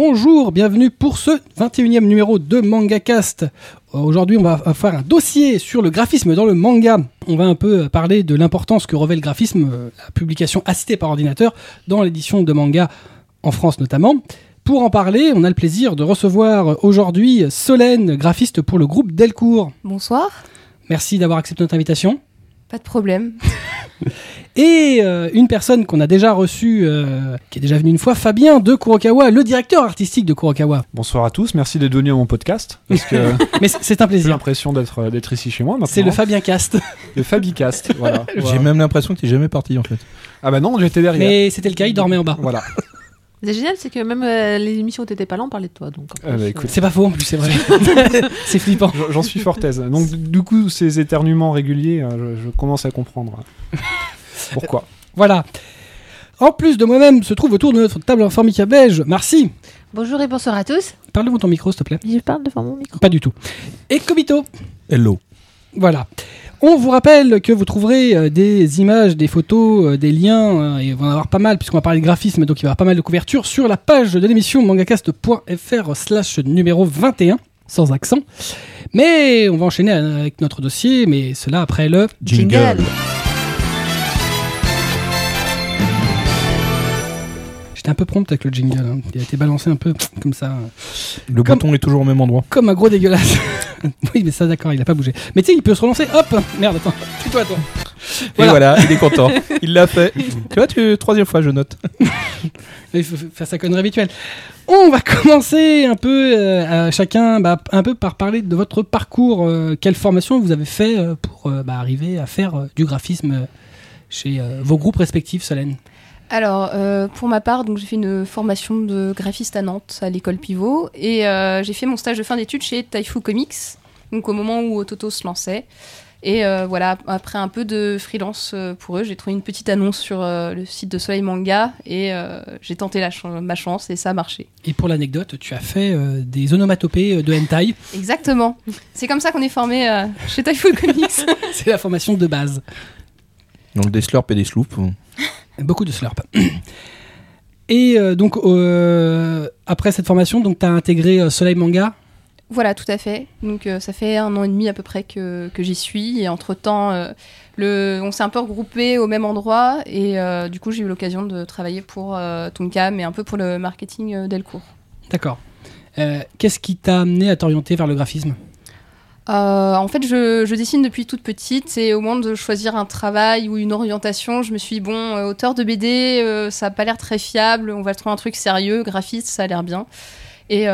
Bonjour, bienvenue pour ce 21e numéro de MangaCast. Euh, Aujourd'hui, on va faire un dossier sur le graphisme dans le manga. On va un peu parler de l'importance que revêt le graphisme, euh, la publication assistée par ordinateur dans l'édition de manga en France notamment. Pour en parler, on a le plaisir de recevoir aujourd'hui Solène, graphiste pour le groupe Delcourt. Bonsoir. Merci d'avoir accepté notre invitation. Pas de problème. Et euh, une personne qu'on a déjà reçue, euh, qui est déjà venue une fois, Fabien de Kurokawa, le directeur artistique de Kurokawa. Bonsoir à tous, merci d'être venu à mon podcast. Parce que Mais c'est un j'ai plaisir. l'impression d'être euh, d'être ici chez moi maintenant. C'est le Fabien Cast. le Fabicast. voilà. J'ai Voilà. même l'impression que t'es jamais parti en fait. Ah bah non, j'étais derrière. Mais c'était le cas, il dormait en bas. Voilà. C'est génial, c'est que même euh, les émissions où t'étais pas là, on parlait de toi. Donc, Ah bah, écoute. C'est pas faux en plus, c'est vrai. c'est flippant. J'en- suis fort aise. Donc du coup, ces éternuements réguliers, euh, je, je commence à comprendre. Pourquoi Voilà. En plus de moi-même, se trouve autour de notre table informatique belge, Marcy. Bonjour et bonsoir à tous. Parle devant ton micro, s'il te plaît. Je parle devant mon micro. Pas du tout. Et Kobito. Hello. Voilà. On vous rappelle que vous trouverez euh, des images, des photos, euh, des liens, euh, et il va en avoir pas mal, puisqu'on va parler de graphisme, donc il va y avoir pas mal de couvertures sur la page de l'émission mangacast.fr slash numéro 21, sans accent. Mais on va enchaîner avec notre dossier, mais cela après le... Jingle. Un peu prompt avec le jingle, hein. il a été balancé un peu comme ça, Le Comme- bouton est toujours au même endroit. comme un gros dégueulasse. oui, mais ça d'accord, il a pas bougé. Mais tu sais, il peut se relancer, hop Merde, attends, c'est toi, toi. Et voilà, il est content. il l'a fait. Tu vois, tu... troisième fois, je note. Il faut faire sa connerie habituelle. On va commencer un peu, euh, à chacun, bah, un peu par parler de votre parcours. euh, quelle formation vous avez fait euh, pour bah, arriver à faire du graphisme chez vos groupes respectifs, Solène? Alors, euh, pour ma part, donc j'ai fait une formation de graphiste à Nantes, à l'école Pivot, et euh, j'ai fait mon stage de fin d'études chez Taifu Comics, donc au moment où Ototo se lançait. Et euh, voilà, après un peu de freelance pour eux, j'ai trouvé une petite annonce sur euh, le site de Soleil Manga, et euh, j'ai tenté la ch- ma chance, et ça a marché. Et pour l'anecdote, tu as fait euh, des onomatopées de hentai. Exactement. C'est comme ça qu'on est formé euh, chez Taifu Comics. C'est la formation de base. Donc des slurps et des sloops. Beaucoup de slurp. Et euh, donc, euh, après cette formation, tu as intégré euh, Soleil Manga? Voilà, tout à fait. Donc ça fait un an et demi à peu près que, que j'y suis. Et entre-temps, le, on s'est un peu regroupés au même endroit. Et du coup, j'ai eu l'occasion de travailler pour Tonkam et un peu pour le marketing Delcourt. D'accord. Qu'est-ce qui t'a amené à t'orienter vers le graphisme? Euh, en fait, je, dessine depuis toute petite. Et au moment de choisir un travail ou une orientation, je me suis dit, bon, euh, auteur de BD, euh, ça n'a pas l'air très fiable. On va trouver un truc sérieux. Graphiste, ça a l'air bien. Et,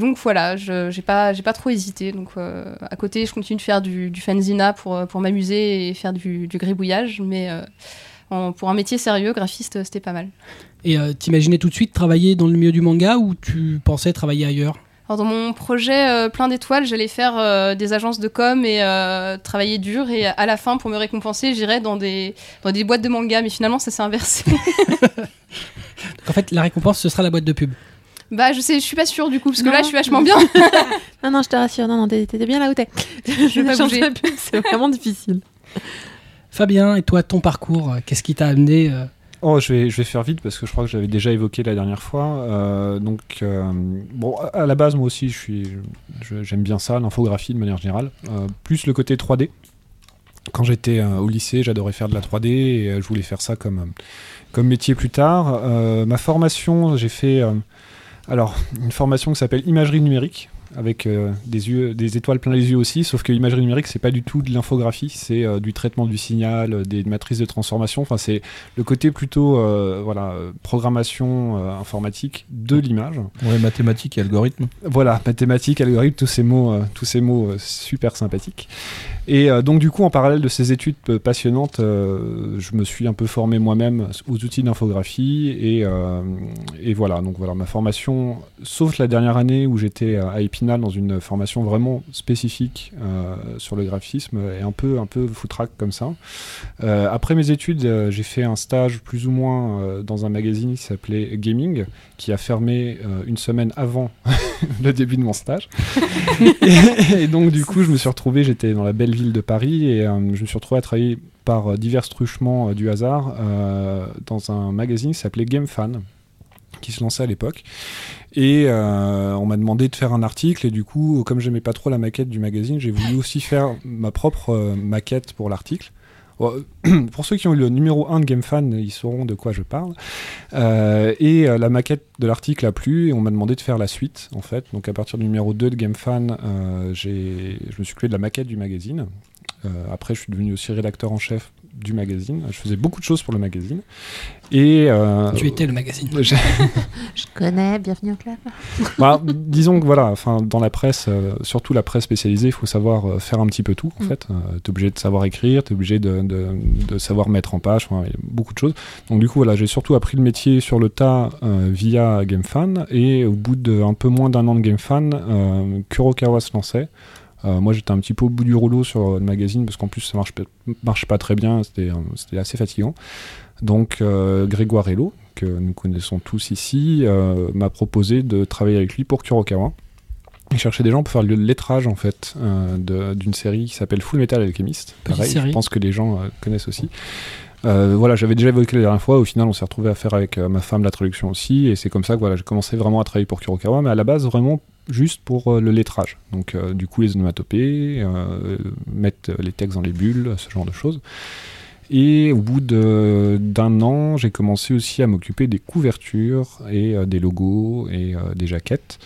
donc voilà, je j'ai pas, pas trop hésité. Donc à côté, je continue de faire du, du fanzina pour, pour m'amuser et faire du, gribouillage. Mais pour un métier sérieux, graphiste, c'était pas mal. Et t'imaginais tout de suite travailler dans le milieu du manga ou tu pensais travailler ailleurs? Alors dans mon projet euh, plein d'étoiles, j'allais faire euh, des agences de com et euh, travailler dur. Et à la fin, pour me récompenser, j'irais dans des, dans des boîtes de manga. Mais finalement, ça s'est inversé. Donc, En fait, la récompense, ce sera la boîte de pub. bah, je sais, je suis pas sûre du coup, parce que Non. là, je suis vachement bien. Non, non, je te rassure, non, non, t'es bien là où t'es. Je vais pas bouger. C'est vraiment difficile. Fabien, et toi, ton parcours, qu'est-ce qui t'a amené euh, Oh, je vais, je vais faire vite parce que je crois que j'avais déjà évoqué la dernière fois. Euh, donc, euh, bon, à la base, moi aussi, je suis, je- j'aime bien ça, l'infographie de manière générale. Euh, plus le côté 3D. Quand j'étais au lycée, j'adorais faire de la 3D et je voulais faire ça comme, comme métier plus tard. Ma formation, j'ai fait alors une formation qui s'appelle imagerie numérique avec euh, des yeux, des étoiles plein les yeux aussi. Sauf que l'imagerie numérique, c'est pas du tout de l'infographie, c'est euh, du traitement du signal, euh, des matrices de transformation. Enfin, c'est le côté plutôt voilà programmation informatique de l'image. Ouais, mathématiques et algorithmes. Voilà, mathématiques, algorithmes, tous ces mots, tous ces mots super sympathiques. Et euh, donc du coup, en parallèle de ces études passionnantes, euh, je me suis un peu formé moi-même aux outils d'infographie et, euh, et voilà. Donc voilà, ma formation, sauf la dernière année où j'étais à Épinal dans une formation vraiment spécifique sur le graphisme et un peu un peu foutraque comme ça. Après mes études, j'ai fait un stage plus ou moins dans un magazine qui s'appelait Gaming, qui a fermé une semaine avant le début de mon stage. et, et donc du coup, je me suis retrouvé, j'étais dans la belle ville de Paris et euh, je me suis retrouvé à travailler par euh, divers truchements euh, du hasard dans un magazine qui s'appelait Game Fan qui se lançait à l'époque. Et on m'a demandé de faire un article, et du coup, comme j'aimais pas trop la maquette du magazine, j'ai voulu aussi faire ma propre maquette pour l'article. Pour ceux qui ont eu le numéro 1 de GameFan, ils sauront de quoi je parle. Euh, et euh, la maquette de l'article a plu et on m'a demandé de faire la suite en fait. Donc à partir du numéro 2 de GameFan, euh, je me suis occupé de la maquette du magazine. Euh, après, je suis devenu aussi rédacteur en chef du magazine. Je faisais beaucoup de choses pour le magazine. Et euh, Tu étais le magazine. Je connais, bienvenue au club. bah, disons que voilà, enfin, dans la presse, euh, surtout la presse spécialisée, il faut savoir euh, faire un petit peu tout. En Mm. fait, euh, t'es obligé de savoir écrire, t'es obligé de, de, de savoir mettre en page, enfin, il y a beaucoup de choses. Donc du coup, voilà, j'ai surtout appris le métier sur le tas euh, via GameFan, et au bout d'un peu moins d'un an de GameFan, euh, Kurokawa se lançait. Euh, moi, j'étais un petit peu au bout du rouleau sur le magazine parce qu'en plus, ça marche, pas- marche pas très bien. C'était euh, assez fatigant. Donc, euh, Grégoire Hello, que nous connaissons tous ici, euh, m'a proposé de travailler avec lui pour Kurokawa. Il cherchait des gens pour faire le lettrage en fait euh, d'une série qui s'appelle Full Metal Alchemist. Pareil, série. je pense que les gens euh, connaissent aussi. Euh, voilà, j'avais déjà évoqué la dernière fois. Au final, on s'est retrouvé à faire avec euh, ma femme la traduction aussi, et c'est comme ça que voilà, j'ai commencé vraiment à travailler pour Kurokawa, mais à la base vraiment juste pour euh, le lettrage. Donc, euh, du coup, les onomatopées, euh, mettre les textes dans les bulles, ce genre de choses. Et au bout d'un an, j'ai commencé aussi à m'occuper des couvertures et des logos et des jaquettes.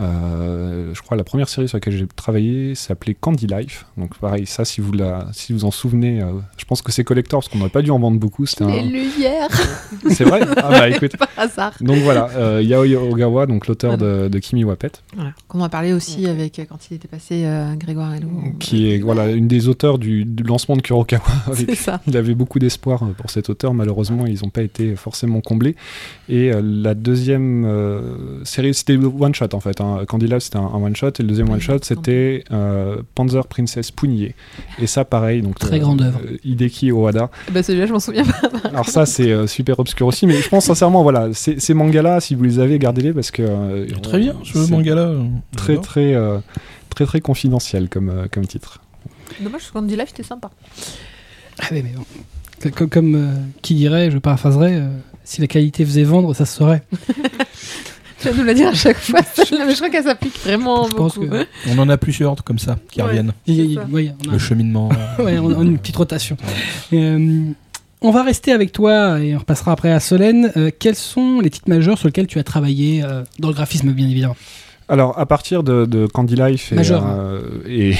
Euh, je crois que la première série sur laquelle j'ai travaillé s'appelait Candy Life. Donc pareil, ça si vous la, si vous en souvenez, euh, je pense que c'est collector parce qu'on n'aurait pas dû en vendre beaucoup. C'était Les un... lumières, C'est vrai Ah bah écoute. par hasard. Donc voilà, euh, Yao Ogawa, donc l'auteur de, de Kimi Wapet, Voilà. Qu'on a parlé aussi avec euh, quand il était passé euh, Grégoire Hello. qui est voilà une des auteurs du, du lancement de Kurokawa. C'est ça. Il avait beaucoup d'espoir pour cet auteur, malheureusement ils n'ont pas été forcément comblés. Et euh, la deuxième euh, série, c'était one shot en fait. Hein. Candy Love c'était un, un one shot, et le deuxième one shot c'était euh, Panzer Princess Pugnier. Et ça pareil, donc Très grande œuvre. euh, Hideki Owada. Bah, celui-là, je m'en souviens pas. Alors ça c'est euh, super obscur aussi, mais je pense sincèrement voilà, ces, ces mangas-là, si vous les avez, gardez-les parce que euh, Très bien, ce manga-là. Très très euh, très très confidentiel comme euh, comme titre. Dommage, qu'on dit live, c'était sympa. Ah mais bon. Comme, comme, euh, qui dirait, je paraphraserais, euh, si la qualité faisait vendre, ça se saurait. Tu vas nous la dire à chaque fois, mais je crois qu'elle s'applique vraiment Je pense beaucoup. que- On en a plusieurs comme ça qui Ouais. reviennent. Y y on a- Le cheminement. Ouais, on a une petite rotation. Euh, on va rester avec toi et on repassera après à Solène. Euh, quels sont les titres majeurs sur lesquels tu as travaillé euh, dans le graphisme, bien évidemment? Alors, à partir de, de Candy Life et, euh, et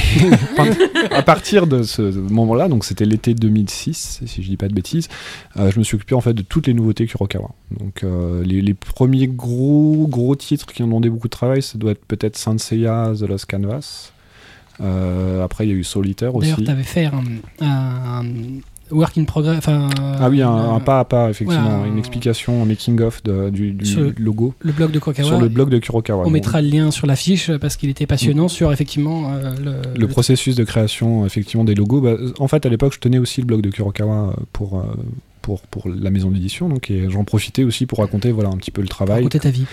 à partir de ce moment-là, donc c'était l'été 2006, si je dis pas de bêtises, euh, je me suis occupé en fait de toutes les nouveautés Kurokawa. Donc euh, les, les premiers gros gros titres qui ont demandé beaucoup de travail, ça doit être peut-être Saint Seiya, The Lost Canvas. Après, il y a eu Solitaire aussi. D'ailleurs, tu avais fait un, un work in progress. Enfin, Ah oui, un, euh, un pas à pas, effectivement, voilà, une un- explication, un making-of de- du, logo Le blog de Kurokawa. sur le blog de Kurokawa. On Donc, mettra le lien sur l'affiche parce qu'il était passionnant sur effectivement euh, le, le processus de création effectivement des logos. Bah, en fait, à l'époque, je tenais aussi le blog de Kurokawa pour, euh, pour, pour la maison d'édition, donc et j'en profitais aussi pour raconter voilà, un petit peu le travail. raconter ta vie.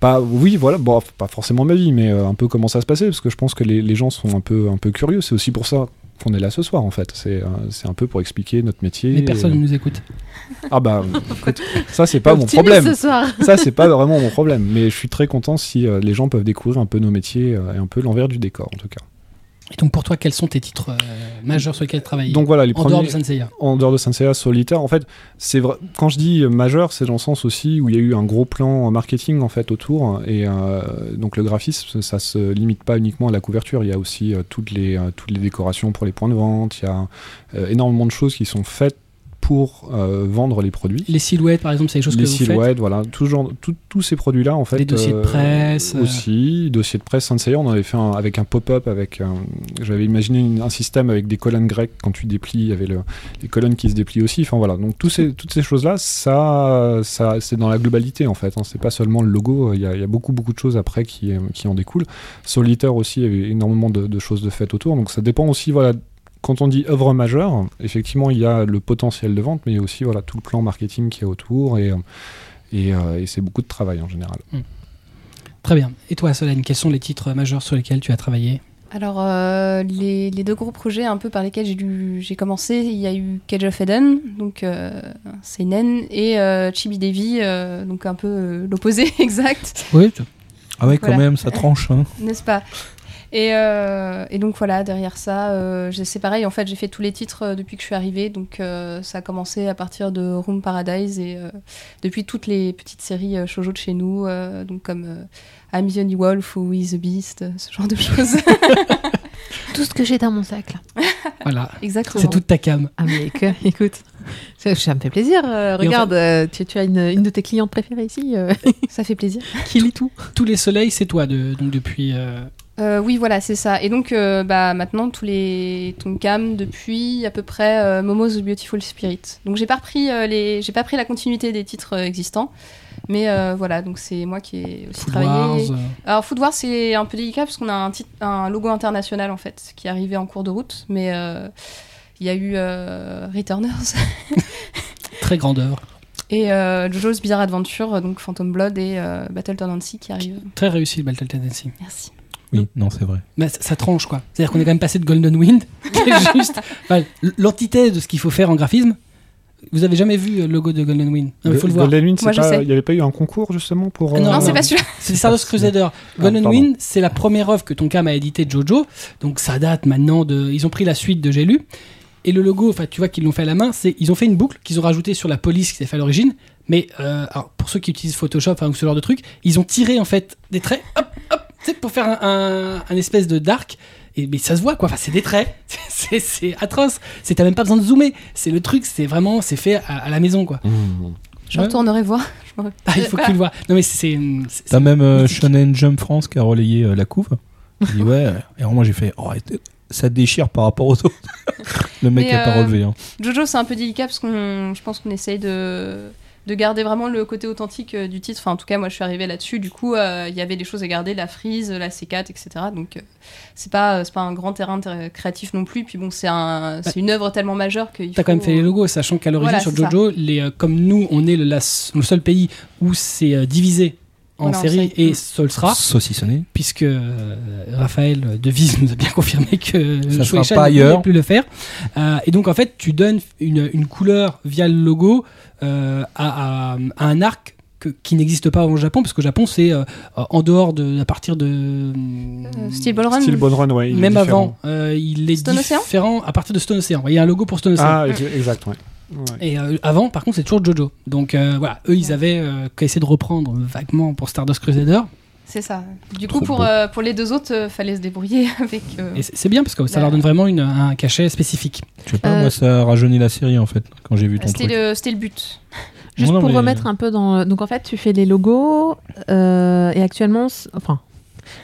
Pas, oui, voilà, bon, pas forcément ma vie, mais un peu comment ça se passait, parce que je pense que les, les gens sont un peu, un peu curieux. C'est aussi pour ça qu'on est là ce soir, en fait. C'est euh, c'est un peu pour expliquer notre métier. Mais personne Et- ne nous écoute. Ah bah, écoute, ça, c'est pas mon problème. ce soir. Ça, c'est pas vraiment mon problème. Mais je suis très content si euh, les gens peuvent découvrir un peu nos métiers euh, et un peu l'envers du décor, en tout cas. Et donc pour toi, quels sont tes titres euh, majeurs sur lesquels tu travailles Donc voilà, les en premiers. dehors de Senseiya en dehors de Senseiya solitaire, en fait, c'est vrai. Quand je dis majeur, c'est dans le sens aussi où il y a eu un gros plan marketing en fait autour, et euh, donc le graphisme, ça se limite pas uniquement à la couverture. Il y a aussi euh, toutes les euh, toutes les décorations pour les points de vente. Il y a euh, énormément de choses qui sont faites pour euh, vendre les produits. Les silhouettes, par exemple, c'est des choses les que vous faites silhouettes, voilà, tout genre, tout- tous ces produits-là, en fait. Des dossiers de euh, presse, euh. Aussi, dossiers de presse Senseiya, on avait fait un, avec un pop-up, avec un- j'avais imaginé une- un système avec des colonnes grecques quand tu déplies, il y avait le, les colonnes qui se déplient aussi. Enfin voilà, donc tous ces, toutes ces choses-là, ça, ça c'est dans la globalité en fait. Hein, c'est pas seulement le logo, il y, a, il y a beaucoup beaucoup de choses après qui, qui en découlent. Solitaire aussi, il y avait énormément de, de choses de faites autour, donc ça dépend aussi voilà. Quand on dit œuvre majeure, effectivement, il y a le potentiel de vente, mais il y a aussi voilà, tout le plan marketing qui est autour, et, euh, et, euh, et c'est beaucoup de travail en général. Très bien. Et toi, Solène, quels sont les titres majeurs sur lesquels tu as travaillé? Alors, euh, les, les deux gros projets un peu par lesquels j'ai commencé, il y a eu Cage of Eden, donc euh, Seinen, et euh, Chibi Devi, euh, donc un peu euh, l'opposé exact, Oui, Ah ouais, quand Voilà. même, ça tranche. Hein. n'est-ce pas? Et, euh, et donc voilà, derrière ça, euh, c'est pareil, en fait, j'ai fait tous les titres euh, depuis que je suis arrivée, donc euh, ça a commencé à partir de Room Paradise et euh, depuis toutes les petites séries euh, shoujo de chez nous, euh, donc comme euh, I'm the Only Wolf ou Is the Beast, ce genre de choses. Tout ce que j'ai dans mon sac, là. voilà. Exactement. C'est toute ta cam. Ah, mais que- écoute, ça, ça me fait plaisir. euh, en regarde, euh, tu, tu as une, une de tes clientes préférées ici euh, Ça fait plaisir. qui lit tout. Tous les soleils, c'est toi, de, donc depuis. Euh, oui, voilà, c'est ça. Et donc, euh, bah, maintenant, tous les Tonkam depuis à peu près euh, Momo's Beautiful Spirit. Donc, j'ai pas repris les, j'ai pas pris la continuité des titres existants, mais voilà, donc c'est moi qui ai aussi Food travaillé. Alors, Food Wars, c'est un peu délicat parce qu'on a un, titre, un logo international en fait qui est arrivé en cours de route, mais il y a eu Returners très grandeur. et euh, JoJo's Bizarre Adventure, donc Phantom Blood et euh, Battle Tendency qui arrivent. Très réussi le Battle Tendency. Merci. Oui, non, c'est vrai. Mais ça, ça tranche quoi. C'est-à-dire qu'on est quand même passé de Golden Wind, qui est juste enfin, l'antithèse de ce qu'il faut faire en graphisme. Vous avez jamais vu le logo de Golden Wind? Non, mais faut le voir. Golden Wind, il n'y avait pas eu un concours justement pour. Ah, non, Non, euh, c'est pas celui-là. C'est Stardust Crusader. Golden pardon. Wind, c'est la première œuvre que Tonkam a édité de Jojo. Donc ça date maintenant de. Ils ont pris la suite de J'ai lu. Et le logo, enfin tu vois qu'ils l'ont fait à la main, c'est ils ont fait une boucle qu'ils ont rajoutée sur la police qui s'est fait à l'origine. Mais euh, alors, pour ceux qui utilisent Photoshop enfin, ou ce genre de truc, ils ont tiré en fait des traits, hop, hop, sais, pour faire un, un, un espèce de dark. Et mais ça se voit quoi. Enfin c'est des traits, c'est c'est atroce. C'est t'as même pas besoin de zoomer. C'est le truc, c'est vraiment c'est fait à, à la maison quoi. mmh. Je Ouais. retournerai voir. Ah, il faut que tu le vois. Non mais c'est c'est- T'as même euh. Shonen Jump France qui a relayé euh, la couve. Il dit ouais. Et alors moi j'ai fait oh, ça déchire par rapport aux autres. Le mec Mais, a pas euh, relevé. Hein. Jojo, c'est un peu délicat parce qu'on, je pense qu'on essaye de, de garder vraiment le côté authentique euh, du titre. Enfin, en tout cas, moi, je suis arrivée là-dessus. Du coup, euh, il y avait des choses à garder, la frise, la C4, etc. Donc, euh, c'est pas, c'est pas un grand terrain ter- créatif non plus. Puis bon, c'est un, c'est une œuvre tellement majeure que. T'as quand même fait les logos, sachant qu'à l'origine Voilà, sur ça. Jojo, les, comme nous, on est le, la- le seul pays où c'est divisé en Voilà, série et ce le sera, Saucissonné. puisque euh, Raphaël Devise nous a bien confirmé que Ça sera pas ne ailleurs. plus le faire. Euh, et donc en fait, tu donnes une, une couleur via le logo euh, à, à- à un arc que- qui n'existe pas au Japon, parce qu'au Japon c'est euh, en dehors de à partir de Euh, Steel Ball Run. Style Bone Run, ouais. même avant, euh, il est Stone Ocean différent à partir de Stone Ocean. Il y a un logo pour Stone Ocean. Ah, ex- exact, ouais. Ouais. Et euh, avant, par contre, c'est toujours Jojo. Donc euh, voilà, eux, ils avaient euh, qu'à essayer de reprendre vaguement pour Stardust Crusader. C'est ça. Du Trop coup, pour, euh, pour les deux autres, euh, fallait se débrouiller avec. euh, Et c'est bien parce que ça Bah. leur donne vraiment une- un cachet spécifique. Je sais pas, Euh, moi ça rajeunit la série en fait quand j'ai vu ton C'était le, c'était le but. Juste Non, non, pour mais- remettre un peu dans. Donc en fait, tu fais les logos euh, et actuellement, enfin.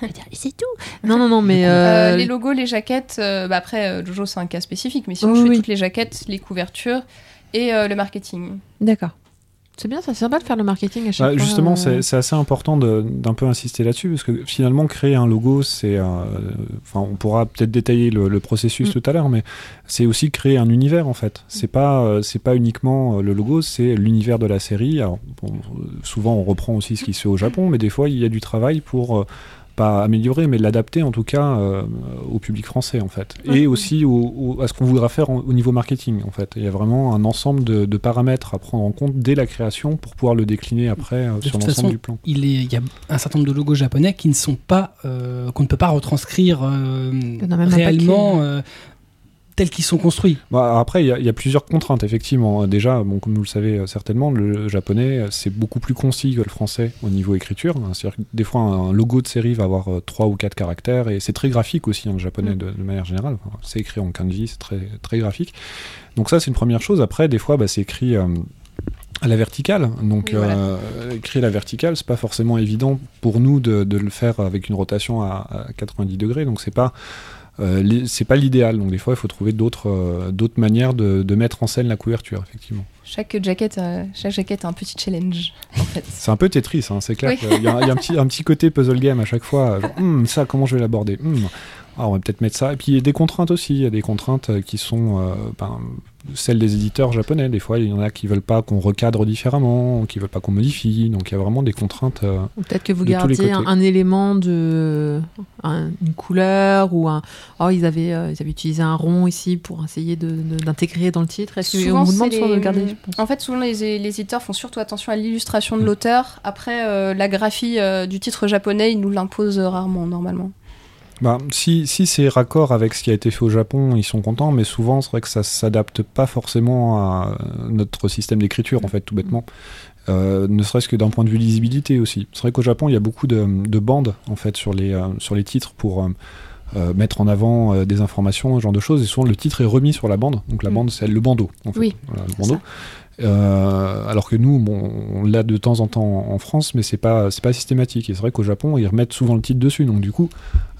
C'est tout. Non, non, non, mais. Euh, euh, les logos, les jaquettes. euh, bah après, Jojo, c'est un cas spécifique, mais sinon, Oui, je fais oui. toutes les jaquettes, les couvertures et euh, le marketing. D'accord. C'est bien, ça c'est sympa de faire le marketing à chaque Bah, fois. justement, euh, c'est assez important d'un peu insister là-dessus, parce que finalement, créer un logo, c'est. euh, Enfin, on pourra peut-être détailler le, le processus Mm. tout à l'heure, mais c'est aussi créer un univers, en fait. C'est pas, euh, c'est pas uniquement le logo, c'est l'univers de la série. Alors, bon, souvent, on reprend aussi ce qui se fait au Japon, mais des fois, il y a du travail pour. Pas améliorer, mais l'adapter en tout cas euh, au public français en fait, et aussi au, au- à ce qu'on voudra faire en- au niveau marketing en fait. Il y a vraiment un ensemble de, de paramètres à prendre en compte dès la création pour pouvoir le décliner après euh, sur l'ensemble du plan. Il, est- il y a un certain nombre de logos japonais qui ne sont pas, euh, qu'on ne peut pas retranscrire euh, réellement euh, tels qu'ils sont construits. Bah, après, il y, a- il y a plusieurs contraintes effectivement. Déjà, bon, comme vous le savez euh, certainement, le japonais euh, c'est beaucoup plus concis que le français au niveau écriture. hein. C'est-à-dire que des fois, un logo de série va avoir euh, trois ou quatre caractères et c'est très graphique aussi, hein, le japonais Mm. de, de manière générale. Enfin, c'est écrit en kanji, c'est très, très graphique. Donc ça, c'est une première chose. Après, des fois, bah, c'est écrit euh, à la verticale. Donc, Oui, voilà. euh, écrire à la verticale, c'est pas forcément évident pour nous de, de le faire avec une rotation à, à 90 degrés. Donc, c'est pas euh, c'est pas l'idéal. Donc, des fois, il faut trouver d'autres euh, d'autres manières de, de mettre en scène la couverture, effectivement. Chaque jaquette, euh, chaque jaquette a un petit challenge, en fait. C'est un peu Tetris, hein, c'est clair. Oui. y il y a un, petit, un petit côté puzzle game à chaque fois. Genre, Hum, ça, comment je vais l'aborder? Hum, ah, On va peut-être mettre ça. Et puis, il y a des contraintes aussi. Il y a des contraintes qui sont. ben, celle des éditeurs japonais. Des fois, il y en a qui veulent pas qu'on recadre différemment, qui veulent pas qu'on modifie. Donc il y a vraiment des contraintes. euh, peut-être que vous gardiez un, élément de un- une couleur ou un. Oh, ils avaient, euh, ils avaient utilisé un rond ici pour essayer de- de- d'intégrer dans le titre. Est-ce qu'on vous demande souvent de garder je pense. En fait, souvent les, les éditeurs font surtout attention à l'illustration Mm. de l'auteur. Après, euh, la graphie euh, du titre japonais, ils nous l'imposent rarement normalement. Bah, si si c'est raccord avec ce qui a été fait au Japon, ils sont contents, mais souvent c'est vrai que ça s'adapte pas forcément à notre système d'écriture, en fait, tout bêtement. Euh, ne serait-ce que d'un point de vue lisibilité aussi. C'est vrai qu'au Japon, il y a beaucoup de, de bandes en fait sur les, euh, sur les titres pour euh, mettre en avant euh, des informations, ce genre de choses. Et souvent, le titre est remis sur la bande. Donc la Mm. bande, c'est le bandeau. En fait. Oui, Voilà, le bandeau. Euh, alors que nous, on l'a de temps en temps en France, mais c'est pas c'est pas systématique. Et c'est vrai qu'au Japon, ils remettent souvent le titre dessus. Donc du coup,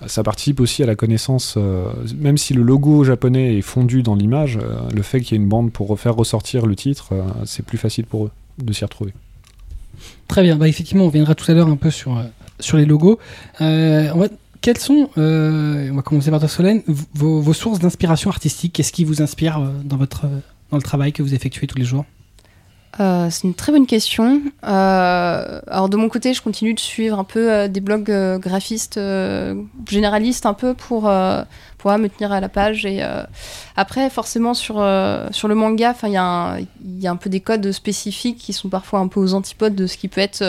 ça participe aussi à la connaissance. euh, même si le logo japonais est fondu dans l'image, euh, le fait qu'il y ait une bande pour refaire ressortir le titre, c'est plus facile pour eux de s'y retrouver. Très bien. Bah, effectivement, on viendra tout à l'heure un peu sur, sur les logos. Quelles sont, euh, on va commencer par toi Solène, vos, vos sources d'inspiration artistique? Qu'est-ce qui vous inspire dans, votre, dans le travail que vous effectuez tous les jours? Euh, c'est une très bonne question. Euh, alors de mon côté, je continue de suivre un peu euh, des blogs graphistes généralistes un peu pour pouvoir me tenir à la page. Et après, forcément sur sur le manga, il y y a un peu des codes spécifiques qui sont parfois un peu aux antipodes de ce qui peut être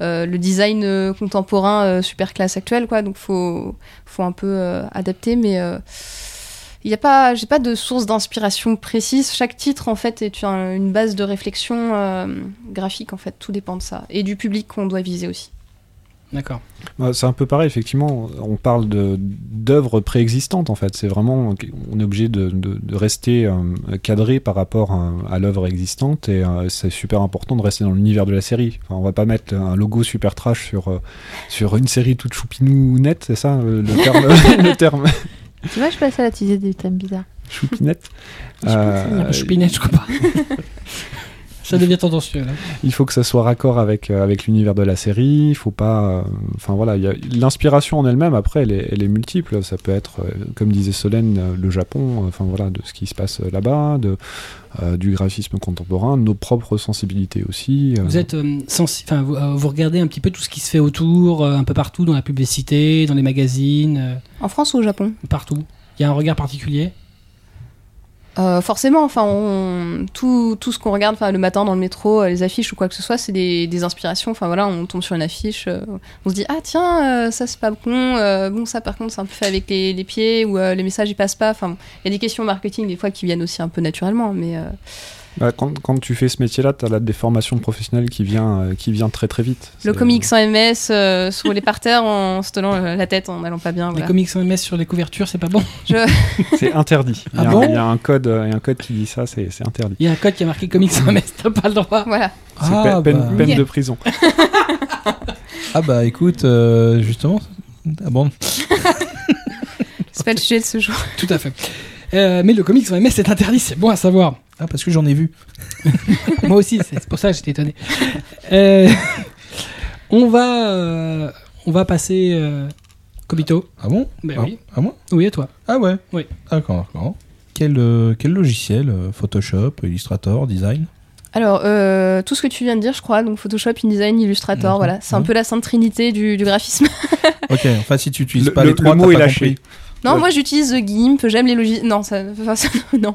le design contemporain super classe actuelle, quoi. Donc faut faut un peu adapter, mais il y a pas, j'ai pas de source d'inspiration précise. Chaque titre en fait est un- une base de réflexion euh, graphique en fait. Tout dépend de ça et du public qu'on doit viser aussi. D'accord. Bah, c'est un peu pareil, effectivement. On parle de- d'œuvres préexistantes, en fait. C'est vraiment, on est obligé de, de- de rester euh, cadré par rapport à, à l'œuvre existante, et euh, c'est super important de rester dans l'univers de la série. Enfin, on va pas mettre un logo super trash sur euh, sur une série toute choupinette, c'est ça le terme, le terme? Tu vois, je passe à la teaser des thèmes bizarres. choupinette. Euh, Choupinette, je crois pas. Ça devient tendancieux. Là. il faut que ça soit raccord avec, euh, avec l'univers de la série. Il faut pas. euh, Enfin voilà, l'inspiration en elle-même, après, elle est, elle est multiple. Ça peut être, euh, comme disait Solène, euh, le Japon, euh, enfin voilà, de ce qui se passe là-bas, de, euh, du graphisme contemporain, nos propres sensibilités aussi. euh. Vous êtes euh, sensi- enfin, vous, euh, vous regardez un petit peu tout ce qui se fait autour, euh, un peu partout, dans la publicité, dans les magazines, euh, En France ou au Japon? partout. Il y a un regard particulier? Euh, Forcément, enfin, on- tout, tout ce qu'on regarde, enfin, le matin dans le métro, euh, les affiches ou quoi que ce soit, c'est des, des inspirations. Enfin voilà, on tombe sur une affiche, euh, on se dit ah tiens, ça c'est pas bon. bon ça par contre c'est un peu fait avec les, les pieds ou les messages ils passent pas. Enfin, il y a des questions marketing des fois qui viennent aussi un peu naturellement, mais quand, quand tu fais ce métier-là, tu as la déformation professionnelle qui vient, euh, qui vient très très vite. le comics en MS euh, sur les parterres en se tenant euh, la tête en allant pas bien. Les Voilà. comics en MS sur les couvertures, c'est pas bon. C'est interdit. Il y, a Ah bon il y a un code, euh, il y a un code qui dit ça, c'est c'est interdit. Il y a un code qui a marqué comics en MS, t'as pas le droit. Voilà. C'est Ah, pe- peine, bah. peine Yeah. de prison. Ah bah écoute, euh, justement. Ah bon C'est pas le sujet de ce jour. Tout à fait. Euh, mais le comics en MS c'est interdit, c'est bon à savoir. Ah parce que j'en ai vu. Moi aussi, c'est pour ça que j'étais étonné. Euh, on va, euh, on va passer euh, Kobito. Ah bon? Ben ah, oui. Ah moi Oui, à toi. Ah ouais? Oui. D'accord, d'accord. Quel, euh, quel logiciel Photoshop, Illustrator, Design? Alors, euh, tout ce que tu viens de dire, je crois, donc Photoshop, InDesign, Illustrator, voilà, c'est un peu la sainte trinité du, du graphisme. Ok, enfin si tu utilises Le- pas le- les trois, le mot est lâché. compris. Non, Ouais. moi j'utilise GIMP, j'aime les logiciels. Non, ça, enfin, ça- non,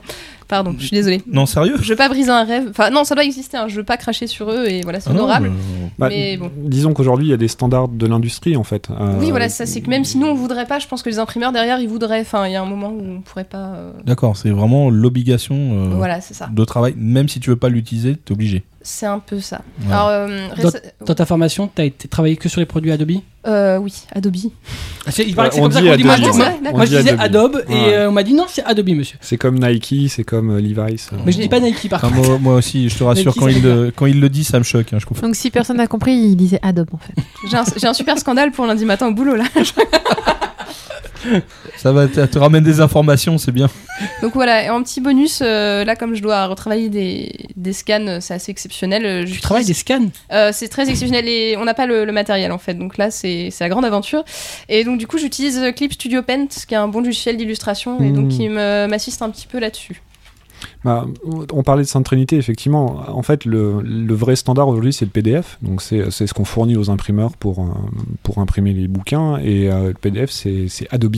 pardon, je suis désolée. Non, sérieux Je veux pas briser un rêve. Enfin, non, ça doit exister, hein. je veux pas cracher sur eux et voilà, c'est Ah honorable. mais- Bah, Mais bon. Disons qu'aujourd'hui, il y a des standards de l'industrie, en fait. Euh, Oui, voilà, ça c'est que même si nous on voudrait pas, je pense que les imprimeurs derrière ils voudraient. Enfin, il y a un moment où on pourrait pas. euh, D'accord, c'est vraiment l'obligation euh, Voilà, c'est ça. de travail. Même si tu veux pas l'utiliser, t'es obligé. C'est un peu ça. Ouais. Alors, euh, réce- Dans ta formation, t'as été travaillé que sur les produits Adobe euh, oui, Adobe. Ah, c'est- Il paraît que c'est on comme ça qu'on dit. Moi, je, Adobe, moi- ouais. moi, On je disais Adobe. Adobe et Ouais. euh, on m'a dit non, c'est Adobe, monsieur. C'est comme Nike, c'est comme euh, Levi's. Mais je dis pas Nike par Enfin, contre. moi, moi aussi, je te rassure, quand il, le, quand il le dit, ça me choque. hein, je comprends. Donc si personne n'a compris, il disait Adobe en fait. J'ai un, j'ai un super scandale pour lundi matin au boulot là. Ça va, te, te ramène des informations, c'est bien. Donc voilà, et en petit bonus, euh, là comme je dois retravailler des, des scans, euh, c'est assez exceptionnel. euh, Tu travailles des scans? Euh, c'est très exceptionnel et on n'a pas le, le matériel en fait. Donc là, c'est c'est la grande aventure. Et donc du coup, j'utilise euh, Clip Studio Paint, qui est un bon logiciel d'illustration et donc Mm. qui m'assiste un petit peu là-dessus. Bah, on parlait de Sainte Trinité, effectivement. En fait, le, vrai standard aujourd'hui, c'est le PDF. Donc, c'est ce qu'on fournit aux imprimeurs pour, euh, imprimer les bouquins. Et euh, le PDF, c'est Adobe.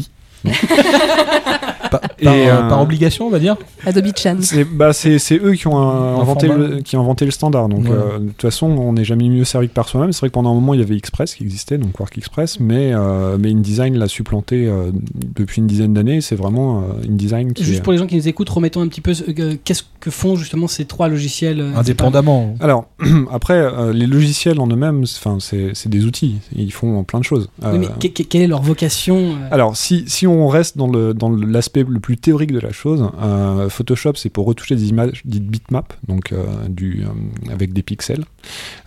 Par, Et, par, euh, par obligation, on va dire Adobe Chan. C'est bah, c'est- c'est eux qui ont euh, Un inventé, le, qui ont inventé le standard. Donc, Ouais. euh, de toute façon, on n'est jamais mieux servi que par soi-même. C'est vrai que pendant un moment, il y avait Express qui existait, donc Quark Express, mais, euh, mais InDesign l'a supplanté euh, depuis une dizaine d'années. C'est vraiment euh, InDesign qui Juste pour les gens qui nous écoutent, remettons un petit peu euh, qu'est-ce que font justement ces trois logiciels. euh, Indépendamment. Alors, après, euh, les logiciels en eux-mêmes, c'est- enfin, c'est c'est des outils. Ils font plein de choses. Oui, mais que- que- quelle est leur vocation euh, alors, si, si on reste dans l'aspect le plus théorique de la chose, euh, Photoshop, c'est pour retoucher des images dites bitmap, donc euh, euh, avec des pixels.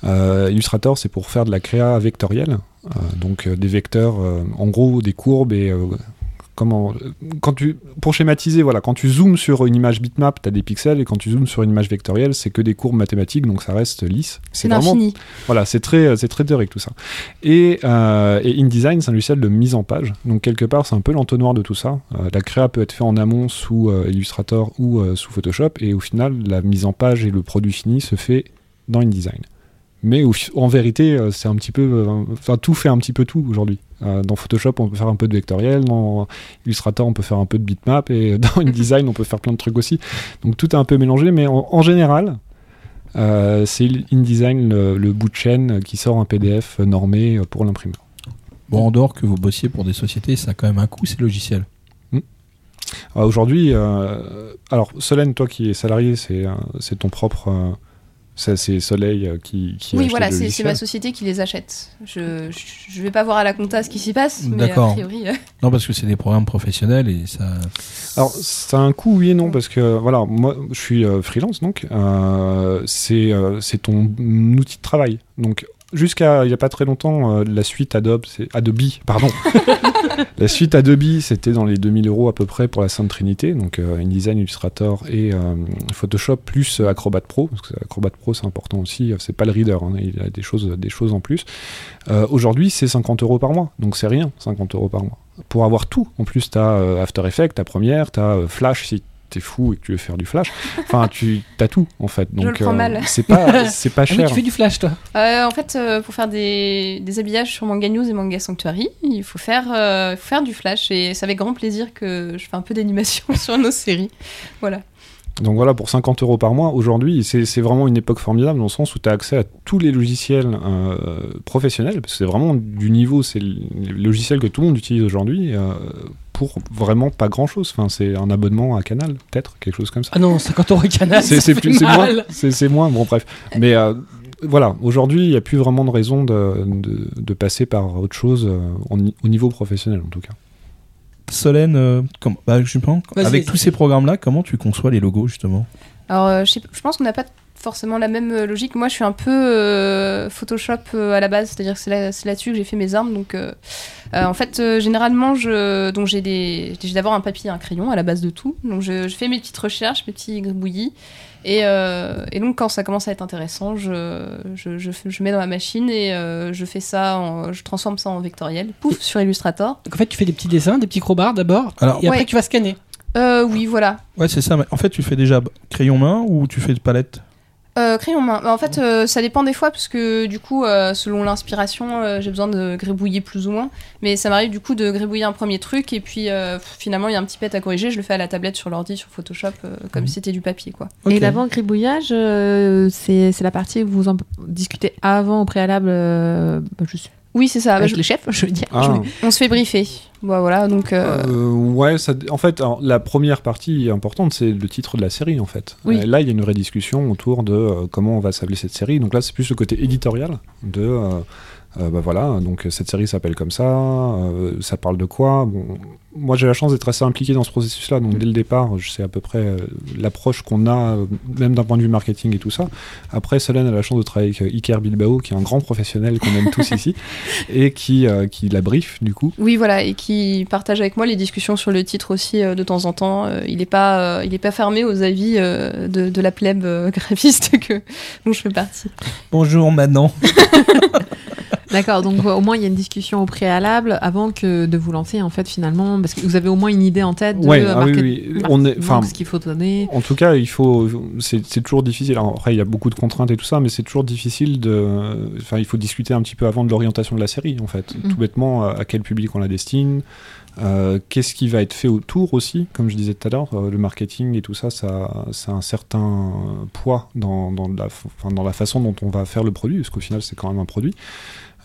Illustrator, c'est pour faire de la créa vectorielle, donc des vecteurs, en gros, des courbes et comment quand tu pour schématiser voilà quand tu zoomes sur une image bitmap tu as des pixels et quand tu zoomes sur une image vectorielle c'est que des courbes mathématiques donc ça reste lisse C'est vraiment voilà, c'est très, c'est très théorique tout ça. Et, euh, et InDesign, c'est un logiciel de mise en page. Donc quelque part, c'est un peu l'entonnoir de tout ça. Euh, la créa peut être fait en amont sous euh, Illustrator ou euh, sous Photoshop, et au final, la mise en page et le produit fini se fait dans InDesign. Mais en vérité, euh, c'est un petit peu, euh, enfin tout fait un petit peu tout aujourd'hui. Euh, dans Photoshop, on peut faire un peu de vectoriel, dans Illustrator, on peut faire un peu de bitmap, et dans InDesign, on peut faire plein de trucs aussi. Donc tout est un peu mélangé, mais en, en général, euh, c'est InDesign le, le bout de chaîne qui sort un PDF normé pour l'imprimeur. Bon, en dehors que vous bossiez pour des sociétés, ça a quand même un coût, ces logiciels. Euh, Aujourd'hui, euh, alors Solène, toi qui es salarié, c'est c'est ton propre, euh, c'est Soleil euh, qui, qui Oui, voilà, c'est ma société qui les achète. Je, je, je vais pas voir à la compta ce qui s'y passe, mais a priori. euh, Non, parce que c'est des programmes professionnels et ça. Alors, c'est un coup, oui et non, parce que voilà, moi, je suis euh, freelance, donc euh, c'est euh, c'est ton outil de travail. Donc, jusqu'à il n'y a pas très longtemps, euh, la suite Adobe, c'est Adobe, pardon. la suite Adobe, c'était dans les 2000 euros à peu près pour la Sainte Trinité, donc euh, InDesign, Illustrator et euh, Photoshop plus Acrobat Pro, parce que Acrobat Pro c'est important aussi, c'est pas le reader, hein, il a des choses, des choses en plus. Aujourd'hui, c'est 50 euros par mois, donc c'est rien, 50 euros par mois pour avoir tout. En plus, tu as After Effects, ta première, tu as Flash si t'es fou et que tu veux faire du Flash. Enfin, tu as tout en fait. Donc, le prends mal. c'est pas, c'est pas Ah oui, cher. tu fais du flash, toi. Euh, en fait, euh, pour faire des, des habillages sur Manga News et Manga Sanctuary, il faut faire, euh, faut faire du flash et c'est avec grand plaisir que je fais un peu d'animation sur nos séries. Voilà. Donc voilà, pour 50 euros par mois, aujourd'hui, c'est c'est vraiment une époque formidable dans le sens où tu as accès à tous les logiciels euh, professionnels, parce que c'est vraiment du niveau, c'est le le logiciel que tout le monde utilise aujourd'hui. euh, pour vraiment pas grand chose. Enfin, c'est un abonnement à Canal, peut-être, quelque chose comme ça. Ah non, 50 euros canal. c'est ça c'est fait plus c'est moins c'est c'est moins bon bref mais euh, voilà aujourd'hui il n'y a plus vraiment de raison de, de, de passer par autre chose euh, en- au niveau professionnel en tout cas Solène, euh, comment- bah, justement, Vas-y, avec vas-y. tous ces programmes-là, comment tu conçois les logos justement? Alors, euh, je, sais- je pense qu'on n'a pas forcément la même euh, logique. Moi, je suis un peu euh, Photoshop euh, à la base, c'est-à-dire que c'est là- c'est là-dessus que j'ai fait mes armes. Donc, euh, euh, en fait, euh, généralement, je, donc j'ai des, j'ai d'abord un papier, et un crayon à la base de tout. Donc, je, je fais mes petites recherches, mes petits gribouillis. Et, euh, et donc, quand ça commence à être intéressant, je, je, je, fais- je mets dans ma machine et euh, je fais ça, en- je transforme ça en vectoriel. Pouf, sur Illustrator. Donc en fait, tu fais des petits dessins, des petits crobards d'abord, Alors- et après Ouais. tu vas scanner. Euh, oui, voilà. Ouais, c'est ça. mais En fait, tu fais déjà crayon main ou tu fais de palette? Euh, crayon main. Bah, en fait, euh, ça dépend des fois, parce que du coup, euh, selon l'inspiration, euh, j'ai besoin de gribouiller plus ou moins. Mais ça m'arrive du coup de gribouiller un premier truc, et puis euh, finalement, il y a un petit pet à corriger. Je le fais à la tablette sur l'ordi, sur Photoshop, euh, comme Mhm. si c'était du papier, quoi. Et l'avant-gribouillage, euh, c'est c'est la partie où vous en discutez avant, au préalable, euh, bah, je suis Oui, c'est ça. Avec je- les chefs, je veux dire. Ah, On se fait briefer. Bah, voilà, donc. euh, euh, ouais, ça, en fait, alors, la première partie importante, c'est le titre de la série, en fait. Oui. Euh, là, il y a une vraie discussion autour de euh, comment on va s'appeler cette série. Donc là, c'est plus le côté éditorial de. Euh, bah voilà, donc cette série s'appelle comme ça, euh, ça parle de quoi? Bon, Moi j'ai la chance d'être assez impliqué dans ce processus-là, donc dès le départ je sais à peu près euh, l'approche qu'on a, même d'un point de vue marketing et tout ça. Après Solène a la chance de travailler avec Iker Bilbao, qui est un grand professionnel qu'on aime tous ici, et qui, euh, qui la brief du coup. Oui, voilà, et qui partage avec moi les discussions sur le titre aussi euh, de temps en temps. Euh, il n'est pas, euh, il est pas fermé aux avis euh, de, de la plèbe euh, graphiste que dont je fais partie. Bonjour, maintenant. D'accord, donc au moins il y a une discussion au préalable avant que de vous lancer en fait finalement, parce que vous avez au moins une idée en tête de Ouais, ah oui, market- oui. On est, enfin, ce qu'il faut donner. En tout cas, il faut. C'est toujours difficile. Alors, après, il y a beaucoup de contraintes et tout ça, mais c'est toujours difficile de. Enfin, il faut discuter un petit peu avant de l'orientation de la série, en fait. Mhm. Tout bêtement, à quel public on la destine. euh, Qu'est-ce qui va être fait autour aussi, comme je disais tout à l'heure, euh, le marketing et tout ça, ça, ça a un certain poids dans, la, dans la façon dont on va faire le produit, parce qu'au final c'est quand même un produit.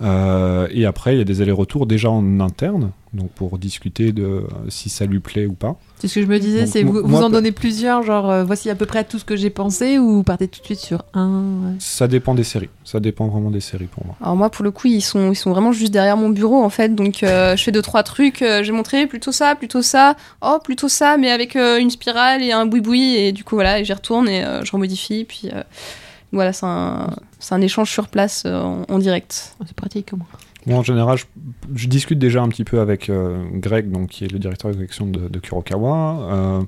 Euh, et après, il y a des allers-retours déjà en interne, donc pour discuter de euh, si ça lui plaît ou pas. C'est ce que je me disais, c'est vous, vous en donnez plusieurs, genre euh, voici à peu près tout ce que j'ai pensé ou vous partez tout de suite sur un. ouais. Ça dépend des séries. Ça dépend vraiment des séries pour moi. Alors moi, pour le coup, ils sont, ils sont vraiment juste derrière mon bureau, en fait. Donc, euh, je fais deux, trois trucs. euh, J'ai montré plutôt ça, plutôt ça. Oh, plutôt ça, mais avec euh, une spirale et un boui-boui. Et du coup, voilà, et j'y retourne et euh, je remodifie. Puis euh, voilà, c'est un, échange sur place euh, en, en direct. C'est pratique au moins. Moi, en général, je, je discute déjà un petit peu avec euh, Greg, donc, qui est le directeur de collection de, de Kurokawa. Euh,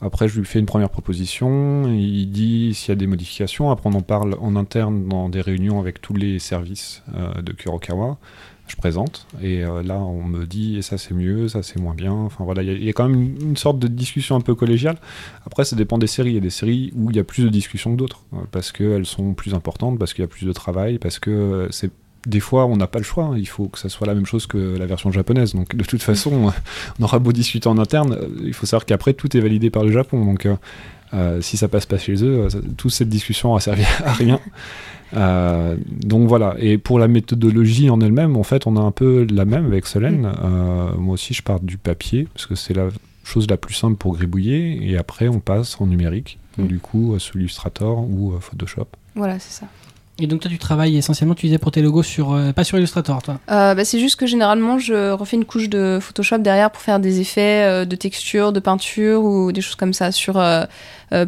après, je lui fais une première proposition. Il dit s'il y a des modifications. Après, on en parle en interne dans des réunions avec tous les services euh, de Kurokawa. Je présente. Et euh, là, on me dit et ça, c'est mieux, ça, c'est moins bien. Enfin, voilà, il y a- quand même une, sorte de discussion un peu collégiale. Après, ça dépend des séries. Il y a des séries où il y a plus de discussions que d'autres. euh, parce qu'elles sont plus importantes, parce qu'il y a plus de travail, parce que c'est des fois, on n'a pas le choix. hein. Il faut que ça soit la même chose que la version japonaise. Donc, de toute façon, on aura beau discuter en interne, euh, il faut savoir qu'après, tout est validé par le Japon. Donc, euh, si ça passe pas chez eux, toute cette discussion a servi à rien. Euh, donc voilà. Et pour la méthodologie en elle-même, en fait, on a un peu la même avec Solène. Euh, moi aussi, je pars du papier parce que c'est la chose la plus simple pour gribouiller. Et après, on passe en numérique. Donc, Mm. du coup, sous Illustrator ou Photoshop. Voilà, c'est ça. Et donc toi tu travailles essentiellement, tu disais pour tes logos sur, euh, pas sur Illustrator toi. Euh, bah, c'est juste que généralement, je refais une couche de Photoshop derrière pour faire des effets euh, de texture, de peinture ou des choses comme ça. Sur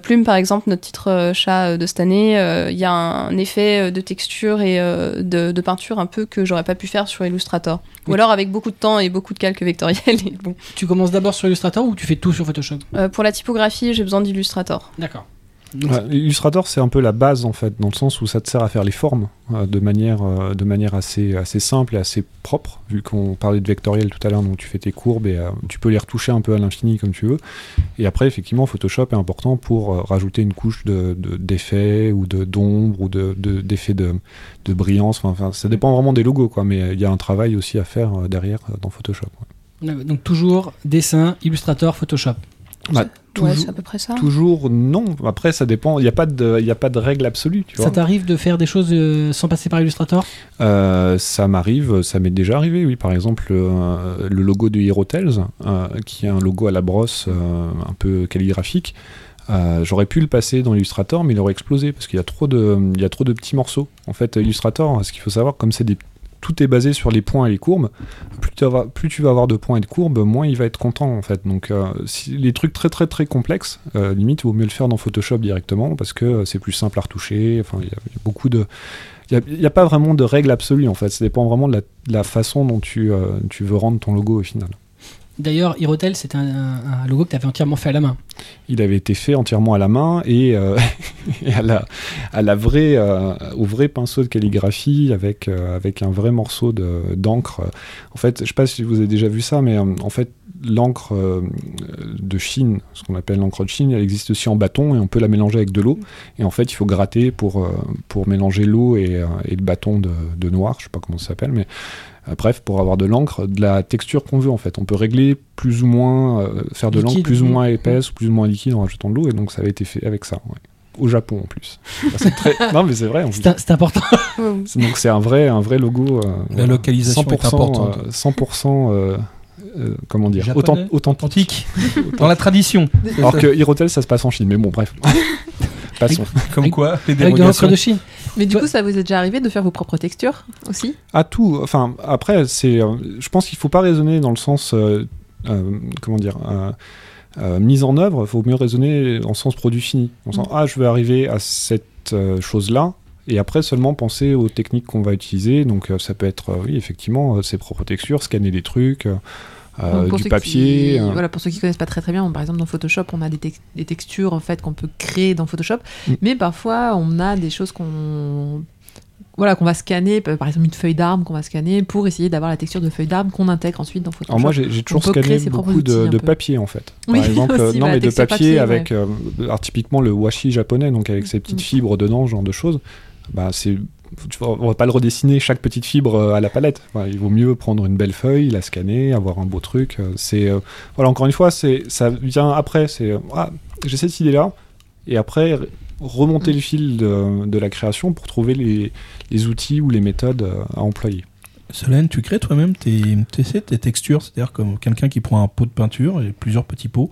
Plume, par exemple, notre titre chat de cette année, il y a un effet de texture et de, de peinture un peu que j'aurais pas pu faire sur Illustrator. Ou alors avec beaucoup de temps et beaucoup de calques vectoriels. Et bon. Tu commences d'abord sur Illustrator ou tu fais tout sur Photoshop? Pour la typographie, j'ai besoin d'Illustrator. D'accord. Ouais, Illustrator, c'est un peu la base en fait, dans le sens où ça te sert à faire les formes euh, de manière, euh, de manière assez, assez simple et assez propre, vu qu'on parlait de vectoriel tout à l'heure, donc tu fais tes courbes et euh, tu peux les retoucher un peu à l'infini comme tu veux. Et après, effectivement, Photoshop est important pour rajouter une couche de, de- d'effets ou de, d'ombre ou de, de- d'effets de, de brillance. Enfin, ça dépend vraiment des logos, quoi, mais il y a un travail aussi à faire derrière dans Photoshop. ouais. Donc toujours dessin, Illustrator, Photoshop. Bah, Ouais, toujours, c'est à peu près ça. toujours non. Après, ça dépend. Il n'y a, pas de- y a pas de règle absolue. Tu vois. Ça t'arrive de faire des choses euh, sans passer par Illustrator? Euh, ça m'arrive, ça m'est déjà arrivé, oui. Par exemple, euh, le logo de Hero Tales, euh, qui est un logo à la brosse euh, un peu calligraphique. euh, J'aurais pu le passer dans Illustrator, mais il aurait explosé parce qu'il y a trop de, il y a trop de petits morceaux. En fait, Illustrator, ce qu'il faut savoir, comme c'est des, tout est basé sur les points et les courbes. Plus tu, vas, avoir de points et de courbes, moins il va être content en fait. Donc, euh, les trucs très très très complexes, euh, limite, il vaut mieux le faire dans Photoshop directement parce que euh, c'est plus simple à retoucher. Enfin, il y, a- beaucoup de il n'y a, pas vraiment de règle absolue en fait, ça dépend vraiment de la, façon dont tu veux rendre ton logo au final. D'ailleurs, Hirotel, c'est un, logo que tu avais entièrement fait à la main. Il avait été fait entièrement à la main et, euh, à, la, à la vraie, euh, au vrai pinceau de calligraphie avec, euh, avec un vrai morceau de- d'encre. En fait, je sais pas si vous avez déjà vu ça, mais en fait, l'encre de Chine, ce qu'on appelle l'encre de Chine, elle existe aussi en bâton et on peut la mélanger avec de l'eau. Et en fait, il faut gratter pour, pour mélanger l'eau et, et le bâton de, de noir, je sais pas comment ça s'appelle, mais bref, pour avoir de l'encre, de la texture qu'on veut en fait. On peut régler plus ou moins, euh, faire de l'encre plus ou moins épaisse ou plus ou moins liquide en rajoutant de l'eau, et donc ça avait été fait avec ça. ouais. Au Japon en plus. C'est très- Non mais c'est vrai. C'est important. Donc c'est un vrai, un vrai logo. euh, La voilà. localisation est 100%, importante. euh, 100% euh, euh, comment dire, Japonais, authen- authentique. Authentique. Dans la tradition. Alors que Hirotel, ça se passe en Chine. Mais bon, bref. Passons. Comme quoi, les Avec de l'encre dérogations. de Chine. Mais du coup, ça vous est déjà arrivé de faire vos propres textures aussi? À tout. Enfin, après, c'est. euh, je pense qu'il faut pas raisonner dans le sens. euh, euh, comment dire euh, euh, mise en œuvre, il faut mieux raisonner en sens produit fini. En sens, ah, je vais arriver à cette euh, chose-là, et après seulement penser aux techniques qu'on va utiliser. Donc, euh, ça peut être, euh, oui, effectivement, euh, ses propres textures, scanner des trucs, euh, du papier. qui- euh, Voilà, pour ceux qui connaissent pas très très bien, par exemple dans Photoshop, on a des, des textures en fait qu'on peut créer dans Photoshop, Mm. mais parfois on a des choses qu'on voilà, qu'on va scanner, par exemple une feuille d'arbre qu'on va scanner pour essayer d'avoir la texture de feuille d'arbre qu'on intègre ensuite dans Photoshop. Alors moi j'ai toujours scanné beaucoup de, papier en fait. Oui, Par exemple, aussi, euh, non bah, mais de papier, papier, avec euh, alors, typiquement le washi japonais, donc avec ses petites Mm. fibres dedans, ce genre de choses. Bah c'est on va pas le redessiner chaque petite fibre euh, à la palette. Voilà, il vaut mieux prendre une belle feuille, la scanner, avoir un beau truc. euh, C'est euh, voilà encore une fois, c'est ça vient après. C'est ah, j'ai cette idée là et après remonter le fil de, de la création pour trouver les, les outils ou les méthodes à employer. Solène, tu crées toi-même tes, tes, textures, c'est-à-dire comme quelqu'un qui prend un pot de peinture et plusieurs petits pots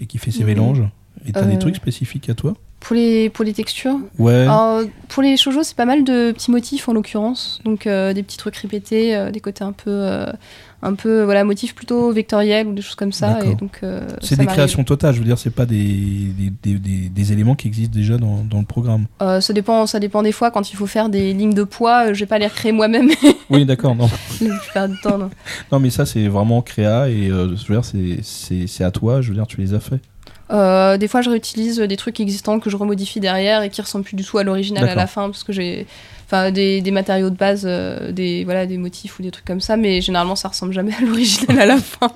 et qui fait ses Mhm. mélanges. Et t'as Euh. des trucs spécifiques à toi? Pour les, pour les textures Ouais. Alors, pour les shoujo, c'est pas mal de petits motifs en l'occurrence. Donc euh, des petits trucs répétés, euh, des côtés un peu, euh, un peu voilà, motifs plutôt vectoriels ou des choses comme ça. Et donc, c'est des créations totales, je veux dire, c'est pas des, des, des, des- des éléments qui existent déjà dans, dans le programme. Ça, dépend, ça dépend des fois. Quand il faut faire des lignes de poids, je vais pas les recréer moi-même Oui, d'accord, non. la plupart du temps. non. Non, mais ça, c'est vraiment créa et je veux dire, c'est à toi, je veux dire, tu les as fait. Euh, des fois, je réutilise des trucs existants que je remodifie derrière et qui ressemblent plus du tout à l'original à la fin parce que j'ai enfin des, des matériaux de base, euh, des voilà des motifs ou des trucs comme ça, mais généralement ça ressemble jamais à l'original à la fin.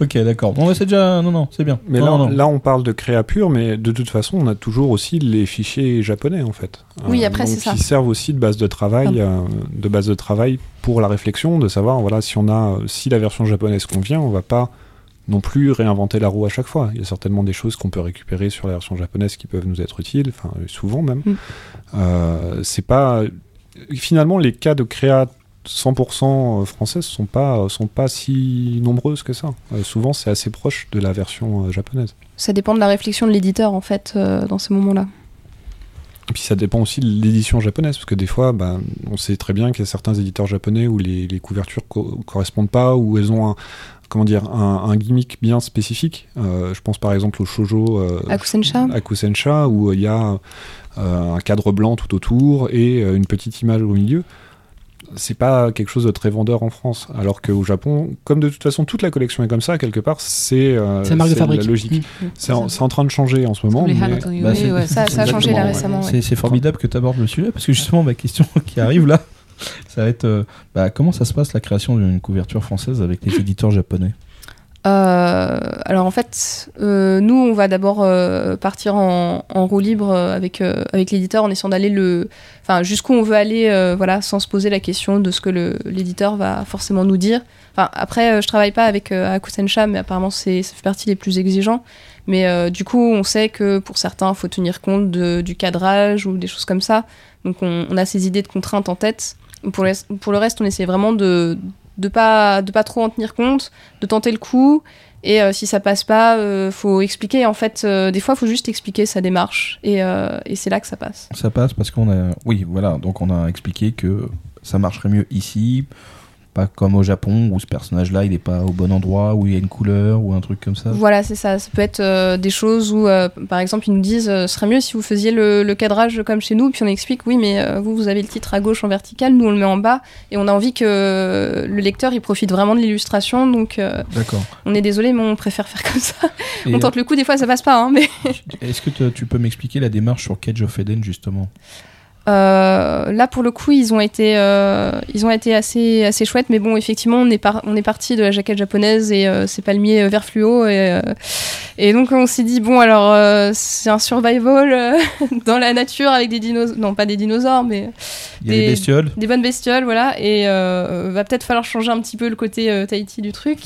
Ok, d'accord. Bon, ouais, c'est déjà. Non, non, c'est bien. Mais Non, là, non. là, on parle de créa pure, mais de toute façon, on a toujours aussi les fichiers japonais, en fait. Oui, après, donc, c'est ça. Qui servent aussi de base de travail, euh, de base de travail pour la réflexion, de savoir, voilà, si on a, si la version japonaise convient, on va pas non plus réinventer la roue à chaque fois. Il y a certainement des choses qu'on peut récupérer sur la version japonaise qui peuvent nous être utiles, enfin, euh, souvent même. Mm. Euh, c'est pas. Finalement, les cas de créa 100% françaises sont pas, sont pas si nombreuses que ça. Euh, souvent, c'est assez proche de la version euh, japonaise. Ça dépend de la réflexion de l'éditeur en fait euh, dans ces moments-là. Et puis ça dépend aussi de l'édition japonaise, parce que des fois, bah, on sait très bien qu'il y a certains éditeurs japonais où les, les couvertures co- correspondent pas, où elles ont un, comment dire, un, un gimmick bien spécifique. Euh, je pense par exemple au shoujo euh, Akusensha Akusensha, où il y a euh, un cadre blanc tout autour et euh, une petite image au milieu. C'est pas quelque chose de très vendeur en France, alors qu'au Japon, comme de toute façon toute la collection est comme ça, quelque part, c'est euh, C'est la logique. Mm. C'est en, train de changer en ce moment. mais- Bah, ouais. Ça, ça a changé là récemment. ouais. C'est formidable que tu abordes le sujet parce que justement, ma question qui arrive là, ça va être euh, bah, comment ça se passe la création d'une couverture française avec les éditeurs japonais? Euh, alors en fait, euh, nous, on va d'abord partir en, roue libre avec, avec l'éditeur en essayant d'aller le, enfin jusqu'où on veut aller, voilà, sans se poser la question de ce que l'éditeur va forcément nous dire. Enfin après, je travaille pas avec Akusensha, mais apparemment c'est ça fait partie des plus exigeants. Mais du coup, on sait que pour certains, faut tenir compte de- du cadrage ou des choses comme ça. Donc on, on a ces idées de contraintes en tête. Pour le, reste, on essaie vraiment de de pas de pas trop en tenir compte, de tenter le coup. Et euh, si ça passe pas, euh, faut expliquer. En fait, euh, des fois, faut juste expliquer sa démarche. Et, euh, et c'est là que ça passe. Ça passe parce qu'on a. Oui, voilà, donc on a expliqué que ça marcherait mieux ici, pas comme au Japon où ce personnage-là il est pas au bon endroit, où il y a une couleur ou un truc comme ça. Voilà, c'est ça. Ça peut être euh, des choses où, euh, par exemple, ils nous disent euh, ce serait mieux si vous faisiez le, le cadrage comme chez nous. Puis on explique oui, mais vous, vous avez le titre à gauche en vertical, nous on le met en bas. Et on a envie que le lecteur il profite vraiment de l'illustration. Donc D'accord. on est désolé, mais on préfère faire comme ça. Et, on tente le coup, des fois ça passe pas. Hein, mais Est-ce que tu peux m'expliquer la démarche sur Cage of Eden justement? Euh, là, pour le coup, ils ont été, euh, ils ont été assez, assez chouettes. Mais bon, effectivement, on est, par- on est parti de la jaquette japonaise et euh, c'est palmier euh, vert fluo. Et, et donc, on s'est dit, bon, alors, c'est un survival dans la nature avec des dinosaures. Non, pas des dinosaures, mais Il y a Des- les bestioles. des bonnes bestioles, voilà. Et va peut-être falloir changer un petit peu le côté Tahiti du truc.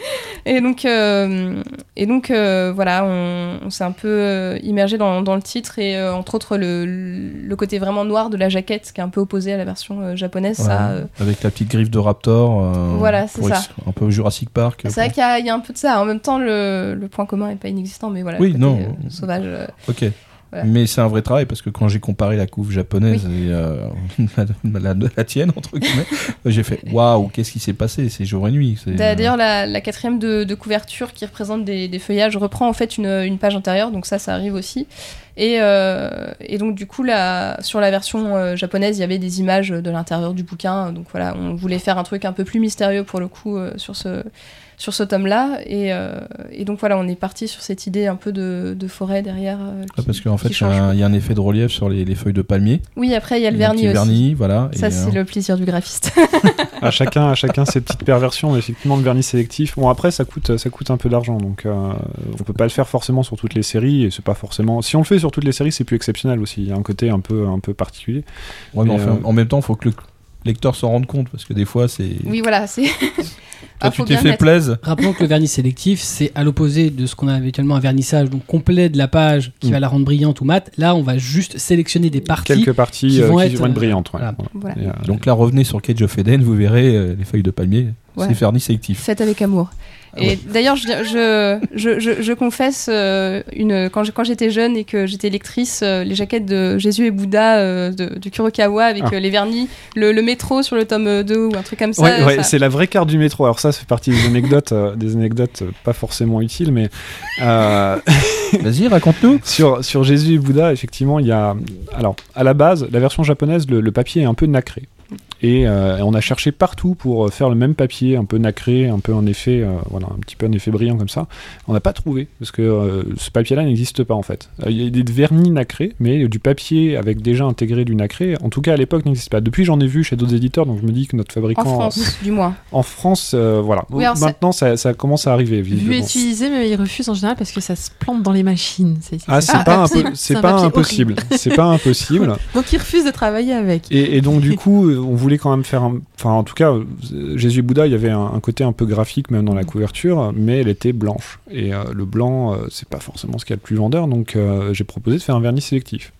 et donc, et donc voilà, on, on s'est un peu immergé dans, dans le titre et entre autres le, le côté vraiment noir de la jaquette, qui est un peu opposé à la version euh, japonaise. Ça, Ouais, euh, Avec la petite griffe de Raptor. euh, Voilà, c'est ça. Un peu Jurassic Park. c'est vrai qu'il y, a- il y a un peu de ça. En même temps, le, le point commun est pas inexistant, mais voilà, Oui, non. sauvage. Ok. Voilà. Mais c'est un vrai travail parce que quand j'ai comparé la couve japonaise et euh, la, la- la tienne, entre guillemets, j'ai fait waouh, qu'est-ce qui s'est passé? C'est jour et nuit. c'est- D'ailleurs, la, la quatrième de, de couverture qui représente des, des feuillages reprend en fait une, une page intérieure, donc ça, ça arrive aussi. Et, euh, et donc du coup, là, sur la version euh, japonaise, il y avait des images de l'intérieur du bouquin. Donc voilà, on voulait faire un truc un peu plus mystérieux pour le coup euh, sur ce sur ce tome-là. Et, euh, et donc voilà, on est parti sur cette idée un peu de, de forêt derrière. euh, Ah, qui- parce qu'en fait, qui il y, a un- il y a un effet de relief sur les, les feuilles de palmier. Oui, après il y a le vernis aussi. vernis, voilà. Ça, c'est euh, le plaisir du graphiste. à chacun, à chacun ses petites perversions. mais Effectivement, le vernis sélectif. Bon, après, ça coûte, ça coûte un peu d'argent, donc euh, on peut pas le faire forcément sur toutes les séries. Et c'est pas forcément. Si on le fait sur toutes les séries, c'est plus exceptionnel aussi. Il y a un côté un peu, un peu particulier. ouais, mais mais, enfin, euh, en même temps, il faut que le lecteur s'en rende compte parce que des fois, c'est. oui, voilà, c'est. Toi, Ah, tu t'es fait plaisir. Rappelons que le vernis sélectif, c'est à l'opposé de ce qu'on a habituellement un vernissage donc complet de la page qui Mm. va la rendre brillante ou mate. Là, on va juste sélectionner des parties. Quelques parties qui euh, vont qui être, vont être brillantes. ouais. voilà. Voilà. Voilà. Et, euh, Donc là, revenez sur Cage of Eden, vous verrez euh, les feuilles de palmier. Ouais. C'est vernis sélectif. Faites avec amour. Ah Et ouais. d'ailleurs, je, je, je, je, je confesse, euh, une, quand je- quand j'étais jeune et que j'étais lectrice, euh, les jaquettes de Jésus et Bouddha euh, de, du Kurokawa avec Ah. euh, les vernis, le, le métro sur le tome 2 ou un truc comme ça. Ouais, ouais, ça- c'est la vraie carte du métro. Alors ça, ça fait partie des anecdotes, euh, des anecdotes pas forcément utiles, mais euh, Vas-y, raconte-nous. sur, sur Jésus et Bouddha, effectivement, il y a. Alors, à la base, la version japonaise, le, le papier est un peu nacré. Et euh, on a cherché partout pour faire le même papier, un peu nacré, un peu en effet, euh, voilà, un petit peu un effet brillant comme ça. On n'a pas trouvé parce que euh, ce papier-là n'existe pas en fait. Euh, Il y a des vernis nacrés, mais du papier avec déjà intégré du nacré, en tout cas à l'époque n'existe pas. Depuis, j'en ai vu chez d'autres éditeurs, donc je me dis que notre en fabricant France, du moins. en France, euh, voilà. Oui, alors ça- Maintenant, ça, ça commence à arriver. Vu utiliser, mais ils refusent en général parce que ça se plante dans les machines. C'est Ah, c'est pas, c'est impossible. C'est pas impossible. Donc ils refusent de travailler avec. Et, et donc du coup, euh, on voulait quand même faire, un- enfin en tout cas, euh, Jésus Bouddha, il y avait un, côté un peu graphique même dans la couverture, mais elle était blanche. Et euh, le blanc, euh, c'est pas forcément ce qu'il y a de plus vendeur, donc j'ai proposé de faire un vernis sélectif.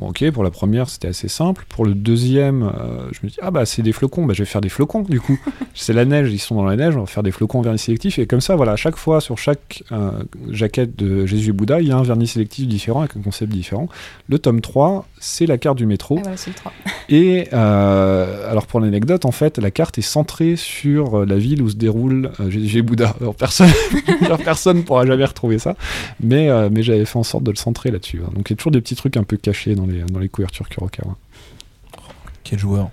Bon ok, pour la première c'était assez simple. Pour le deuxième, euh, je me dis ah bah c'est des flocons, bah je vais faire des flocons du coup. c'est la neige, ils sont dans la neige, on va faire des flocons en vernis sélectif et comme ça voilà, à chaque fois sur chaque euh, jaquette de Jésus et Bouddha, il y a un vernis sélectif différent avec un concept différent. Le tome 3, c'est la carte du métro. Ah, voilà, le 3. Et euh, alors pour l'anecdote, en fait, la carte est centrée sur la ville où se déroule Jésus et Bouddha. Alors personne, personne pourra jamais retrouver ça, mais mais j'avais fait en sorte de le centrer là-dessus. hein. Donc il y a toujours des petits trucs un peu cachés dans les dans les couvertures Kurokawa. Quel joueur.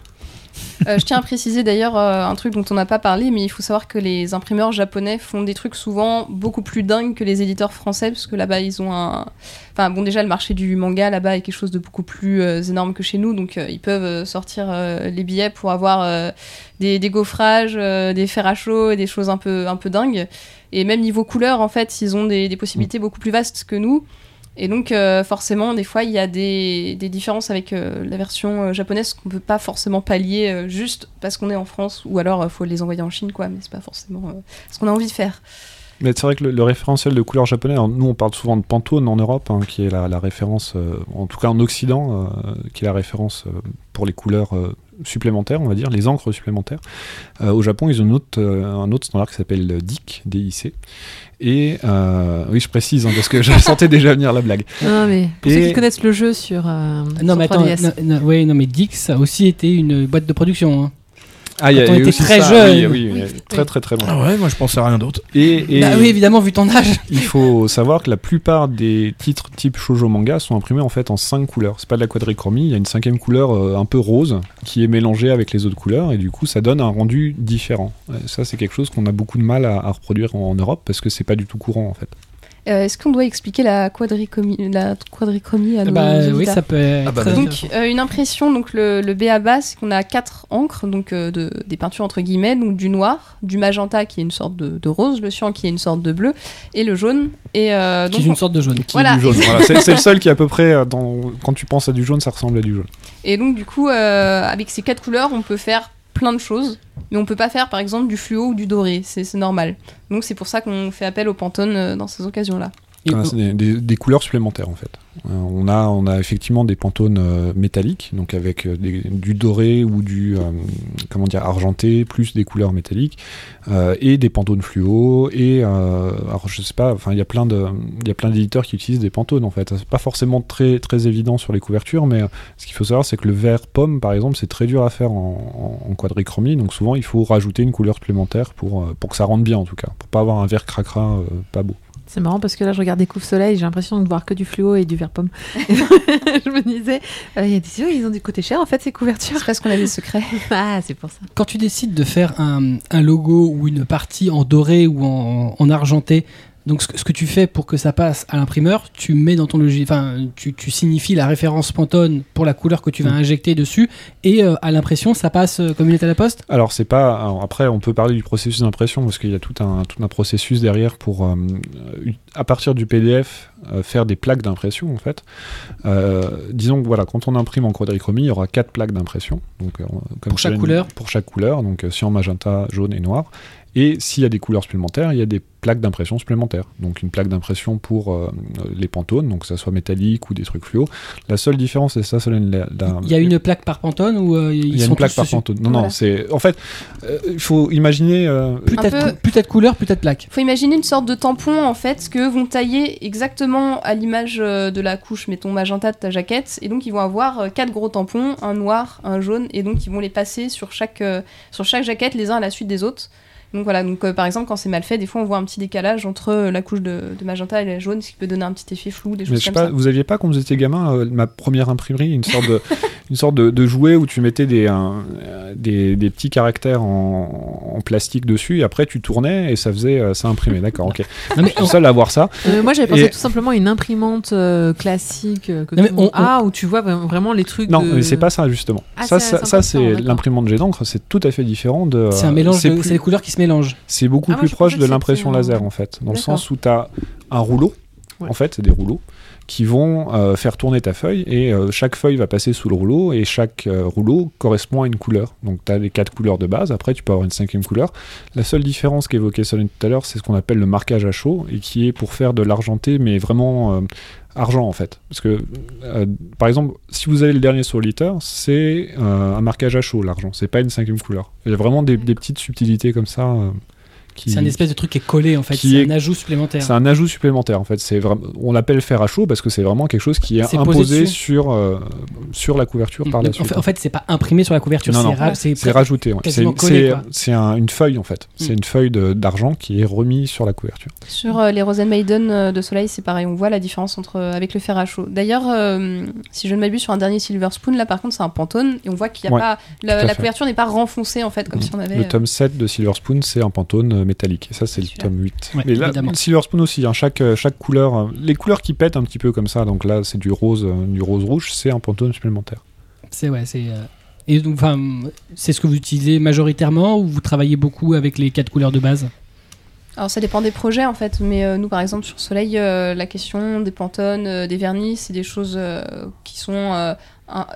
Euh, je tiens à préciser d'ailleurs euh, un truc dont on n'a pas parlé, mais il faut savoir que les imprimeurs japonais font des trucs souvent beaucoup plus dingues que les éditeurs français, parce que là-bas ils ont un. Enfin bon, déjà le marché du manga là-bas est quelque chose de beaucoup plus euh, énorme que chez nous, donc euh, ils peuvent sortir euh, les billets pour avoir euh, des, des gaufrages, euh, des fers à chaud et des choses un peu, un peu dingues. Et même niveau couleur, en fait, ils ont des, des possibilités beaucoup plus vastes que nous. Et donc, euh, forcément, des fois, il y a des, des différences avec euh, la version euh, japonaise qu'on peut pas forcément pallier juste parce qu'on est en France, ou alors il faut les envoyer en Chine, quoi, mais c'est pas forcément ce qu'on a envie de faire. Mais c'est vrai que le, référentiel de couleur japonais, nous on parle souvent de Pantone en Europe, hein, qui est la, la référence, en tout cas en Occident, qui est la référence pour les couleurs supplémentaires, on va dire, les encres supplémentaires. Euh, au Japon, ils ont une autre, euh, un autre standard qui s'appelle DIC, DIC. Et euh, oui, je précise, hein, parce que je sentais déjà venir la blague. Non, mais pour Et- ceux qui connaissent le jeu sur. euh, Non, sur mais attends, 3DS. non, non, ouais, non, mais Dix a aussi été une boîte de production. hein. Ah, il y a Quand on était aussi très ça, jeune. Oui, oui, oui, très très très loin. Ah ouais, moi je pensais à rien d'autre. Et, et Bah oui, évidemment, vu ton âge. il faut savoir que la plupart des titres type shoujo manga sont imprimés en fait en cinq couleurs. C'est pas de la quadrichromie, il y a une cinquième couleur euh, un peu rose qui est mélangée avec les autres couleurs et du coup ça donne un rendu différent. Euh, Ça c'est quelque chose qu'on a beaucoup de mal à, à reproduire en, en Europe parce que c'est pas du tout courant en fait. Euh, Est-ce qu'on doit expliquer la quadrichromie, la quadrichromie à nos Bah oui, ça peut être Ah bah, très vas-y. intéressant. Donc euh, une impression, donc le, le B à bas, c'est qu'on a quatre encres, donc euh, de, des peintures entre guillemets, donc du noir, du magenta qui est une sorte de, de rose, le cyan qui est une sorte de bleu, et le jaune. Et euh, Qui est une on- sorte de jaune. Voilà. du jaune. Voilà, c'est le seul qui est à peu près dans quand tu penses à du jaune ça ressemble à du jaune. Et donc, du coup, euh, avec ces quatre couleurs, on peut faire plein de choses, mais on peut pas faire, par exemple, du fluo ou du doré, c'est normal. Donc, c'est pour ça qu'on fait appel au Pantone euh, dans ces occasions-là. C'est des, des- des couleurs supplémentaires en fait. Euh, on, a, on a effectivement des pantones euh, métalliques, donc avec euh, des- du doré ou du euh, comment dire argenté, plus des couleurs métalliques, et des pantones fluo. Et alors je sais pas, enfin il y a plein de, il y a plein d'éditeurs qui utilisent des pantones en fait. C'est pas forcément très très évident sur les couvertures, mais ce qu'il faut savoir c'est que le vert pomme par exemple c'est très dur à faire en, en- en quadrichromie, donc souvent il faut rajouter une couleur supplémentaire pour pour que ça rentre bien en tout cas, pour pas avoir un vert cracra pas beau. C'est marrant parce que là, je regarde Découvre Soleil, j'ai l'impression de voir que du fluo et du vert pomme. je me disais, euh, il y a des yeux, ils ont du côté cher en fait, ces couvertures. C'est parce qu'on a des secrets. Ah, c'est pour ça. Quand tu décides de faire un, un logo ou une partie en doré ou en, en argenté, donc ce que, ce que tu fais pour que ça passe à l'imprimeur, tu mets dans ton logiciel, enfin tu, tu signifies la référence Pantone pour la couleur que tu vas Mm. injecter dessus et euh, à l'impression ça passe euh, comme une lettre à la poste? Alors c'est pas. alors, après, on peut parler du processus d'impression parce qu'il y a tout un tout un processus derrière pour euh, à partir du PDF faire des plaques d'impression en fait. Disons que voilà, quand on imprime en quadrichromie, il y aura quatre plaques d'impression. Donc comme Pour chaque couleur? Pour chaque couleur, donc cyan, magenta, jaune et noir. Et s'il y a des couleurs supplémentaires, il y a des plaques d'impression supplémentaires. Donc une plaque d'impression pour euh, les pantones, donc que ça soit métallique ou des trucs fluo. La seule différence, c'est ça, Solène, la- la- Il y a une plaque par Pantone ou euh, ils il y a sont une plaque par dessus? pantone. Non, Voilà. non, c'est. En fait, euh, il faut imaginer. euh, Plus t'as de peu- cou- plus t'as de couleurs, plus t'as de plaques. Faut imaginer une sorte de tampon en fait que vont tailler exactement à l'image de la couche, mettons magenta de ta jaquette, et donc ils vont avoir euh, quatre gros tampons, un noir, un jaune, et donc ils vont les passer sur chaque euh, sur chaque jaquette les uns à la suite des autres. Donc voilà, donc euh, par exemple quand c'est mal fait, des fois on voit un petit décalage entre euh, la couche de, de magenta et la jaune, ce qui peut donner un petit effet flou, des mais choses sais comme pas, ça. vous aviez pas quand vous étiez gamin euh, ma première imprimerie, une sorte de, une sorte de, de jouet où tu mettais des, un- des, des petits caractères en, en plastique dessus et après tu tournais et ça faisait ça imprimait. D'accord, ok. Non, mais Je suis le seul à avoir ça. Euh, moi, j'avais pensé Et- tout simplement à une imprimante euh, classique que Non, tout on- a, où tu vois vra- vraiment les trucs. Non, de- mais c'est pas ça justement. Ah, ça, c'est- ça, ça, l'imprimante jet d'encre, c'est tout à fait différent de. c'est un mélange, c'est de- plus- c'est les couleurs qui se mélangent. C'est beaucoup Ah, plus proche de l'impression laser en fait, dans le sens où tu as un rouleau, Ouais. en fait, c'est des rouleaux qui vont euh, faire tourner ta feuille et euh, chaque feuille va passer sous le rouleau et chaque euh, rouleau correspond à une couleur. Donc tu as les quatre couleurs de base, après tu peux avoir une cinquième couleur. La seule différence qu'évoquait Solène tout à l'heure, c'est ce qu'on appelle le marquage à chaud et qui est pour faire de l'argenté mais vraiment euh, argent en fait. Parce que euh, par exemple, si vous avez le dernier sur liter, c'est euh, un marquage à chaud l'argent, c'est pas une cinquième couleur. Il y a vraiment des, des petites subtilités comme ça. Qui- C'est un espèce de truc qui est collé en fait. qui C'est est- un ajout supplémentaire. c'est un ajout supplémentaire en fait. C'est vraiment, on l'appelle fer à chaud parce que c'est vraiment quelque chose qui est, C'est posé imposé sur euh, sur la couverture par la en, suite. fait, en fait, c'est pas imprimé sur la couverture, Non, c'est non. ra- c'est c'est rajouté. ouais. C'est une- collé, c'est quoi. c'est un- une feuille en fait. C'est Mm. une feuille de- d'argent qui est remise sur la couverture. Sur euh, les Rosen Maiden euh, de Soleil, c'est pareil, on voit la différence entre euh, avec le fer à chaud. D'ailleurs, euh, si je ne m'abuse sur un dernier Silver Spoon, là par contre c'est un Pantone et on voit qu'il y a Ouais, pas la, couverture n'est pas renfoncée en fait comme si on avait Le tome 7 de Silver Spoon, c'est un pantone métallique. Et ça, c'est le tome 8. Ouais, Mais là, évidemment. Silver Spoon aussi, hein, chaque, euh, chaque couleur, euh, les couleurs qui pètent un petit peu comme ça, donc là, c'est du rose, euh, du rose rouge, c'est un pantone supplémentaire. C'est ouais, c'est. euh, Et donc, enfin, c'est ce que vous utilisez majoritairement ou vous travaillez beaucoup avec les quatre couleurs de base? Alors ça dépend des projets en fait, mais euh, nous par exemple sur Soleil, euh, la question des pantones, euh, des vernis, c'est des choses euh, qui sont euh, un-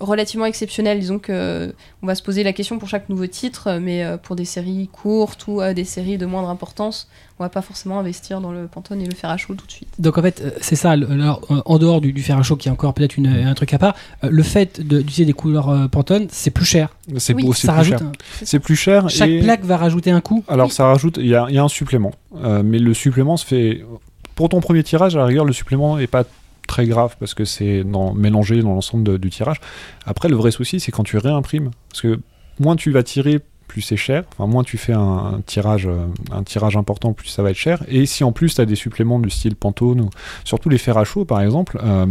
relativement exceptionnelles. Disons que on va se poser la question pour chaque nouveau titre, euh, mais euh, pour des séries courtes ou euh, des séries de moindre importance, on va pas forcément investir dans le pantone et le fer à chaud tout de suite. Donc en fait, c'est ça. alors, en dehors du, du fer à chaud, qui est encore peut-être une- un truc à part, le fait de- d'utiliser des couleurs Pantone, c'est plus cher. C'est Oui, Ça plus rajoute. C'est plus cher. Chaque et- plaque va rajouter un coût. Alors Oui. ça rajoute, il y, a il y a un supplément, Euh, mais le supplément se fait pour ton premier tirage. À la rigueur, le supplément n'est pas très grave parce que c'est mélangé dans l'ensemble du tirage. Après, le vrai souci, c'est quand tu réimprimes, parce que moins tu vas tirer, plus c'est cher. Enfin, moins tu fais un, euh, tirage important, plus ça va être cher. Et si en plus tu as des suppléments du style Pantone, ou surtout les fers à chaud par exemple. euh,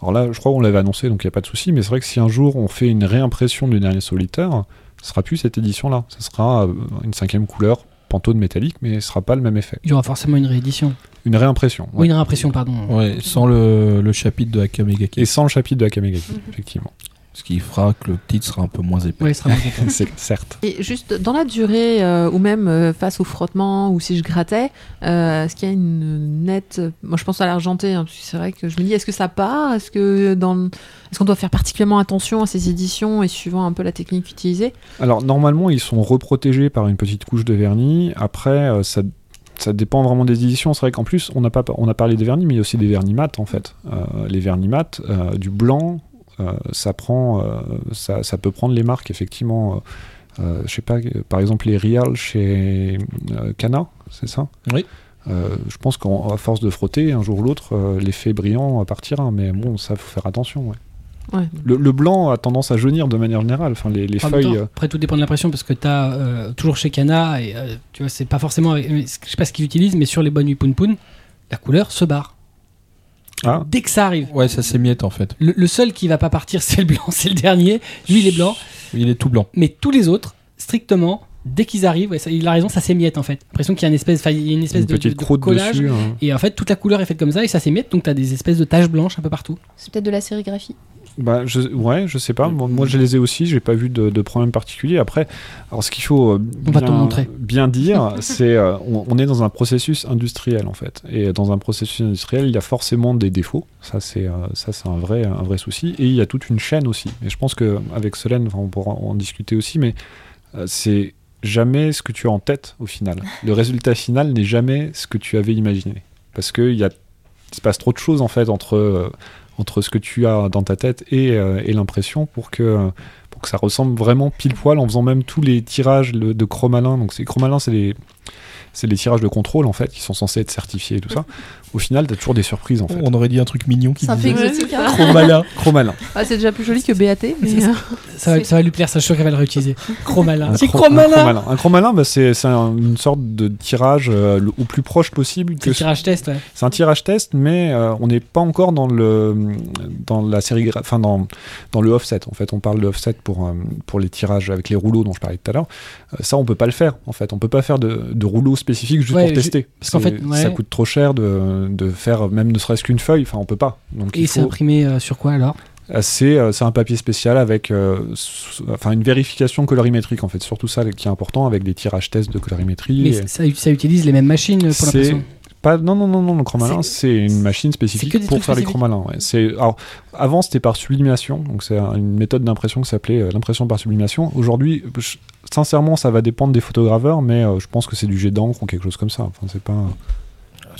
alors là, je crois qu'on l'avait annoncé, donc il n'y a pas de souci. Mais c'est vrai que si un jour on fait une réimpression du dernier solitaire, ce sera plus cette édition-là. Ce sera euh, une cinquième couleur Pantone métallique, mais ce sera pas le même effet. Il y aura forcément une réédition. Une réimpression. Ou ouais. une réimpression, pardon. Ouais, sans le, le chapitre de Akamegaki. Et sans le chapitre de Akamegaki, effectivement. Ce qui fera que le titre sera un peu moins épais. Il sera moins épais. c'est certes. Et juste dans la durée, euh, ou même euh, face au frottement, ou si je grattais, euh, est-ce qu'il y a une nette. Moi, je pense à l'argenté, hein, parce que c'est vrai que je me dis, est-ce que ça part? Est-ce que dans... est-ce qu'on doit faire particulièrement attention à ces éditions et suivant un peu la technique utilisée? Alors normalement, ils sont reprotégés par une petite couche de vernis. Après, euh, ça, ça dépend vraiment des éditions. C'est vrai qu'en plus, on a, pas, on a parlé des vernis, mais il y a aussi des vernis mat en fait. Euh, les vernis mat, euh, du blanc, ça prend, euh, ça, ça peut prendre les marques effectivement. Euh, euh, je sais pas, euh, par exemple les Real chez euh, Cana, c'est ça? Oui. Euh, je pense qu'à force de frotter, un jour ou l'autre, euh, l'effet brillant partira. Mais bon, ça faut faire attention. ouais. Ouais. Le, le blanc a tendance à jaunir de manière générale. Enfin, les, les En même feuilles. temps, euh, Après, tout dépend de l'impression parce que tu as toujours chez Kana, et euh, tu vois, c'est pas forcément. avec- Je sais pas ce qu'ils utilisent, mais sur les bonnes Poun Poun, la couleur se barre. Ah. Dès que ça arrive. Ouais, ça s'émiette en fait. Le, le seul qui va pas partir, c'est le blanc, c'est le dernier. Lui, il est blanc. Il est tout blanc. Mais tous les autres, strictement, dès qu'ils arrivent, ouais, ça- il a raison, ça s'émiette en fait. L'impression qu'il y a une espèce, il y a une espèce Une de, petite de- de croûte collage. dessus. hein. Et en fait, toute la couleur est faite comme ça et ça s'émiette, donc t'as des espèces de taches blanches un peu partout. C'est peut-être de la sérigraphie. Bah, je, ouais, je sais pas. Moi, moi, je les ai aussi. J'ai pas vu de, de problème particulier. Après, alors ce qu'il faut euh, On va bien, dire, c'est euh, on, on est dans un processus industriel en fait. Et dans un processus industriel, il y a forcément des défauts. Ça, c'est euh, ça, c'est un vrai un vrai souci. Et il y a toute une chaîne aussi. Et je pense que avec Solène, enfin, on pourra en discuter aussi, mais euh, c'est jamais ce que tu as en tête au final. Le résultat final n'est jamais ce que tu avais imaginé. Parce que il y a, il se passe trop de choses en fait entre, euh, entre ce que tu as dans ta tête et, euh, l'impression pour que, ça ressemble vraiment pile poil en faisant même tous les tirages de chromalin. Donc ces chromalin, c'est les, c'est les tirages de contrôle en fait qui sont censés être certifiés et tout ça. Au final, tu as toujours des surprises en fait. On aurait dit un truc mignon qui C'est un peu disait exotique. hein. Chromalin. Chromalin. Ah, c'est déjà plus joli que BAT, mais euh, Ça va, ça va lui plaire, ça je suis sûr qu'elle va le réutiliser. Chromalin. C'est chro- un chromalin chromalin. Un chromalin, bah, c'est c'est un- une sorte de tirage euh, le- au plus proche possible C'est le tirage test, ouais. C'est un tirage test, mais euh, on n'est pas encore dans le dans la série, enfin dans dans le offset. En fait, on parle de offset pour euh, pour les tirages avec les rouleaux dont je parlais tout à l'heure. Euh, ça, on peut pas le faire. En fait, on peut pas faire de, de rouleaux spécifiques juste Ouais, pour ju- tester. parce qu'en C'est- fait, ouais. ça coûte trop cher de, de faire même ne serait-ce qu'une feuille. Enfin, on peut pas. Donc Et c'est faut. imprimé euh, sur quoi alors euh, C'est euh, c'est un papier spécial avec enfin une vérification colorimétrique en fait. Surtout ça qui est important avec des tirages tests de colorimétrie. Mais et- ça, ça utilise les mêmes machines pour l'impression. Pas, non, non, non, non, le chromalin, c'est une machine spécifique pour faire les chromalins. Ouais. C'est, alors, avant, c'était par sublimation, donc c'est un- une méthode d'impression qui s'appelait euh, l'impression par sublimation. Aujourd'hui, sincèrement, ça va dépendre des photograveurs, mais euh, je pense que c'est du jet d'encre ou quelque chose comme ça. Enfin, c'est pas.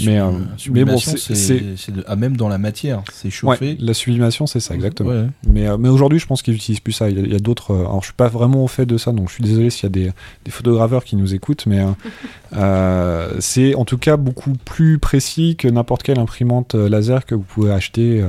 Mais, euh, mais bon, Sublimation, c'est- ah, même dans la matière, c'est Ouais, chauffé. la sublimation, c'est ça, exactement. Ouais. Mais, euh, mais aujourd'hui, je pense qu'ils n'utilisent plus ça. Il y a, d'autres. euh, alors, je suis pas vraiment au fait de ça, donc je suis désolé s'il y a des, des photograveurs qui nous écoutent, mais euh, c'est en tout cas beaucoup plus précis que n'importe quelle imprimante laser que vous pouvez acheter euh,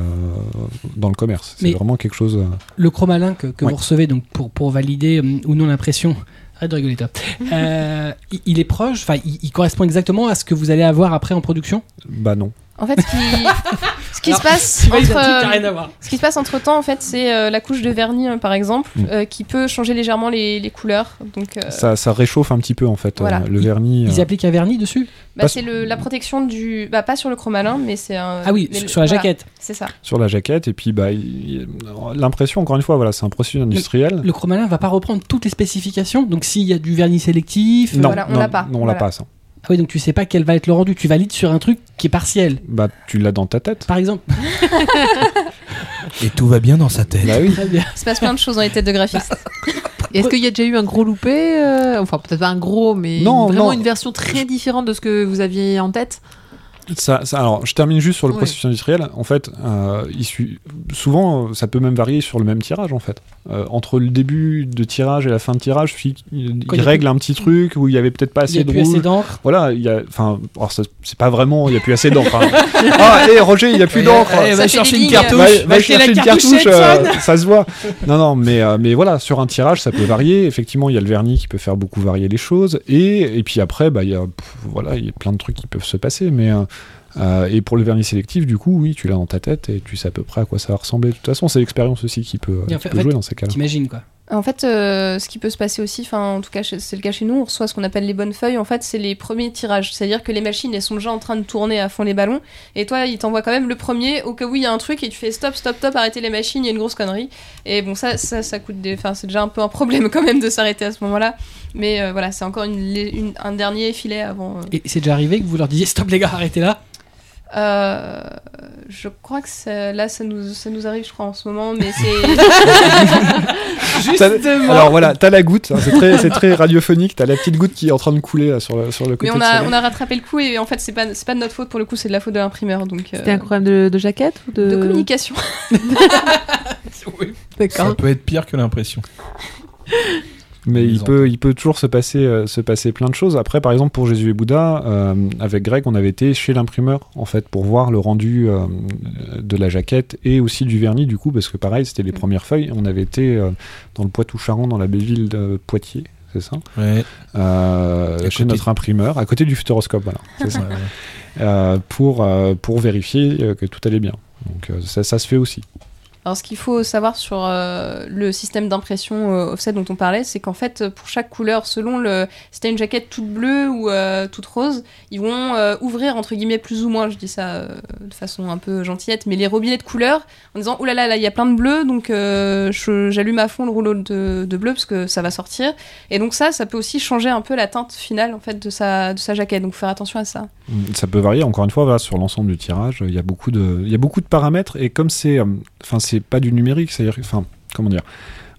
dans le commerce. C'est vraiment quelque chose. euh, Le chromalin que, que Ouais. vous recevez donc pour, pour valider hum, ou non l'impression. Rigoler toi. Euh, il, est proche, enfin il correspond exactement à ce que vous allez avoir après en production? bah non. En fait, ce qui, ce qui Alors, se passe vois, entre, euh, ce qui se passe entre temps, en fait, c'est euh, la couche de vernis, euh, par exemple, Mm. euh, qui peut changer légèrement les, les couleurs. Donc, euh, Ça, ça réchauffe un petit peu en fait. Voilà. euh, le vernis. Ils euh, appliquent un vernis dessus bah, c'est le- la protection du, bah, pas sur le chromalin, mais c'est un. Ah oui, mais sur, le- la voilà, jaquette. C'est ça. sur la jaquette et puis bah il- l'impression encore une fois voilà c'est un processus industriel Le chromalin va pas reprendre toutes les spécifications. Donc s'il y a du vernis sélectif. non, Voilà, on l'a pas. non on Voilà. l'a pas ça Ah oui, donc tu sais pas quel va être le rendu. Tu valides sur un truc qui est partiel. bah tu l'as dans ta tête Par exemple. Et tout va bien dans sa tête. bah oui Très bien. Il se passe plein de choses dans les têtes de graphistes. est-ce qu'il y a déjà eu un gros loupé euh, Enfin, peut-être pas un gros, mais Non, vraiment non. une version très différente de ce que vous aviez en tête? Ça, ça- alors, je termine juste sur le processus industriel. En fait, euh, il suit- souvent, euh, ça peut même varier sur le même tirage. En fait, Euh, entre le début de tirage et la fin de tirage, il, il règle un petit truc où il y avait peut-être pas Il y assez a de plus assez rouge. d'encre. Voilà, il y a, enfin, alors ça- c'est pas vraiment, il y a plus assez d'encre. hein. ah, hé Roger, il y a plus d'encre. Va fait chercher une cartouche. Va, va va chercher une cartouche euh, ça se voit. Non, non, mais, euh, mais voilà, sur un tirage, ça peut varier. Effectivement, il y a le vernis qui peut faire beaucoup varier les choses. Et, et puis après, bah, il y a, pff, voilà, il y a plein de trucs qui peuvent se passer. Mais, euh, et pour le vernis sélectif, du coup, oui, tu l'as dans ta tête et tu sais à peu près à quoi ça va ressembler. De toute façon, c'est l'expérience aussi qui peut, Et en qui fait- peut en fait, jouer dans ces cas-là. T'imagines quoi. En fait, euh, ce qui peut se passer aussi, enfin, en tout cas, c'est le cas chez nous, on reçoit ce qu'on appelle les bonnes feuilles. En fait, c'est les premiers tirages. C'est-à-dire que les machines, elles sont déjà en train de tourner à fond les ballons. Et toi, ils t'envoient quand même le premier au cas où il y a un truc et tu fais stop, stop, stop, arrêtez les machines, il y a une grosse connerie. Et bon, ça, ça, ça coûte des. Enfin, c'est déjà un peu un problème quand même de s'arrêter à ce moment-là. Mais euh, voilà, c'est encore une, une- un dernier filet avant. euh. Et c'est déjà arrivé que vous leur disiez stop les gars, arrêtez là? Euh, je crois que ça- là, ça nous, ça nous arrive, je crois, en ce moment, mais c'est. Justement. Alors voilà, t'as la goutte, hein, c'est très, c'est très radiophonique, t'as la petite goutte qui est en train de couler là, sur, le, sur le côté Mais on a, on a rattrapé le coup et en fait c'est pas c'est pas de notre faute pour le coup c'est de la faute de l'imprimeur donc euh, C'était un problème de, de jaquette ou de... de communication. D'accord. Ça peut être pire que l'impression. Mais il peut, il peut toujours se passer, euh, se passer plein de choses. Après, par exemple, pour Jésus et Bouddha, euh, avec Greg, on avait été chez l'imprimeur, en fait, pour voir le rendu euh, de la jaquette et aussi du vernis, du coup, parce que pareil, c'était les premières feuilles. On avait été euh, dans le Poitou-Charentes, dans la belle ville de Poitiers, c'est ça? Ouais. Euh, Chez notre imprimeur, à côté du Futuroscope, voilà. C'est ça. Ouais, ouais. Euh, pour, euh, pour vérifier que tout allait bien. Donc euh, ça, ça se fait aussi. Alors, ce qu'il faut savoir sur euh, le système d'impression euh, offset dont on parlait, c'est qu'en fait, pour chaque couleur, selon le. Si t'as une jaquette toute bleue ou euh, toute rose, ils vont ouvrir, entre guillemets, plus ou moins, je dis ça de façon un peu gentillette, mais les robinets de couleurs en disant, oh là il y a plein de bleu, donc j'allume à fond le rouleau de, bleu parce que ça va sortir. Et donc, ça, ça peut aussi changer un peu la teinte finale, en fait, de sa, de sa jaquette. Donc, faire attention à ça. Ça peut varier, encore une fois, voilà, sur l'ensemble du tirage, il y a beaucoup de, il y a beaucoup de paramètres, et comme c'est, c'est pas du numérique, c'est-à-dire, enfin, comment dire,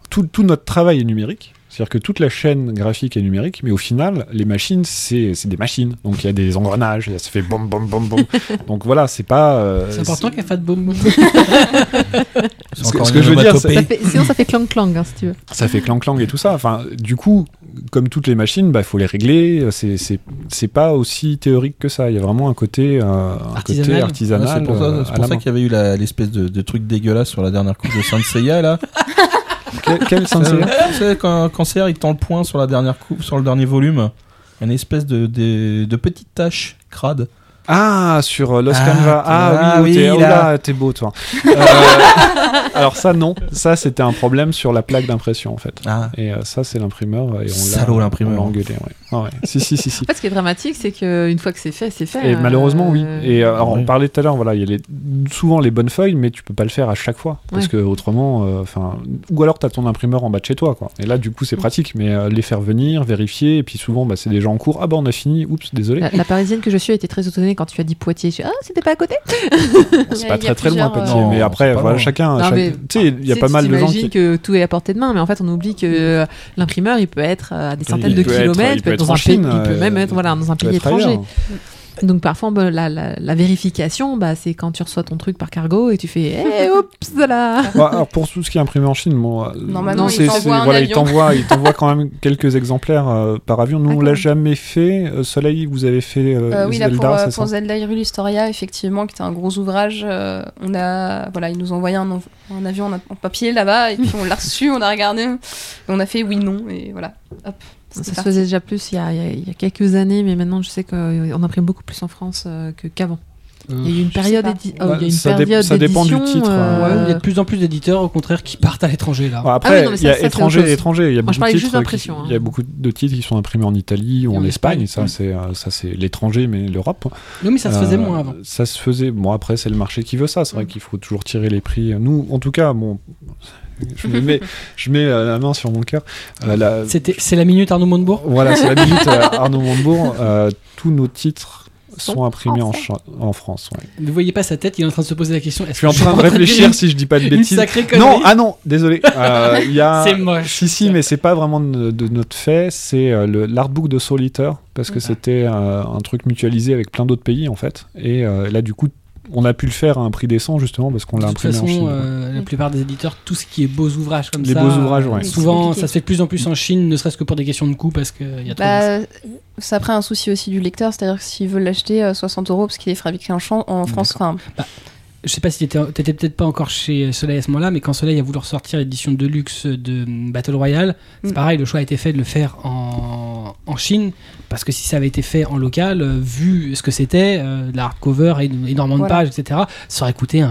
tout, tout notre travail est numérique, c'est-à-dire que toute la chaîne graphique est numérique, mais au final, les machines, c'est c'est des machines, donc il y a des engrenages, et ça fait bom bom bom bom, donc voilà, c'est pas. euh, C'est important qu'elle fasse boum. C'est Ce que- encore ce que je veux dire. Ça fait- sinon, ça fait clang-clang, hein, si tu veux. ça fait clang clang et tout ça. Enfin, du coup, comme toutes les machines, bah, faut les régler. C'est c'est c'est pas aussi théorique que ça. Il y a vraiment un côté euh, un Artisanal. côté Ouais, artisanal. c'est pour ça, euh, ça qu'il y avait eu l'espèce de, de truc dégueulasse sur la dernière coupe de Saint là. Quel, quel Saint Seiya tu sais, quand cancer il tend le point sur la dernière coupe, sur le dernier volume, il y a une espèce de, de, de petite tache crade. Ah, sur euh, Los Ah, Canva. Ah, ah oui, oui, t'es- oh là. t'es beau, toi. Euh, alors ça, non. Ça, c'était un problème sur la plaque d'impression, en fait. Ah. Et euh, ça, c'est l'imprimeur. Et on l'a- Salaud, l'imprimeur. on l'a engueulé, ouais. Ah ouais. Si, si, si, si. En fait, ce qui est dramatique, c'est qu'une fois que c'est fait, c'est fait. Et euh, malheureusement, oui. Et euh, alors, on parlait tout à l'heure, voilà, il y a les- souvent les bonnes feuilles, mais tu peux pas le faire à chaque fois. Parce Ouais. que autrement, euh, enfin, ou alors tu as ton imprimeur en bas de chez toi, quoi. Et là, du coup, c'est pratique, mais euh, les faire venir, vérifier, et puis souvent, bah, c'est des gens en cours. Ah bah, on a fini, oups, désolé. La, la parisienne que je suis a été très étonnée quand tu as dit Poitiers. Je suis, ah, c'était pas à côté? C'est pas très très loin, Poitiers. euh, mais après, voilà, loin. chacun. Tu sais, il y a pas mal de gens que tout est à portée de main, mais en fait, on oublie que l'imprimeur, il peut être à des centaines de kilomètres, être dans en un pays, il peut euh, même être voilà, dans un pays étranger. Donc parfois, bah, la, la- la vérification, bah, c'est quand tu reçois ton truc par cargo et tu fais, eh, oups, là. Bon, alors pour tout ce qui est imprimé en Chine, bon, Normalement, c'est- il c'est- t'envoie un voilà, il t'envoie, il t'envoie quand même quelques exemplaires euh, par avion. Nous, Ah, on l'a jamais fait. Euh, Soleil, vous avez fait euh, Euh, oui, là, Zelda, pour, c'est pour ça Zelda Hyrule Historia, effectivement, qui était un gros ouvrage, euh, on a, voilà, ils nous ont envoyé un, avion en, en papier là-bas, et puis on l'a reçu, on a regardé, et on a fait oui, non, et voilà. Hop, Ça se faisait déjà plus il y, a, il y quelques années, mais maintenant, je sais qu'on imprime beaucoup plus en France euh, qu'avant. Il y a eu une période, édi- oh, Bah, il y a une ça dé- période ça dépend du titre, euh, Ouais, il y a de plus en plus d'éditeurs, au contraire, qui partent à l'étranger, là. Bon, Ah après, oui, non, mais il y a étranger et étranger. Il y a Moi, je beaucoup de parlais juste titres. qui- d'impression, hein. Il y a beaucoup de titres qui sont imprimés en Italie ou Et en en Espagne. Espagne. Ça, c'est euh, ça, c'est l'étranger, mais l'Europe. Non, mais ça se faisait Euh, moins avant. Ça se faisait. Bon, après, c'est le marché qui veut ça. C'est vrai Mm. qu'il faut toujours tirer les prix. Nous, en tout cas, bon. Je me mets, je mets euh, la main sur mon cœur. Euh, la- c'est la minute Arnaud Montebourg Voilà, c'est la minute euh, Arnaud Montebourg. Euh, tous nos titres sont imprimés en, cha- en France. ouais. Ne voyez pas sa tête, il est en train de se poser la question. Je suis en train de réfléchir si je dis pas de bêtises. Non, ah non, désolé. Euh, il y a... C'est moche. Si, si, mais c'est pas vraiment de, de notre fait. C'est euh, l'artbook de Eater, parce que Ah. c'était euh, un truc mutualisé avec plein d'autres pays, en fait. Et euh, là, du coup, on a pu le faire à un prix décent, justement, parce qu'on De l'a imprimé en façon, Chine. euh, la plupart des éditeurs, tout ce qui est beaux ouvrages comme Les ça, beaux ouvrages, ouais. euh, souvent ça se fait de plus en plus en Chine, ne serait-ce que pour des questions de coût, parce qu'il y a trop de... Bah, c'est après un souci aussi du lecteur, c'est-à-dire que s'ils veulent l'acheter euh, 60 euros parce qu'il est fabriqué en, en France, enfin, Je sais pas si t'étais t'étais peut-être pas encore chez Soleil à ce moment-là, mais quand Soleil a voulu ressortir l'édition de luxe de Battle Royale, c'est Mm. pareil, le choix a été fait de le faire en, en Chine, parce que si ça avait été fait en local, euh, vu ce que c'était, euh, de la hardcover et énormément de Voilà. pages, etc., ça aurait coûté un,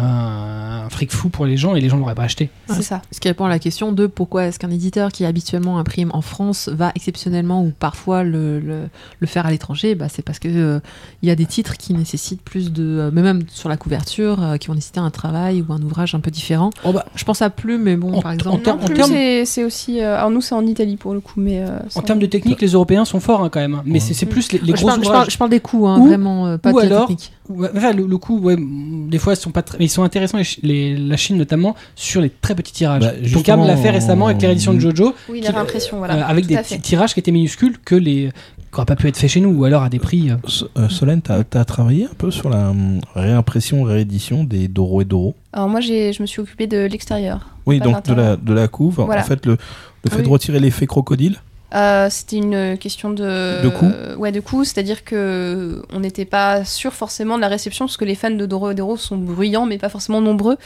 un fric fou pour les gens et les gens l'auraient pas acheté. Ouais. c'est ça. Ce qui répond à la question de pourquoi est-ce qu'un éditeur qui habituellement imprime en France va exceptionnellement ou parfois le, le, le faire à l'étranger bah, C'est parce que euh, il y a des titres qui nécessitent plus de. euh, mais même sur la couverture, euh, qui vont nécessiter un travail ou un ouvrage un peu différent. Oh bah, Je pense à Plume, mais bon, En- par en exemple. termes- Non plus, termes- c'est- aussi. euh, alors nous, c'est en Italie pour le coup, mais. euh, en termes de technique, les Européens sont forts hein, quand même, hein. mais Ouais. c'est plus les, les je, gros parle, je, ouvrages. parle, je parle des coûts, hein, Ou- vraiment, euh, pas ou de la alors- technique. Ouais, enfin, le, le ouais, mm, des fois, ils sont pas très- mais ils sont intéressants, les, Chi- les- la Chine notamment, sur les très petits tirages. Bah, Tonkam l'a fait récemment avec les rééditions de Jojo, Oui, qui- la réimpression, voilà. avec des tirages qui étaient minuscules que les qui n'auraient pas pu être faits chez nous, ou alors à des prix. euh, euh, Solène, t'as as travaillé un peu sur la hum, réimpression, réédition des Doro et Doro? Alors moi, j'ai- je me suis occupée de l'extérieur. Oui, donc de la, de la couve. Voilà. En fait, le, le fait Oui. de retirer l'effet crocodile, Euh, C'était une question de. De coût euh, Ouais, de coût. C'est-à-dire que on n'était pas sûr forcément de la réception parce que les fans de Doro sont bruyants mais pas forcément nombreux.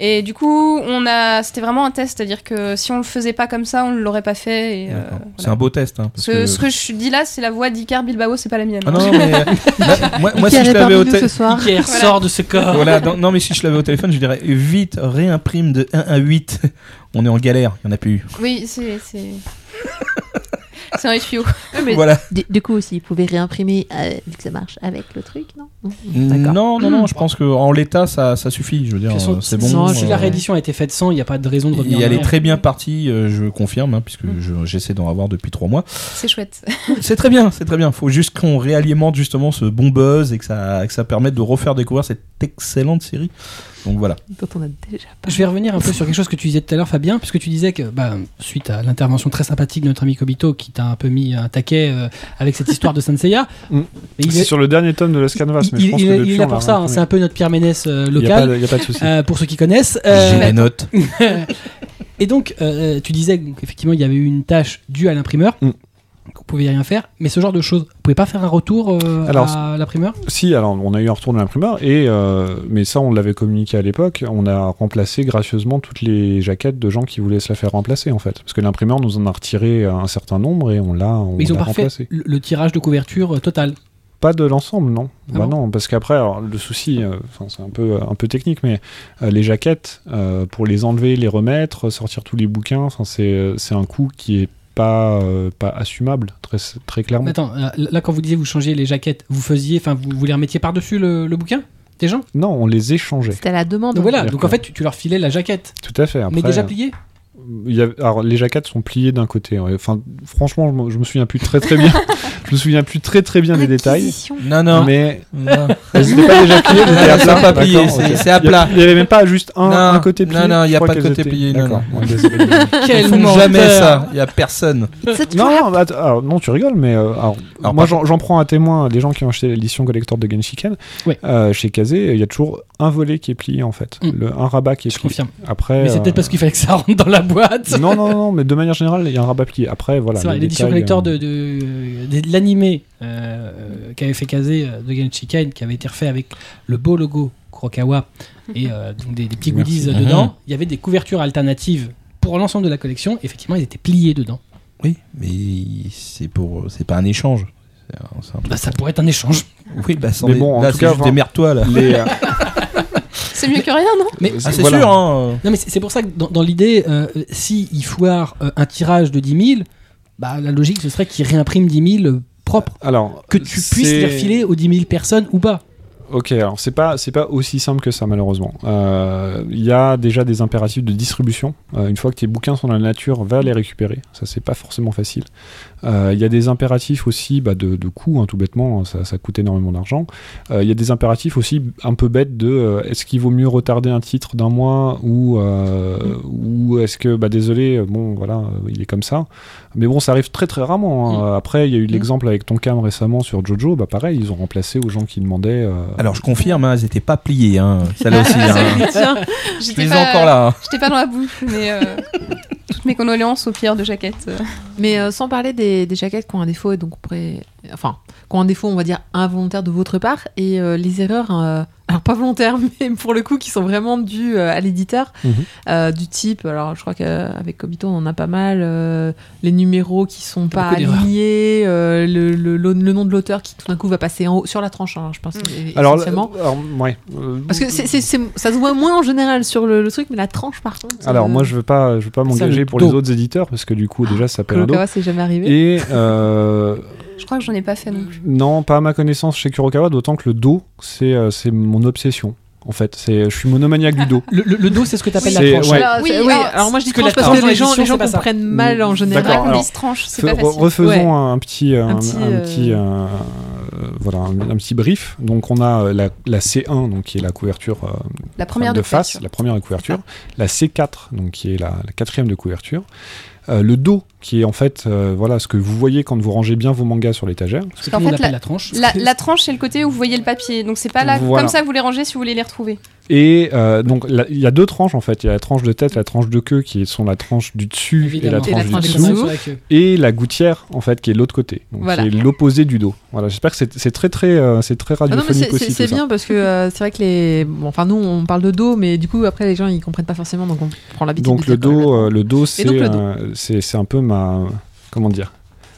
Et du coup, on a. C'était vraiment un test. C'est-à-dire que si on le faisait pas comme ça, on ne l'aurait pas fait. Et, euh. C'est un beau test. Hein, parce Ce, que- ce que je dis là, c'est la voix d'Icar Bilbao, c'est pas la mienne. Ah non, mais là, moi, si je l'avais au téléphone. ce soir Pierre Voilà. sort de ce corps. Voilà, non, non, mais si je l'avais au téléphone, je dirais vite, réimprime de 1 à 8. On est en galère, il n'y en a plus eu. Oui, c'est. C'est un tuyau. mais Voilà. du, du coup aussi, vous pouvez réimprimer euh, vu que ça marche avec le truc, non Non. Non, non, je pense qu'en l'état, ça, ça suffit. Je veux dire, euh, c'est si- bon. Si la euh, réédition a été faite sans, il n'y a pas de raison de revenir. Et elle est très bien partie, euh, je confirme, hein, puisque Mm. je- j'essaie d'en avoir depuis trois mois. C'est chouette. C'est très bien, c'est très bien. Faut juste qu'on réalimente justement ce bon buzz et que ça, que ça permette de refaire découvrir cette excellente série. Donc voilà. Dont on a déjà pas. Je vais revenir un peu sur quelque chose que tu disais tout à l'heure, Fabien, puisque tu disais que, bah, suite à l'intervention très sympathique de notre ami Kobito, qui t'a un peu mis un taquet euh, avec cette histoire de Senseiya, Mm. il C'est est, sur le dernier tome de Los Canvas, mais il- je pense il que depuis, il est là pour l'a ça, hein, c'est un peu notre Pierre Ménès euh, local, il y a pas de souci. euh, pour ceux qui connaissent. Euh, J'ai les notes. et donc, euh, tu disais qu'effectivement, il y avait eu une tâche due à l'imprimeur, Mm. Qu'on pouvait rien faire, mais ce genre de choses, vous pouvez pas faire un retour euh, Alors, à l'imprimeur Si, alors on a eu un retour de l'imprimeur, et euh, mais ça on l'avait communiqué à l'époque, on a remplacé gracieusement toutes les jaquettes de gens qui voulaient se la faire remplacer en fait. Parce que l'imprimeur nous en a retiré un certain nombre et on l'a on Mais ils ont pas fait remplacé. le, le tirage de couverture euh, total? Pas de l'ensemble, non. Ah bah bon? non, parce qu'après, le souci, euh, c'est un peu, un peu technique, mais euh, les jaquettes, euh, pour les enlever, les remettre, sortir tous les bouquins, c'est un coût qui est pas, euh, pas assumable, très, très clairement. Attends, là quand vous disiez vous changiez les jaquettes, vous faisiez, enfin vous, vous les remettiez par-dessus le, le bouquin des gens? Non, on les échangeait. C'était à la demande. Donc voilà, donc en fait tu, tu leur filais la jaquette, Tout à fait. Après, mais déjà pliée? il y a- alors, les jaquettes sont pliées d'un côté. ouais. Enfin, franchement, je me- je me souviens plus très très bien. je me souviens plus très très bien des détails. Non, non. Mais Non. elles n'étaient pas déjà pliées, elles étaient à plat. pas pliées, c'est- à plat. Il n'y avait même pas juste un, Non, un côté plié. non, non, il y a Je pas de côté étaient- plié, D'accord. non. Ils font jamais ça. Il y a personne. Non, non, bah, alors, non, tu rigoles, mais euh, alors, Alors, moi j'en prends à témoin des gens qui ont acheté l'édition collector de Genshiken. Ouais. Euh, chez Kazé, il y a toujours un volet qui est plié en fait, Mm. le, un rabat qui est Je plié. confirme. Après, Mais c'est euh, peut-être parce qu'il fallait que ça rentre dans la boîte. non, non, non, mais de manière générale, il y a un rabat plié. Après, voilà. c'est les l'édition collector euh, de, l'animé euh, euh, qu'avait fait Kazé euh, de Genshiken, qui avait été refait avec le beau logo Kurokawa et euh, donc des, des petits Merci. goodies Mhm. dedans. Il y avait des couvertures alternatives pour l'ensemble de la collection. Effectivement, ils étaient pliés dedans. Oui, mais c'est pour, c'est pas un échange. C'est un, c'est un truc- Bah, ça pourrait être un échange. Oui, bah sans Mais bon, en là, tout c'est cas, juste démerde-toi là. les, euh, C'est mieux que rien, non? Mais Ah, c'est voilà. sûr, hein. Non, mais c'est c'est pour ça que dans, dans l'idée, euh, si il foire euh, un tirage de 10 000, bah, la logique ce serait qu'il réimprime 10 000 propres. alors, Que tu puisses les refiler aux 10 000 personnes ou pas. Ok, alors c'est pas c'est pas aussi simple que ça malheureusement. Euh, Il y a déjà des impératifs de distribution. Euh, une fois que tes bouquins sont dans la nature, va les récupérer. Ça c'est pas forcément facile. Euh, Il y a des impératifs aussi bah, de, de coûts, hein, tout bêtement. Ça, ça coûte énormément d'argent. Euh, Il y a des impératifs aussi un peu bêtes de euh, est-ce qu'il vaut mieux retarder un titre d'un mois ou euh, ou est-ce que bah désolé bon voilà il est comme ça. Mais bon ça arrive très très rarement. hein. Après il y a eu l'exemple avec Tonkam récemment sur Jojo. Bah pareil ils ont remplacé aux gens qui demandaient. euh, Alors je confirme, hein, elles étaient pas pliées, hein. Celle-là aussi. hein. Je les ai encore là. hein. J'étais pas dans la boucle, mais euh, toutes mes condoléances aux pierres de jaquette. Mais euh, sans parler des, des jaquettes qui ont un défaut, donc on pourrait. Enfin, qui ont un défaut, on va dire, involontaire de votre part, et euh, les erreurs, euh, alors pas volontaires, mais pour le coup, qui sont vraiment dues euh, à l'éditeur, Mhm. euh, du type, alors je crois qu'avec Kobito, on en a pas mal, euh, les numéros qui sont pas alignés, euh, le, le- le- le nom de l'auteur qui tout d'un coup va passer en haut, sur la tranche, hein, je pense, Mhm. et- Alors, essentiellement. alors, ouais. Parce que ça se voit moins en général sur le, truc, mais la tranche par contre. Alors moi je veux pas je veux pas m'engager pour dos. les autres éditeurs parce que du coup déjà ça s'appelle un dos. C'est jamais arrivé. Et Je crois que j'en ai pas fait non plus. non pas à ma connaissance chez Kurokawa d'autant que le dos c'est euh, c'est mon obsession en fait c'est je suis monomaniaque du dos. Le, le- le dos, c'est ce que tu appelles C'est- la tranche. ouais. Alors, Oui, c'est- oui, alors, alors moi je dis que tranche la parce que tranche les gens, les gens comprennent mal en C'est général. alors, dit tranche, c'est Fe- pas facile. refaisons un petit un, Un petit, un euh, petit, euh, voilà un, un petit brief. Donc on a euh, la, la C1 donc qui est la couverture euh, La première de de face, couverture. la première de couverture, la C4 donc qui est la, la quatrième de couverture, euh, le dos qui est en fait euh, voilà ce que vous voyez quand vous rangez bien vos mangas sur l'étagère. Ce que fait, la- la tranche. La, la tranche, c'est le côté où vous voyez le papier. Donc c'est pas là Voilà. comme ça que vous les rangez si vous voulez les retrouver. Et euh, donc il y a deux tranches en fait. Il y a la tranche de tête, la tranche de queue qui sont la tranche du dessus Évidemment. et la Et la tranche du tranche dessous. queue. et la gouttière en fait qui est l'autre côté donc Voilà. qui est l'opposé du dos voilà j'espère que c'est c'est très très euh, c'est très Ah radiophonique aussi c'est ça. bien parce que euh, c'est vrai que les. Bon, enfin, nous, on parle de dos, mais du coup, après, les gens, ils comprennent pas forcément, donc on prend l'habitude donc de le dire quand même. dos euh, le dos donc, le dos. euh, c'est c'est un peu ma comment dire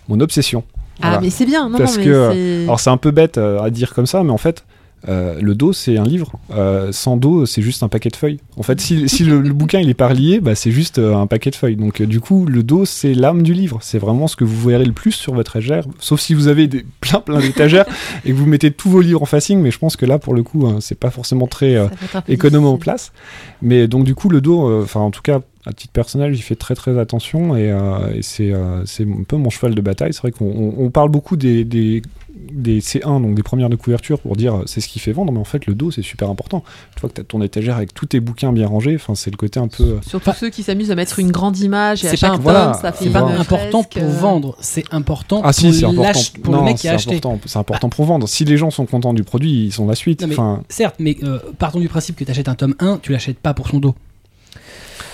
mon obsession. Ah, mais c'est bien, non, Parce non, mais que, c'est. alors c'est un peu bête euh, à dire comme ça mais en fait euh, le dos c'est un livre. Euh, sans dos c'est juste un paquet de feuilles. En fait si, si le, le bouquin il est pas relié bah, c'est juste euh, un paquet de feuilles. Donc euh, du coup le dos c'est l'âme du livre. C'est vraiment ce que vous verrez le plus sur votre étagère sauf si vous avez des, plein plein d'étagères et que vous mettez tous vos livres en facing. Mais je pense que là pour le coup hein, c'est pas forcément très euh, économe en place. Mais donc du coup le dos euh, enfin en tout cas à titre personnel j'y fais très très attention et, euh, et c'est euh, c'est un peu mon cheval de bataille c'est vrai qu'on on- on parle beaucoup des, des des C1, donc des premières de couverture, pour dire euh, c'est ce qui fait vendre, mais en fait le dos c'est super important. Une fois que tu as ton étagère avec tous tes bouquins bien rangés, enfin c'est le côté un peu. Surtout Enfin, ceux qui s'amusent à mettre une grande image et à c'est chaque pas- tome, voilà, ça fait C'est pas important pour vendre, c'est important Ah si, pour, c'est important. pour non, le mec qui c'est a acheté. important. C'est important pour vendre. Si les gens sont contents du produit, ils sont la suite. Non, mais- Enfin, Certes, mais euh, partons du principe que tu achètes un tome 1, tu l'achètes pas pour son dos.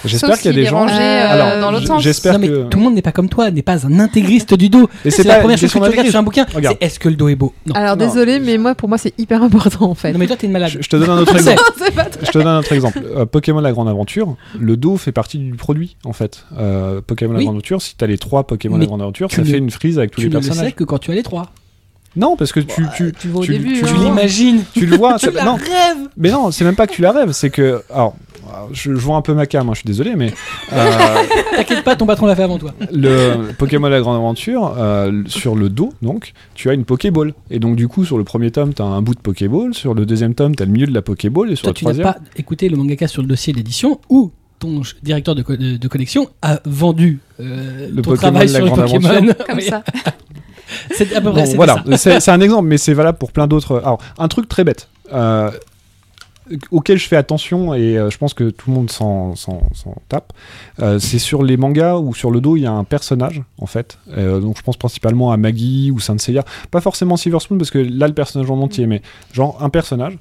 J'espère qu'il y a des gens. euh, Alors, dans l'autre sens. j'espère non, mais que- tout le monde n'est pas comme toi, n'est pas un intégriste du dos. Et C'est la première chose que question tu regardes sur un bouquin. Regarde. C'est est-ce que le dos est beau? Non. Alors Non, désolé, mais moi pour moi c'est hyper important en fait. Non, mais toi, t'es une malade. Je, je te donne un autre exemple. Je te donne un autre exemple. Euh, Pokémon La Grande Aventure, le dos fait partie du produit en fait. Euh, Pokémon La. Grande Aventure, si t'as les trois Pokémon Mais La Grande Aventure, tu ça fait une frise avec tous Tu les ne le sais personnages. que quand tu as les trois. Non, parce que tu, tu, tu tu- tu Tu l'imagines. tu le vois. Tu la non, rêves. mais non, c'est même pas que tu la rêves, c'est que. Alors, je, je vois un peu ma cam, hein, je suis désolé, mais euh, T'inquiète pas, ton patron l'a fait avant toi. le Pokémon La Grande Aventure, euh, sur le dos, donc, tu as une Pokéball. Et donc, du coup, sur le premier tome, tu as un bout de Pokéball, sur le deuxième tome, tu as le milieu de la Pokéball, et sur Toi, le tu n'as pas écouté le mangaka sur le dossier d'édition où ton directeur de, co- de- de collection a vendu euh, Le ton Pokémon travail sur le Pokémon. Aventure. Comme ça. C'est à peu près Bon, voilà, ça. c'est c'est un exemple, mais c'est valable pour plein d'autres. Alors, un truc très bête. euh, auquel je fais attention et euh, je pense que tout le monde s'en tape, euh, c'est sur les mangas où sur le dos il y a un personnage en fait. Euh, donc je pense principalement à Maggie ou Saint Seiya. Pas forcément Silver Spoon parce que là le personnage en entier, mais genre un personnage.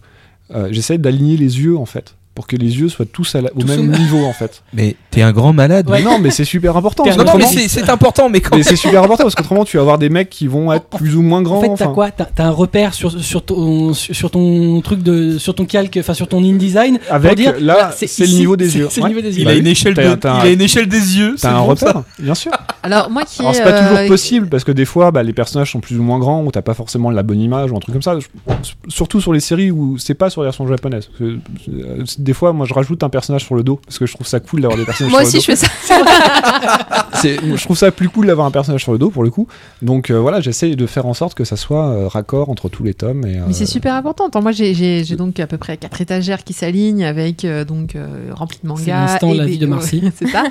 J'essaie d'aligner les yeux en fait pour que les yeux soient tous à la- au Tous même au- niveau en fait. Mais t'es un grand malade. Ouais. Mais non, mais c'est super important. Non, non, mais c'est important, mais quand mais c'est super important parce qu'autrement tu vas avoir des mecs qui vont être plus ou moins grands. En fait, t'as quoi? T'as un repère sur, sur, ton, sur sur ton truc de sur ton calque, enfin sur ton InDesign. pour Avec dire, là, voilà, c'est le niveau des yeux. C'est le Ouais. niveau des yeux. il a une échelle de, il a une échelle des yeux. c'est T'as un repère, bien sûr. Alors moi qui Alors c'est pas toujours euh, possible parce que des fois bah, les personnages sont plus ou moins grands ou t'as pas forcément la bonne image ou un truc comme ça. Surtout sur les séries où c'est pas sur les versions japonaises. Des fois moi je rajoute un personnage sur le dos parce que je trouve ça cool d'avoir des personnages Moi sur aussi, le je dos. fais ça. Je trouve ça plus cool d'avoir un personnage sur le dos pour le coup. Donc euh, voilà j'essaie de faire en sorte que ça soit euh, raccord entre tous les tomes. Et, Mais c'est euh, super important. Attends, moi, j'ai- donc à peu près quatre étagères qui s'alignent avec euh, donc euh, rempli de mangas. C'est l'instant La des- vie de Marcy. c'est ça.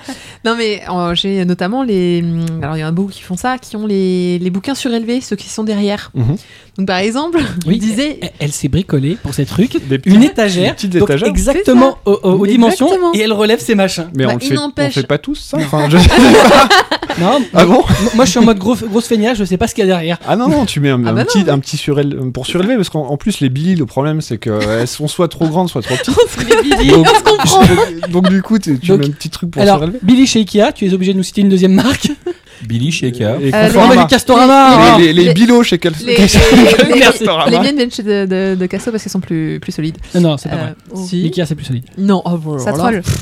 Non, mais euh, j'ai notamment les. hum, Alors, il y en a beaucoup qui font ça, qui ont les, les bouquins surélevés, ceux qui sont derrière. mhm. Donc, par exemple, Oui, il disait. Elle, elle s'est bricolée pour ces trucs. Des Une étagère, donc étagères. exactement aux, aux- dimensions, Exactement. et elle relève ses machins. Mais Bah, on le fait, on n'empêche- fait pas tous ça. Enfin, je- Non, ah bon moi- moi je suis en mode gros, grosse feignasse, je sais pas ce qu'il y a derrière. Ah non, non, tu mets un, Ah un bah petit, un petit pour surélever parce qu'en en plus les Billy, le problème c'est qu'elles sont soit trop grandes, soit trop petites. donc, donc, donc, du coup, tu, tu Donc, mets un petit truc pour Alors, surélever. Billy chez Ikea, tu es obligé de nous citer une deuxième marque. Billy Sheka. Et Euh, Conforama. Non, mais du Castorama. les, les, les Les- bilots chez quel Les, les- les- Castorama. les miennes viennent chez de, de, de Casso parce qu'elles sont plus, plus solides. Non, non, c'est pas Euh, vrai. si. Ikea, c'est plus solide. Non, oh, Ça troll.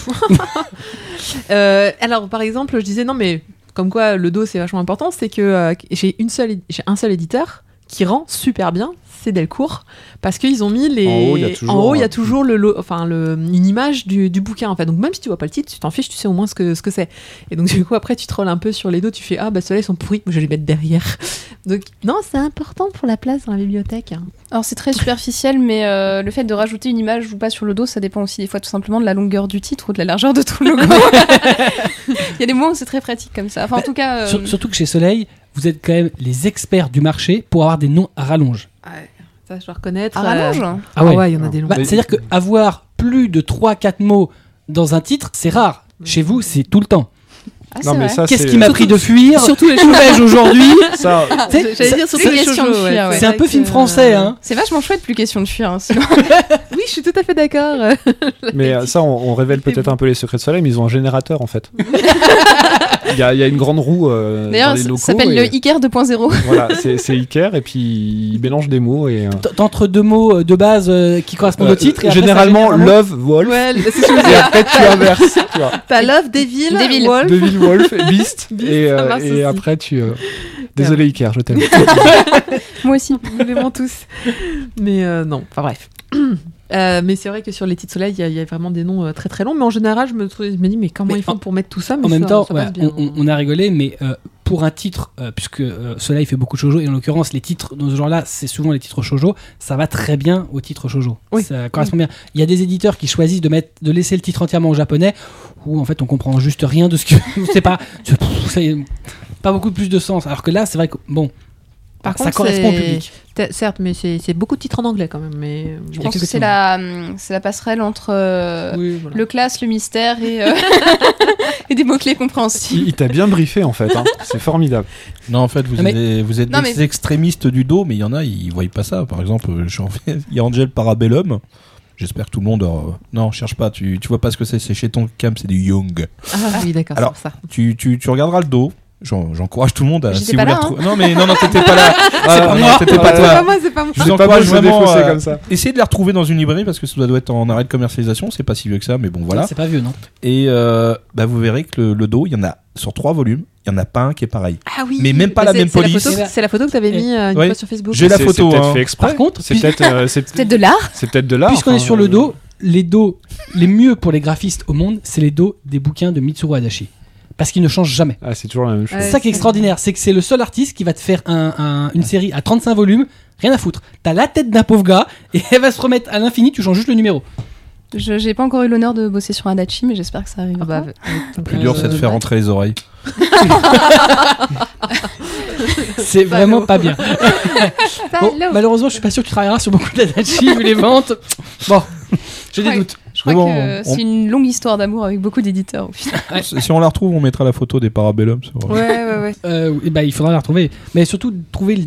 Euh, alors, par exemple, je disais non, mais comme quoi le dos c'est vachement important, c'est que euh, j'ai une seule, j'ai un seul éditeur qui rend super bien, c'est Delcourt, parce qu'ils ont mis les. En haut, il y a toujours, en haut, il y a toujours le, lo- enfin le, une image du, du bouquin en fait. Donc même si tu vois pas le titre, tu t'en fiches, tu sais au moins ce que ce que c'est. Et donc du coup après tu trolles un peu sur les dos, tu fais ah bah ceux-là ils sont pourris, moi je vais les mettre derrière. Donc non, c'est important pour la place dans la bibliothèque. Alors c'est très superficiel, mais euh, le fait de rajouter une image ou pas sur le dos, ça dépend aussi des fois tout simplement de la longueur du titre ou de la largeur de ton logo. Il y a des moments où c'est très pratique comme ça. Enfin en tout cas, euh, Sur- surtout que chez Soleil, vous êtes quand même les experts du marché pour avoir des noms à rallonge. Ça je dois reconnaître. à euh. Ah ouais, il y en a des longs. Bah, C'est-à-dire qu'avoir plus de 3-4 mots dans un titre, c'est rare. Chez vous, c'est tout le temps. Ah, Qu'est-ce qui m'a pris de fuir Surtout les vais-je aujourd'hui Ça, Tu sais, J'allais ça- dire surtout c'est les question de shoujo, fuir, ouais. C'est un peu film français, hein. C'est vachement chouette, plus question de fuir. hein. Oui, je suis tout à fait d'accord. mais euh, ça, on, on révèle peut-être un peu les secrets de Soleil, mais ils ont un générateur en fait. Il y, a, il y a une grande roue euh, D'ailleurs, ça s'appelle et- le Iker 2.0. Voilà, c'est Iker et puis il mélange des mots et. euh, Entre deux mots euh, de base euh, qui correspondent au titre. et après, ça généralement. Love, Wolf. Ouais, c'est ce que je veux Et après, tu inverses. tu vois. T'as Love, Devil, Devil. Wolf. Devil, Wolf, Beast. Beast, et euh, après, tu. euh, Désolé, Iker, je t'aime. Moi aussi. Nous l'aimons tous. Mais euh, non, enfin bref. Euh, mais c'est vrai que sur les titres soleil, il y, a- il y a vraiment des noms euh, très très longs. Mais en général, je me, je me dis, mais comment Mais ils font en- pour mettre tout ça mais En même temps, ouais, bien. on, a rigolé, mais euh, pour un titre, euh, puisque Soleil fait beaucoup de shoujo, et en l'occurrence, les titres dans ce genre-là, c'est souvent les titres shoujo, ça va très bien au titre shoujo. Oui. Ça correspond bien. Il y a des éditeurs qui choisissent de, mettre, de laisser le titre entièrement en japonais, où en fait on comprend juste rien de ce que. c'est pas. pas beaucoup plus de sens. Alors que là, c'est vrai que, bon. Par ça contre, correspond au public. Certes, mais c'est beaucoup de titres en anglais quand même. Mais euh, Je pense que c'est la, passerelle entre euh, oui, voilà. le classe, le mystère et, euh, et des mots-clés compréhensibles. Il, il t'a bien briefé en fait. hein. C'est formidable. Non, en fait, vous, Non, mais- avez- vous êtes Non, des mais- extrémistes du dos, mais il y en a, ils voient pas ça. Par exemple, euh, il y a Angel Parabellum. J'espère que tout le monde. euh, Non, cherche pas, tu, tu vois pas ce que c'est. C'est chez ton cam, c'est du Young. Ah oui, d'accord, c'est Alors, pour ça. Tu, tu, tu regarderas le dos. J'en- J'encourage tout le monde à. Si pas vous là, hein. Non, mais non, non, t'étais pas là. Ah, pas non. T'étais pas pas toi. moi, c'est pas moi. Je vous C'est pas encourage vraiment. euh, comme ça. Essayez de les retrouver dans une librairie parce que ça doit être en arrêt de commercialisation. C'est pas si vieux que ça, mais bon, voilà. C'est pas vieux, non Et euh, bah, vous verrez que le, le dos, il y en a sur trois volumes. Il y en a pas un qui est pareil. Ah oui. Mais même pas la c'est- même police. photo- C'est la photo que t'avais Et- mis euh, une Ouais. fois sur Facebook. J'ai la photo, C'est peut-être hein. fait exprès. Par contre, c'est peut-être. euh, c'est Peut-être de l'art. c'est peut-être de l'art. Puisqu'on est sur le euh, dos, les dos les mieux pour les graphistes au monde, c'est les dos des bouquins de Mitsuru Adachi. Parce qu'ils ne changent jamais. Ah, c'est toujours la même chose. Ouais, C'est ça qui est extraordinaire, c'est que c'est le seul artiste qui va te faire un- un- une série à 35 volumes, rien à foutre. T'as la tête d'un pauvre gars et elle va se remettre à l'infini, tu changes juste le numéro. Je j'ai pas encore eu l'honneur de bosser sur un Dachi, mais j'espère que ça arrivera. Ah bah, Le plus dur, c'est de Euh, faire rentrer les oreilles. C'est vraiment pas bien. Bon, malheureusement, je suis pas sûr que tu travailleras sur beaucoup d'Adachi vu les ventes. Bon, j'ai des Ouais. doutes. Je crois bon, que on- c'est une longue histoire d'amour avec beaucoup d'éditeurs. au final. Si on la retrouve, on mettra la photo des parabellums. sur- Ouais, ouais, ouais. Euh, bah, il faudra la retrouver. Mais surtout, trouver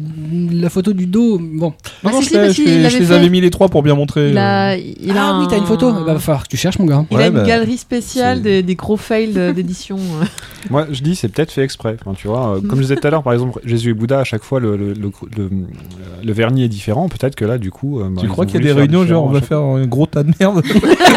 la photo du dos. Bon. Non, Ah, non, si, je, si, les avais mis les trois pour bien montrer. Il euh. a, il a ah oui, t'as une photo Bah, va falloir que tu cherches, mon gars. Il Ouais, a une bah, galerie spéciale des, des gros fails de- d'édition. euh. Moi, je dis, c'est peut-être fait exprès. Enfin, tu vois, euh, comme je disais tout à l'heure, par exemple, Jésus et Bouddha, à chaque fois, le, le, le, le- le vernis est différent. Peut-être que là, du coup. euh, bah, Tu crois qu'il y a des réunions, genre on va faire un gros tas de merde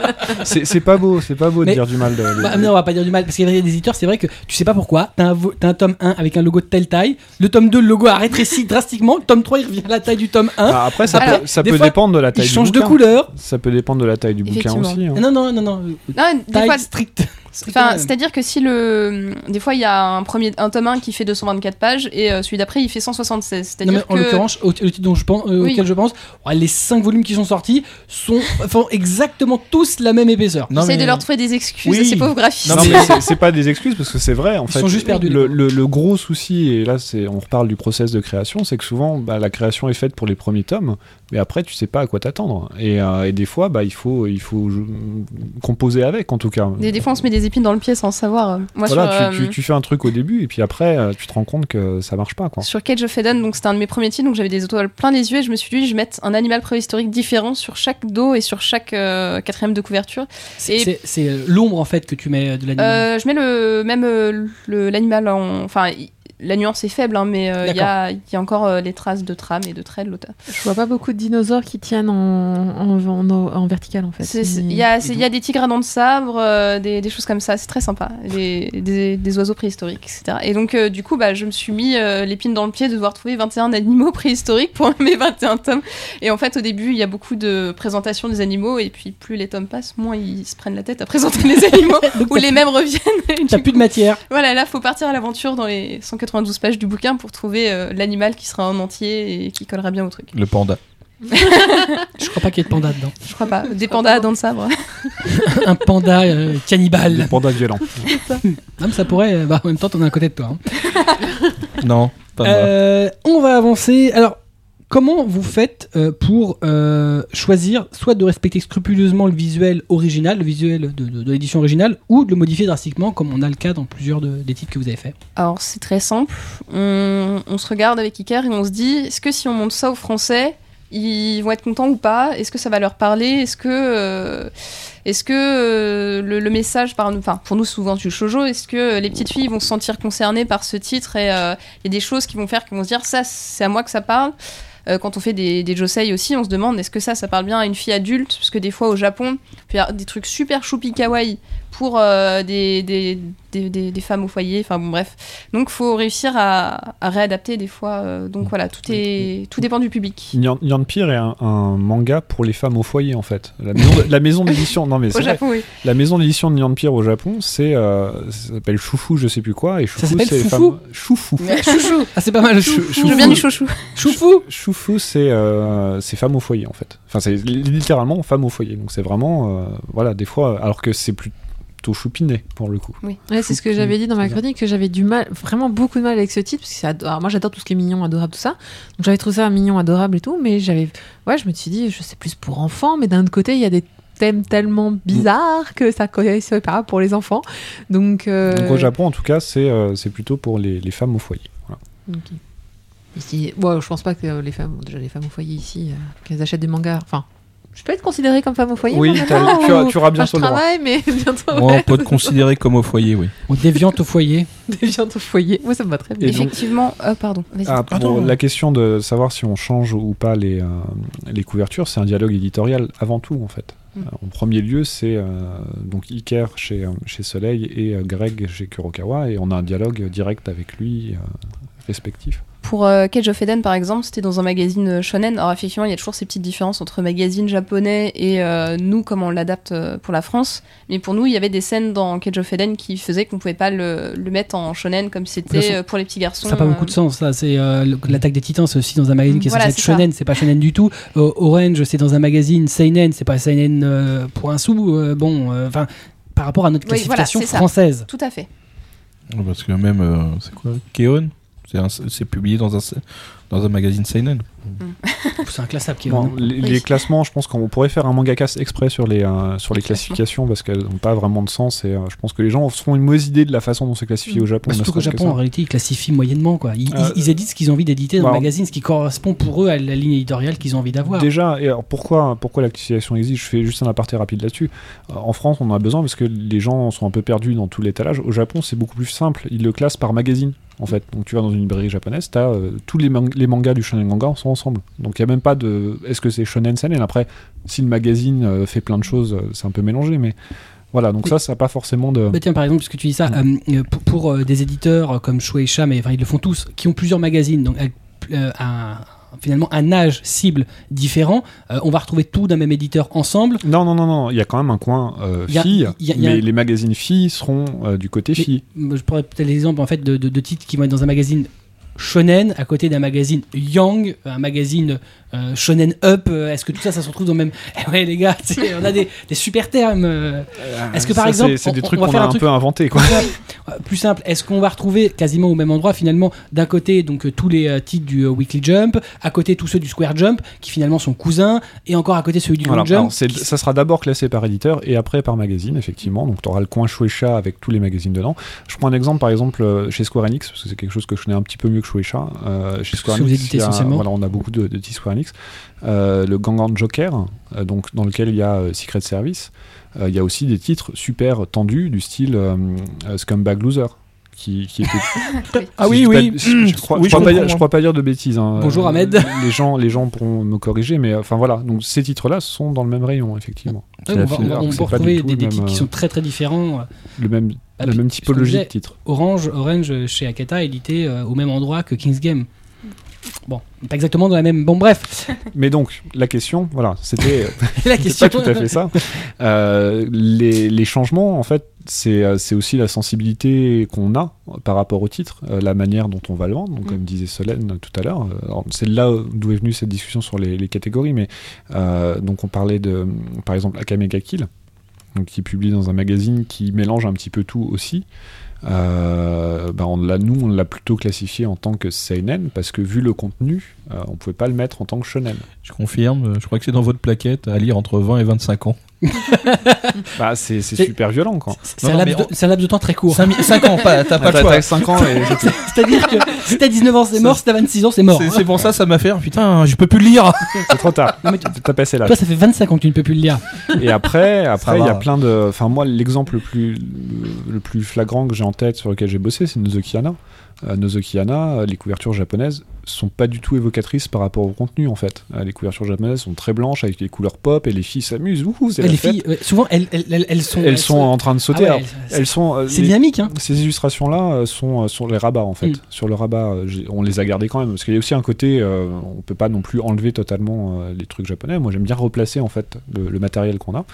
C'est c'est pas beau, c'est pas beau Mais- de dire du mal. De, de- Bah, non, on va pas dire du mal, parce qu'il y a des éditeurs, c'est vrai que tu sais pas pourquoi. T'as un, un tome 1 avec un logo de telle taille, le tome 2, le logo a rétréci drastiquement, le tome 3, il revient à la taille du tome 1. Ah, après, ça Alors, peut, ça peut fois, dépendre de la taille il du change de bouquin. couleur. Ça peut dépendre de la taille du bouquin aussi. hein. Non, non, non, non. Non, des Taille fois, stricte. Enfin, c'est-à-dire que si le, des fois il y a un premier, un tome 1 qui fait 224 pages et euh, celui d'après il fait 176. Non, C'est-à-dire mais en que l'occurrence, au- le titre dont je pense, euh, Oui. auquel je pense, ouais, les 5 volumes qui sont sortis sont, font exactement tous la même épaisseur. Non, j'essaie mais- de leur trouver des excuses Oui. à ces pauvres graphistes. Non, mais c'est- pas des excuses parce que c'est vrai. En Ils fait, sont juste perdus, Le, les le- le gros souci, et là, c'est, on reparle du process de création, c'est que souvent, bah, la création est faite pour les premiers tomes, mais après, tu sais pas à quoi t'attendre. Et, euh, et des fois, bah, il faut, il faut jou- composer avec, en tout cas. Des, des fois on se met des épines dans le pied sans savoir. Moi voilà, sur, tu, euh, tu- tu fais un truc au début, et puis après, euh, tu te rends compte que ça marche pas, quoi. Sur Cage of Eden, donc c'était un de mes premiers titres, donc j'avais des étoiles plein les yeux et je me suis dit je vais mettre un animal préhistorique différent sur chaque dos et sur chaque euh, quatrième de couverture. C'est- euh, l'ombre en fait que tu mets euh, de l'animal. Euh, je mets le même l'animal en, enfin la nuance est faible, hein, mais euh, il y, a, il y a encore euh, les traces de trame et de traits de l'auteur. Je vois pas beaucoup de dinosaures qui tiennent en, en, en, en vertical en fait. Il y, a, c'est- il y a des tigres à dents de sabre, euh, des, des choses comme ça, c'est très sympa. Des, des, des oiseaux préhistoriques, etc. Et donc, euh, du coup, bah, je me suis mis euh, l'épine dans le pied de devoir trouver 21 animaux préhistoriques pour mes 21 tomes. Et en fait, au début, il y a beaucoup de présentations des animaux, et puis plus les tomes passent, moins ils se prennent la tête à présenter les animaux, ou les mêmes reviennent. T'as plus de matière. Voilà, là, faut partir à l'aventure dans les 192 pages du bouquin pour trouver euh, l'animal qui sera en entier et qui collerait bien au truc. Le panda. Je crois pas qu'il y ait de panda dedans. Je crois pas. Des pandas à dents de sabre. Un panda euh, Le cannibale. panda violent. Non, mais ça pourrait. euh, bah, en même temps, t'en as un côté de toi. hein. Non, pas moi. Euh, on va avancer. Alors, Comment vous faites euh, pour euh, choisir soit de respecter scrupuleusement le visuel original, le visuel de, l'édition originale, ou de le modifier drastiquement, comme on a le cas dans plusieurs de- des titres que vous avez fait Alors c'est très simple. On, se regarde avec Iker et on se dit est-ce que si on monte ça aux Français, ils vont être contents ou pas? Est-ce que ça va leur parler? Est-ce que, euh, est-ce que le, message par, enfin pour nous souvent du shoujo, est-ce que les petites filles vont se sentir concernées par ce titre et il y a des choses qui vont faire qui vont se dire ça c'est à moi que ça parle? Euh, quand on fait des, des josei aussi, on se demande est-ce que ça, ça parle bien à une fille adulte? Parce que des fois au Japon, il y avoir des trucs super choupi kawaii pour euh, des, des, des, des- des femmes au foyer. Enfin bon, bref. Donc faut réussir à, à réadapter des fois. euh, donc voilà, tout, est, tout dépend du public. Nyan Pire est un, un manga pour les femmes au foyer en fait. La maison, de- la maison d'édition, non mais Au. Japon, oui. La maison d'édition de Nyan Pire au Japon, c'est euh, ça s'appelle Choufou, je sais plus quoi, et Choufou s'appelle c'est les femmes. Choufou. Chouchou Ah, c'est pas mal, Chou- Je viens du chouchou. Choufou Choufou, c'est euh, c'est femme au foyer en fait. Enfin, c'est littéralement femme au foyer. Donc c'est vraiment, euh, voilà, des fois, alors que c'est plutôt choupiné pour le coup. Ouais, c'est ce que j'avais dit dans ma chronique, que j'avais du mal, vraiment beaucoup de mal avec ce titre, parce que c'est ado- alors moi j'adore tout ce qui est mignon, adorable, tout ça. Donc j'avais trouvé ça mignon, adorable et tout, mais j'avais, ouais, je me suis dit, je sais plus pour enfants, mais d'un autre côté, il y a des thèmes tellement bizarres que ça connaissait pas pour les enfants. Donc, euh, Donc au Japon, en tout cas, c'est euh, c'est plutôt pour les, les femmes au foyer. Voilà. ok. Ici, ouais, je pense pas que les femmes, déjà les femmes au foyer ici, euh, qu'elles achètent des mangas. Enfin, je peux être considérée comme femme au foyer. Oui, t'as- tu, auras- ou- tu auras Enfin, bientôt je le droit. travaille, mais bientôt. Ouais, on peut te considérer comme au foyer, oui. On déviante au foyer. déviante au foyer. Moi, ça me va très bien. Et donc- Effectivement, euh, pardon. Vas-y. Ah, pour Attends. la question de savoir si on change ou pas les, euh, les couvertures, c'est un dialogue éditorial avant tout en fait. Mm. Euh, en premier lieu, c'est euh, donc Iker chez, euh, chez Soleil et euh, Greg chez Kurokawa et on a un dialogue direct avec lui euh, respectif. Pour euh, Cage of Eden, par exemple, c'était dans un magazine euh, shonen. Alors, effectivement, il y a toujours ces petites différences entre magazine japonais et euh, nous, comment on l'adapte euh, pour la France. Mais pour nous, il y avait des scènes dans Cage of Eden qui faisaient qu'on pouvait pas le, le mettre en shonen comme c'était euh, pour les petits garçons. Ça n'a pas beaucoup de sens, là. C'est euh, l'attaque des titans, c'est aussi dans un magazine qui est Voilà, censé être ça. shonen, c'est pas shonen du tout. Euh, Orange, c'est dans un magazine seinen, c'est pas seinen euh, pour un sou. euh, bon, euh, enfin, par rapport à notre Oui, voilà, classification ça. française. Tout à fait. Parce que même, euh, c'est quoi Keon? C'est publié dans un, dans un magazine Seinen. C'est inclassable, qui Bon, les, Oui. les classements, je pense qu'on pourrait faire un manga cast exprès sur les, euh, sur les Les classifications parce qu'elles n'ont pas vraiment de sens et euh, je pense que les gens se font une mauvaise idée de la façon dont c'est classifié Mm. au Japon. Bah, surtout qu'au Japon, en réalité, ils classifient moyennement. Quoi. Ils, Euh, ils- éditent ce qu'ils ont envie d'éditer dans bah, le magazine, ce qui correspond pour eux à la ligne éditoriale qu'ils ont envie d'avoir. Déjà, et alors pourquoi, pourquoi la classification existe? Je fais juste un aparté rapide là-dessus. En France, on en a besoin parce que les gens sont un peu perdus dans tout l'étalage. Au Japon, c'est beaucoup plus simple. Ils le classent par magazine, en fait. Donc tu vas dans une librairie japonaise, tu as tous les, man- les mangas du shonen manga sont ensemble. Donc il n'y a même pas de. Est-ce que c'est shonen seinen? Après, si le magazine euh, fait plein de choses, euh, c'est un peu mélangé, mais. Voilà, donc ça, ça n'a pas forcément de. Bah tiens, par exemple, puisque tu dis ça, euh, pour, pour, euh, des éditeurs comme Shueisha, mais enfin, ils le font tous, qui ont plusieurs magazines, donc euh, un- finalement un âge cible différent, on va retrouver tout d'un même éditeur ensemble. Non, non, non, non, il y a quand même un coin a- mais les magazines filles seront du côté filles. Je pourrais peut-être l'exemple en fait de, de- de titres qui vont être dans un magazine shonen à côté d'un magazine young, un magazine euh, shonen up. euh, Est-ce que tout ça, ça se retrouve dans le même Eh Ouais, les gars, on a des, des super termes. euh, Est-ce que par Ça, exemple, c'est- des trucs qu'on a un truc- peu inventés, quoi. Plus simple, est-ce qu'on va retrouver quasiment au même endroit finalement d'un côté donc tous les titres du Weekly Jump, à côté tous ceux du Square Jump qui finalement sont cousins et encore à côté celui du Voilà, Jump. alors, ça sera d'abord classé par éditeur et après par magazine, effectivement. Donc tu auras le coin Shueisha avec tous les magazines dedans. Je prends un exemple par exemple chez Square Enix, parce que c'est quelque chose que je connais un petit peu mieux que Shueisha. Euh, chez Square Enix, a- voilà, on a beaucoup de, de petits Square Enix. Euh, le Gangan Joker, euh, donc, dans lequel il y a euh, Secret Service. Euh, il y a aussi des titres super tendus du style euh, euh, Scumbag Loser. Qui, qui était Ah oui, pas- oui. je, crois, Oui, je je crois pas dire, je moi. crois pas dire de bêtises. hein. Bonjour, Ahmed. Les gens, les gens pourront me corriger, mais enfin voilà. Donc ces titres-là sont dans le même rayon, effectivement. Ouais, on va, peut retrouver des, des titres qui sont très très différents. Le même, la puis, même typologie de titres. Orange, Orange euh, chez Akata édité euh, au même endroit que King's Game. Bon, pas exactement dans la même. Bon, bref, Mais donc la question, voilà, c'était la c'est question. pas tout à fait ça. Euh, les, les changements, en fait, c'est euh, aussi la sensibilité qu'on a par rapport au titre, euh, la manière dont on va le vendre. Donc, Mm. comme disait Solène tout à l'heure, euh, c'est là d'où est venue cette discussion sur les, les catégories. Mais euh, donc, on parlait de, par exemple, Akame ga Kill, qui publie dans un magazine qui mélange un petit peu tout aussi. Euh, bah, nous, on l'a plutôt classifié en tant que seinen parce que vu le contenu, euh, on pouvait pas le mettre en tant que shonen. Je confirme, je crois que c'est dans votre plaquette à lire entre 20 et 25 ans. Bah, c'est, super violent, quoi. C'est un, laps de- c'est un laps de temps très court. 5 ans, pas, t'as pas le choix. t'as 5 ans et c'est tout. C'est-à-dire que si t'as 19 ans, c'est mort, si t'as 26 ans, c'est mort. C'est- pour ça, ça m'a fait, putain, je peux plus le lire. c'est trop tard. T'as passé l'âge. Toi, ça fait 25 ans que tu ne peux plus le lire. Et après, après, il y a plein de. Enfin, moi, l'exemple le plus, le plus flagrant que j'ai en tête sur lequel j'ai bossé, c'est Nozokiana. Euh, Nozokiana, euh, les couvertures japonaises sont pas du tout évocatrices par rapport au contenu, en fait. Euh, les couvertures japonaises sont très blanches avec les couleurs pop et les filles s'amusent. La les fête. filles, souvent, elles, elles, elles, elles sont. Elles sont en train de Ah sauter. ouais, Alors, elles- sont. euh, C'est dynamique, hein. Ces illustrations-là euh, sont euh, sur les rabats en fait. Mm. Sur le rabat, on les a gardées quand même parce qu'il y a aussi un côté, euh, on peut pas non plus enlever totalement euh, les trucs japonais. Moi, j'aime bien replacer en fait le, le matériel qu'on a.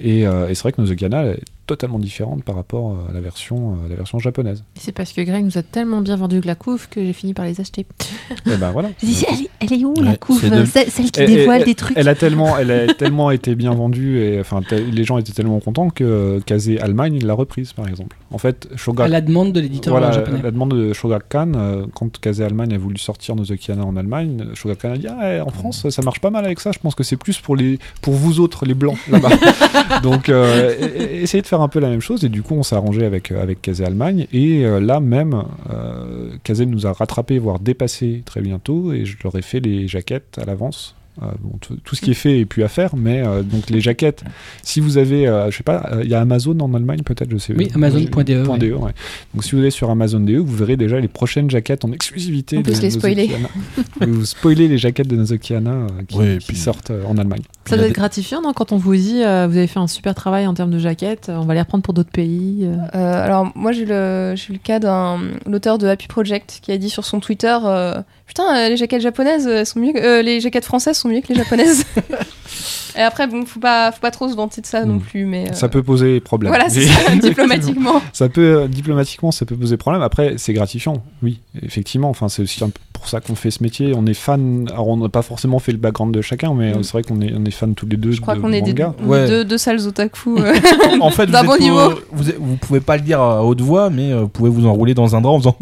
Et, euh, et c'est vrai que Nozokana est totalement différente par rapport euh, à la version, euh, la version japonaise. C'est parce que Greg nous a tellement bien vendu la couve que j'ai fini par les acheter. et ben voilà. Je dis, elle, est- elle est où Ouais, la couve de- celle, celle qui dévoile des trucs Elle a tellement, elle a tellement été bien vendue et enfin les gens étaient tellement contents que euh, Kaze Allemagne l'a reprise par exemple. En fait, Shoga À la demande de l'éditeur Voilà, japonais. la demande de Shogakukan, euh, quand Kaze Allemagne a voulu sortir Nozokiana en Allemagne, euh, Shogakukan a dit ah, eh, en France ça marche pas mal avec ça, je pense que c'est plus pour, les, pour vous autres, les blancs là-bas. Donc euh, essayez de un peu la même chose et du coup on s'est arrangé avec, euh, avec Kaze Allemagne et euh, là même euh, Kaze nous a rattrapé, voire dépassé très bientôt et je leur ai fait les jaquettes à l'avance. Euh, bon, tout, ce qui est fait est plus à faire, mais euh, donc les jaquettes, si vous avez, euh, je sais pas, euh, il y a Amazon en Allemagne peut-être, je sais Oui, Amazon.de, ouais. DE, ouais. Donc si vous allez sur Amazon.de, vous verrez déjà les prochaines jaquettes en exclusivité. On peut de se les spoiler. Vous spoilez les jaquettes de Nozokiana euh, qui, Oui, qui puis- sortent euh, en Allemagne. Ça doit être gratifiant, non Quand on vous dit, euh, vous avez fait un super travail en termes de jaquettes, on va les reprendre pour d'autres pays. euh. Euh, alors moi j'ai eu le, cas d'un l'auteur de Happy Project qui a dit sur son Twitter euh, putain euh, les jaquettes japonaises elles sont mieux que- euh, les jaquettes françaises sont mieux que les japonaises. Et après bon faut pas faut pas trop se vanter de ça non Mm. plus mais euh, Ça peut poser problème. voilà c'est ça diplomatiquement. ça peut euh, diplomatiquement ça peut poser problème après c'est gratifiant oui effectivement enfin c'est aussi un peu pour ça qu'on fait ce métier on est fan alors on n'a pas forcément fait le background de chacun mais Mm. euh, c'est vrai qu'on est on est fan tous les deux Je crois de qu'on est des Ouais. deux, deux sales otaku. euh. En fait, vous, D'un bon niveau. vous, êtes- vous pouvez pas le dire à haute voix, mais euh, vous pouvez vous enrouler dans un drap en faisant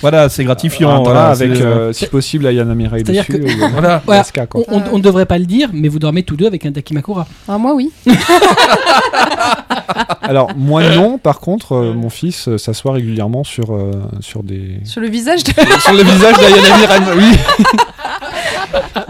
Voilà, c'est gratifiant. drap voilà, avec euh, si possible Ayana Mirai dessus que- euh, Voilà. Ouais. Asuka, quoi. On, on- on ne devrait pas le dire, mais vous dormez tous deux avec un Dakimakura. Alors moi oui. Alors moi non, par contre euh, mon fils euh, s'assoit régulièrement sur euh, sur des Sur le visage de sur le visage d'Ayana Mirai. Oui.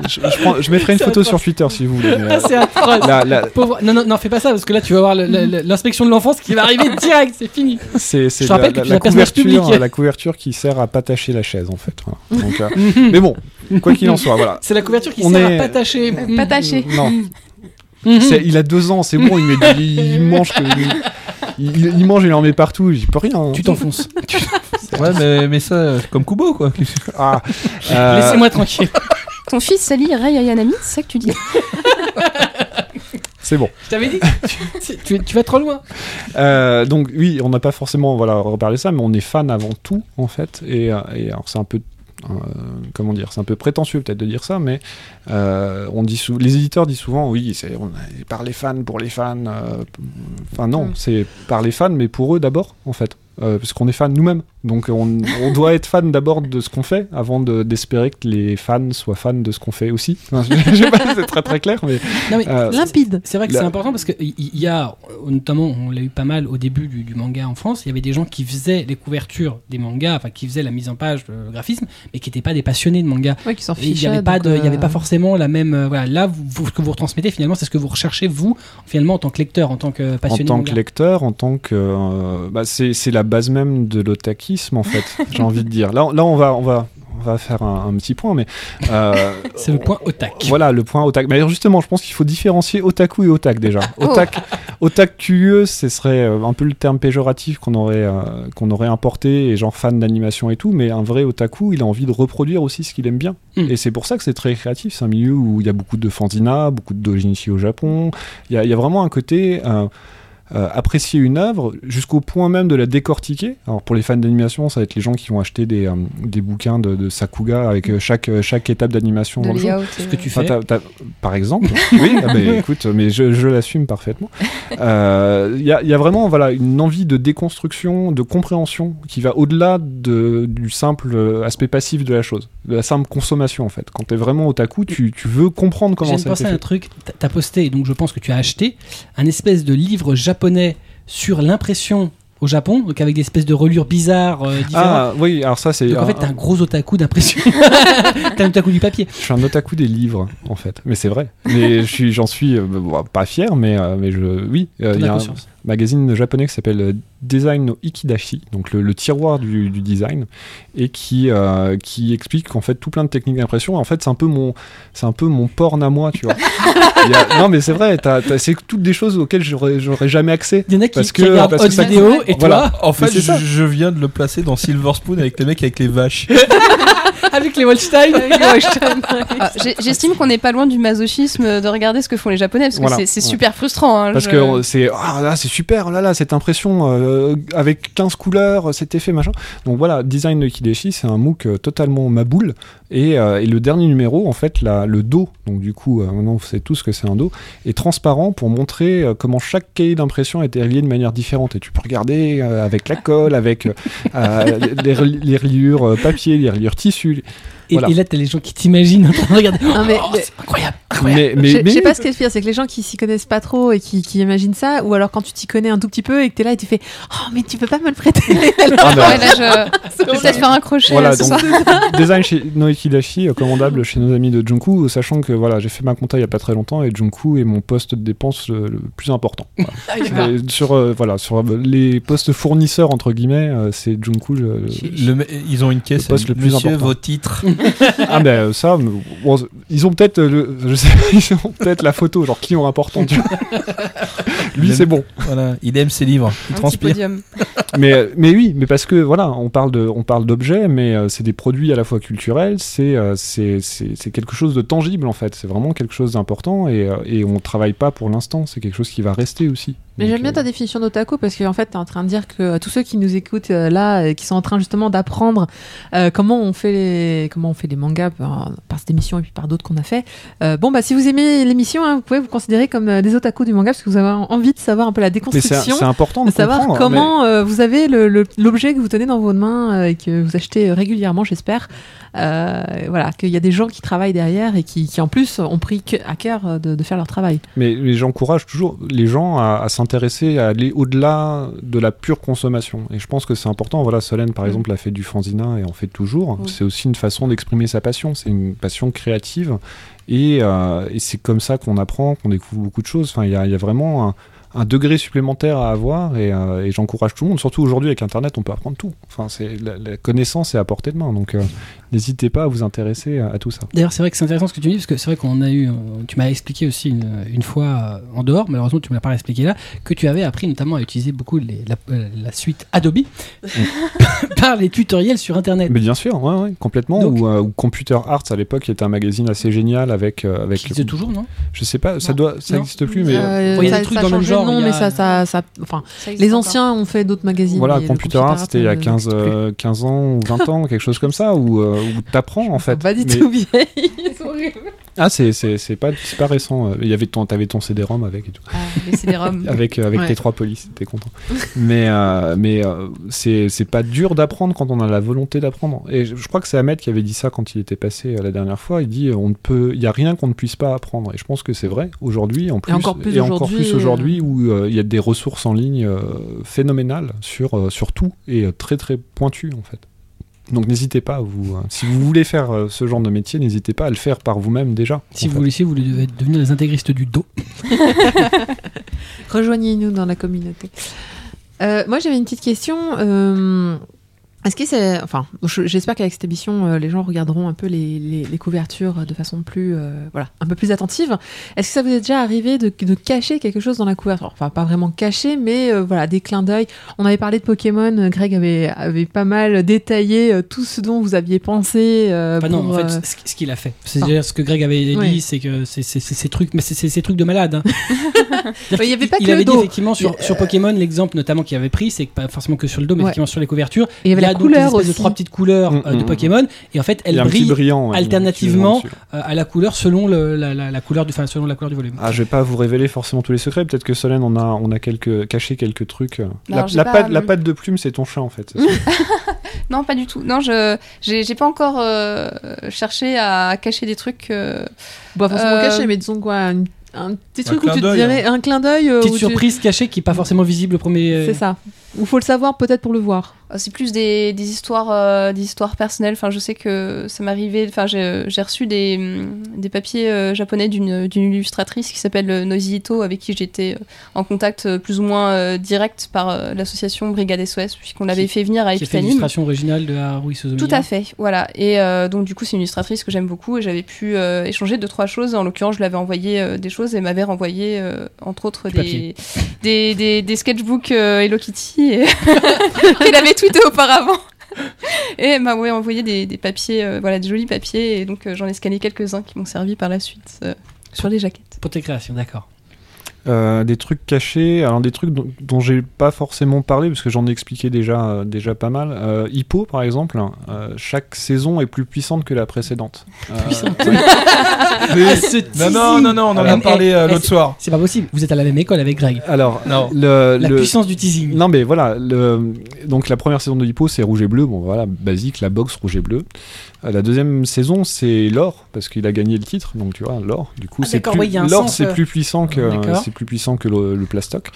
je, je prends- je mettrai une photo atroce. sur Twitter si vous voulez. euh, c'est atroce. la- la- Pauvre- Non, non, non, fais pas ça parce que là tu vas le- l'inspection de l'enfance qui va arriver direct, c'est fini. c'est c'est Je rappelle la, que tu la- la couverture, la couverture qui sert à pas tâcher la chaise en fait. voilà. Donc, euh, mais bon, quoi qu'il en soit, voilà. C'est la couverture qui On sert est- à pas tâcher. pas taché. Non, Mhm. il a deux ans, c'est bon, il, met il mange que, il, il mange, il en met partout, j'y peux rien. hein. Tu t'enfonces. Ouais, mais, mais ça, euh, comme Kubo, quoi. Ah, euh, Laissez-moi tranquille. Ton fils salit Rei Ayanami, c'est ça que tu dis c'est bon. Je t'avais dit. tu, tu- tu vas trop loin. Euh, donc oui, on n'a pas forcément voilà reparlé ça, mais on est fan avant tout en fait. Et, euh, et alors c'est un peu euh, comment dire, c'est un peu prétentieux peut-être de dire ça, mais euh, on dit sou- les éditeurs disent souvent oui, c'est on est par les fans pour les fans. euh, Enfin non, Mm. c'est par les fans, mais pour eux d'abord en fait. Euh, parce qu'on est fan nous-mêmes, donc on, on doit être fan d'abord de ce qu'on fait avant de- d'espérer que les fans soient fans de ce qu'on fait aussi. Enfin, je, je sais pas, si c'est très très clair, mais Non, mais euh, Limpide. C'est vrai que La- c'est important parce qu'il y, y a, euh, notamment, on l'a eu pas mal au début du, du manga en France, il y avait des gens qui faisaient les couvertures des mangas, enfin qui faisaient la mise en page, le graphisme, mais qui n'étaient pas des passionnés de manga. Ouais, qui s'en Et Il n'y fichaient. avait, pas de- il y avait euh, pas forcément la même. euh, voilà, là, vous, vous- ce que vous retransmettez finalement, c'est ce que vous recherchez vous, finalement, en tant que lecteur, en tant que en passionné. tant de que lecteur, en tant que, euh, bah, c'est c'est la base même de l'otakisme en fait. J'ai envie de dire. Là, là, on va, on va, on va faire un, un petit point, mais euh, C'est le point otak. Voilà le point otak. Mais justement, je pense qu'il faut différencier otaku et otak déjà. Oh. Otak, curieux, ce serait euh, un peu le terme péjoratif qu'on aurait, euh, qu'on aurait importé, et genre fan d'animation et tout. Mais un vrai otaku, il a envie de reproduire aussi ce qu'il aime bien. Mm. Et c'est pour ça que c'est très créatif. C'est un milieu où il y a beaucoup de fanzina, beaucoup de dojinshi au Japon. Il y a, il y a vraiment un côté. euh, euh, apprécier une œuvre jusqu'au point même de la décortiquer. Alors pour les fans d'animation, ça va être les gens qui vont acheter des, euh, des bouquins de, de Sakuga avec euh, chaque, chaque étape d'animation dans le jeu. Ce que tu Enfin, par exemple, oui, ah, écoute, mais je, je l'assume parfaitement. Euh, Il y, a, il y a vraiment voilà, une envie de déconstruction, de compréhension qui va au-delà de, du simple aspect passif de la chose, de la simple consommation en fait. Quand tu es vraiment otaku, tu, tu veux comprendre J'ai comment ça a pensé été à un truc. T'as- T'as posté, donc je pense que tu as acheté un espèce de livre japonais sur l'impression au Japon, donc avec des espèces de relures bizarres euh, différentes. Ah oui, alors ça c'est. donc en fait, t'es un gros otaku d'impression. t'es un otaku du papier. Je suis un otaku des livres, en fait. Mais c'est vrai. Mais suis, j'en suis euh, bon, pas fier, mais, euh, mais je, oui. euh, Il y a un. Magazine japonais qui s'appelle euh, Design no Ikidashi, donc le, le tiroir du, du design, et qui, euh, qui explique qu'en fait tout plein de techniques d'impression. En fait, c'est un peu mon, c'est un peu mon porn à moi, tu vois. A- non, mais c'est vrai. c'est toutes des choses auxquelles j'aurais, j'aurais jamais accès. Il y en a qui, Parce qui que- parce que ça- vidéo et Voilà. toi, En fait, je, je viens de le placer dans Silver Spoon avec les mecs avec les vaches. avec les Holstein. Ah, J'estime qu'on n'est pas loin du masochisme de regarder ce que font les Japonais parce que Voilà. c'est- Ouais. super frustrant. hein, Parce je- que c'est ah là c'est super là là cette impression euh, avec 15 couleurs cet effet machin donc voilà Design de Kideshi c'est un MOOC euh, totalement maboule et, euh, et le dernier numéro en fait la- le dos donc du coup euh, maintenant vous savez tous que c'est un dos est transparent pour montrer euh, comment chaque cahier d'impression a été relié de manière différente et tu peux regarder euh, avec la colle avec les, les reliures papier les reliures tissu là-dessus. Et, Voilà. et là, t'as les gens qui t'imaginent en train de regarder. Non, mais- Oh, mais- c'est incroyable, incroyable. mais, mais, je, sais pas ce qui est le pire, c'est que les gens qui s'y connaissent pas trop et qui, qui imaginent ça, ou alors quand tu t'y connais un tout petit peu et que t'es là et tu fais Oh, mais tu peux pas me le prêter Ah, Ouais, là, je, vais peut-être faire un crochet Voilà, ce donc soir. design chez Noikidashi, euh, commandable chez nos amis de Junku, sachant que voilà, j'ai fait ma compta il y a pas très longtemps et Junku est mon poste de dépense euh, le plus important. Voilà. Et sur euh, voilà, sur les postes fournisseurs entre guillemets, euh, c'est Junku. Le me- ils ont une caisse. Le poste le plus Monsieur, important. vos titres. ah ben euh, ça, bon, ils ont peut-être, euh, le- je sais, ils ont peut-être la photo, genre client important. tu vois. Lui c'est bon. Voilà, il aime ses livres. Il Un transpire. mais, euh, mais oui, mais parce que voilà, on parle de, on parle d'objets, mais euh, c'est des produits à la fois culturels, c'est, euh, c'est, c'est, c'est quelque chose de tangible en fait. C'est vraiment quelque chose d'important et, euh, et on travaille pas pour l'instant. C'est quelque chose qui va rester aussi. Mais j'aime bien euh, ta définition d'otaku parce qu'en fait, tu es en train de dire que euh, tous ceux qui nous écoutent euh, là, et qui sont en train justement d'apprendre euh, comment on fait les comment on fait les mangas par, par cette émission et puis par d'autres qu'on a fait. euh, bon bah si vous aimez l'émission, hein, vous pouvez vous considérer comme euh, des otaku du manga parce que vous avez envie de savoir un peu la déconstruction. c'est important de, de savoir comprendre, comment euh, vous avez l'objet que vous tenez dans vos mains euh, et que vous achetez régulièrement, j'espère. Euh, voilà, qu'il y a des gens qui travaillent derrière et qui, qui en plus ont pris que- à cœur euh, de, de faire leur travail. Mais, mais j'encourage toujours les gens à, à s'intéresser, à aller au-delà de la pure consommation. Et je pense que c'est important. Voilà, Solène, par Mm. exemple, a fait du fanzina et en fait toujours. C'est aussi une façon d'exprimer sa passion. C'est une passion créative. Et, euh, et c'est comme ça qu'on apprend, qu'on découvre beaucoup de choses. Enfin, il y a, il y a vraiment un, un degré supplémentaire à avoir. Et, euh, et j'encourage tout le monde. Surtout aujourd'hui, avec Internet, on peut apprendre tout. Enfin, c'est, la, la connaissance est à portée de main. Donc, euh, n'hésitez pas à vous intéresser à, à tout ça. D'ailleurs, c'est vrai que c'est intéressant ce que tu dis, parce que c'est vrai qu'on a eu, tu m'as expliqué aussi une, une fois euh, en dehors, malheureusement tu me l'as pas expliqué là, que tu avais appris notamment à utiliser beaucoup les- la, euh, la suite Adobe par les tutoriels sur Internet. Mais bien sûr, ouais, ouais, complètement. Donc- ou, euh, ou Computer Arts à l'époque, qui était un magazine assez génial avec. euh, avec Qui toujours, non? Je sais pas, ça Non. doit, ça Non. n'existe plus, mais. Euh, il y a ça, des trucs ça dans le genre, a- mais ça, ça, ça, enfin, Ça les encore. anciens ont fait d'autres magazines. Voilà, Computer Arts, c'était il y a ne- 15, n'existe plus. euh, 15 ans ou 20 ans, quelque chose comme ça, où, euh, où t'apprends en fait. Pas du Mais- tout vieille. Ah, c'est, c'est, c'est pas, c'est pas récent. euh, Il y avait ton, t'avais ton CD-ROM avec et tout. Ah, des roms. Avec, euh, avec Ouais. tes trois polices, t'es content. mais euh, mais euh, c'est, c'est pas dur d'apprendre quand on a la volonté d'apprendre. Et je, je crois que c'est Ahmed qui avait dit ça quand il était passé euh, la dernière fois. Il dit euh, on ne peut, il y a rien qu'on ne puisse pas apprendre. Et je pense que c'est vrai aujourd'hui, en plus, encore plus et encore aujourd'hui, plus euh, aujourd'hui où euh, il y a des ressources en ligne euh, phénoménales sur euh, sur tout et euh, très très pointues en fait. Donc n'hésitez pas, à vous, euh, si vous voulez faire euh, ce genre de métier, n'hésitez pas à le faire par vous-même déjà. Si vous voulez, si vous voulez devenir les intégristes du dos. Rejoignez-nous dans la communauté. Euh, moi, j'avais une petite question. euh, Est-ce que c'est. Enfin, je- j'espère qu'avec cette émission, euh, les gens regarderont un peu les, les- les couvertures de façon plus. euh, voilà, un peu plus attentive. Est-ce que ça vous est déjà arrivé de, de cacher quelque chose dans la couverture? Enfin, pas vraiment cacher, mais euh, voilà, des clins d'œil. On avait parlé de Pokémon, Greg avait, avait pas mal détaillé tout ce dont vous aviez pensé. euh, Enfin, non, pour, en fait, ce qu'il a fait. C'est déjà ce que Greg avait dit, c'est que c'est ces trucs, mais c'est ces trucs de malade. hein. Il y avait pas il que le avait dit dos. effectivement sur, Il sur Pokémon, l'exemple notamment qu'il avait pris, c'est pas forcément que sur le dos, mais Ouais. effectivement sur les couvertures. Et il y avait a la donc couleur des espèces aussi. de trois petites couleurs Mm, euh, de mm, Pokémon, et en fait elles brillent brillant. ouais, alternativement euh, à la couleur selon le- la, la- la couleur du, enfin, selon la couleur du volume. Ah, je vais pas vous révéler forcément tous les secrets. Peut-être que Solène, on a, on a quelques, caché quelques trucs. La, la pas, patte, la patte de plume, c'est ton chat en fait. Non, pas du tout. Non, je j'ai pas encore euh, cherché à cacher des trucs. euh, Bon, forcément Euh, caché, mais disons quoi, un, un petit Un truc où tu te dirais un clin d'œil. euh, Petite tu- surprise cachée qui est pas forcément visible au premier. euh, C'est ça. Ou faut le savoir peut-être pour le voir. Euh, C'est plus des, des histoires, euh, des histoires personnelles. Enfin, je sais que ça m'arrivait. Enfin, j'ai j'ai reçu des, hum, des papiers euh, japonais d'une d'une illustratrice qui s'appelle euh, Nozi Ito, avec qui j'étais euh, en contact euh, plus ou moins euh, direct par euh, l'association Brigade SOS, puisqu'on l'avait fait venir à Qui a fait l'illustration originale de Haruhi Suzumiya. Tout à fait, voilà. Et euh, donc du coup, c'est une illustratrice que j'aime beaucoup et j'avais pu euh, échanger deux trois choses. En l'occurrence, je lui avais envoyé euh, des choses et m'avait renvoyé euh, entre autres des, des, des, des sketchbooks euh, Hello Kitty et qu'elle avait auparavant. Et m'a envoyé des, papiers, euh, voilà, des jolis papiers et donc euh, j'en ai scanné quelques-uns qui m'ont servi par la suite euh, sur les jaquettes. Pour tes créations, d'accord. Euh, des trucs cachés, alors des trucs dont, dont j'ai pas forcément parlé parce que j'en ai expliqué déjà, euh, déjà pas mal. Euh, Hippo par exemple, euh, chaque saison est plus puissante que la précédente. Euh, ouais. Ah, Non, non, non, non, on en Alors, a parlé eh, euh, eh, l'autre soir. C'est pas possible. Vous êtes à la même école avec Greg. Alors, Non. le, La le- puissance du teasing. Non mais voilà, le, donc la première saison de Hippo c'est rouge et bleu, bon voilà, basique, la boxe rouge et bleu. La deuxième saison c'est l'or, parce qu'il a gagné le titre, donc tu vois, l'or, du coup Ah, c'est plus, oui, l'or c'est plus puissant que, plus puissant que le, le plastoc.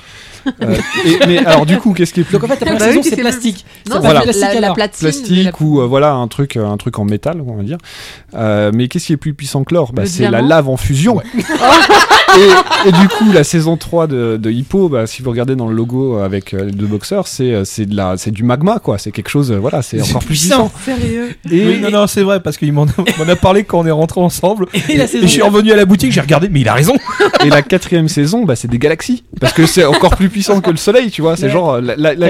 Euh, et- mais alors du coup, qu'est-ce qui est plus Donc en fait, la Bah oui, c'est que- plastique. Non, Ça Voilà. plastique la, la platine. plastique ou euh, voilà un truc un truc en métal on va dire Euh, mais qu'est-ce qui est plus puissant que l'or? Bah, c'est la lave en fusion et, et du coup la saison 3 de, de Hippo bah, si vous regardez dans le logo avec euh, les deux boxeurs c'est c'est de la c'est du magma quoi c'est quelque chose euh, voilà c'est encore plus puissant Sérieux. et, Oui, non, non, c'est vrai, parce qu'il m'en a, parlé quand on est rentré ensemble. Et la Et saison je suis revenu à la boutique, j'ai regardé, mais il a raison. et la quatrième saison bah, c'est des galaxies. Parce que c'est encore plus puissant que le soleil tu vois. C'est genre euh, la, la- la-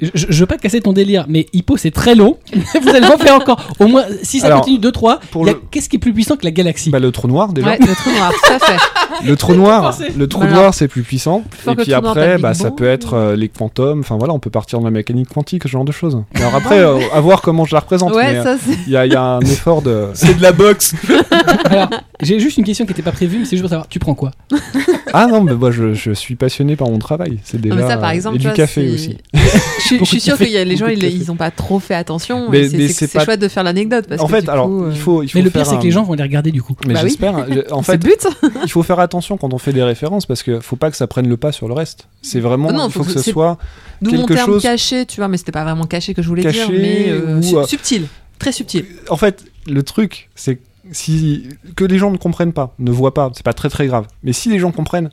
je, veux pas te casser ton délire, mais Hippo c'est très long. Vous allez en faire encore au moins si ça Alors, continue 2-3. pour il y a- le- Qu'est-ce qui est plus puissant que la galaxie? Bah, le trou noir déjà Ouais, le trou noir, tout à fait. Le trou noir, le trou Voilà. noir c'est plus puissant. et puis noir, après, bah, ça peut être euh, les quantum. Enfin voilà, on peut partir de la mécanique quantique, ce genre de choses. Alors après, euh, à voir comment je la représente. Ouais, euh, ça c'est. il y, a- il y a un effort de. C'est de la boxe. Alors, j'ai juste une question qui était pas prévue, mais c'est juste pour savoir, tu prends quoi? Ah non, mais moi je, je suis passionné par mon travail. C'est déjà. Non, mais ça, par exemple, et du café aussi. Je, suis- je sûr qu'il y a les gens, ils, café. ils ont pas trop fait attention. Mais- mais c'est pas- chouette de faire l'anecdote. parce En que fait, du alors coup, euh, il faut. Il faut Mais le pire, c'est que les gens vont les regarder du coup. Mais Bah oui. j'espère. je- En c'est fait, le but. il faut faire attention quand on fait des références parce que faut pas que ça prenne le pas sur le reste. C'est vraiment. Non, il faut faut que que ce soit. D'où mon quelque terme chose- caché, tu vois, mais c'était pas vraiment caché que je voulais dire, Caché mais euh, ou, euh, subtil, très subtil. En fait, le truc, c'est si que les gens ne comprennent pas, ne voient pas, c'est pas très très grave. Mais si les gens comprennent,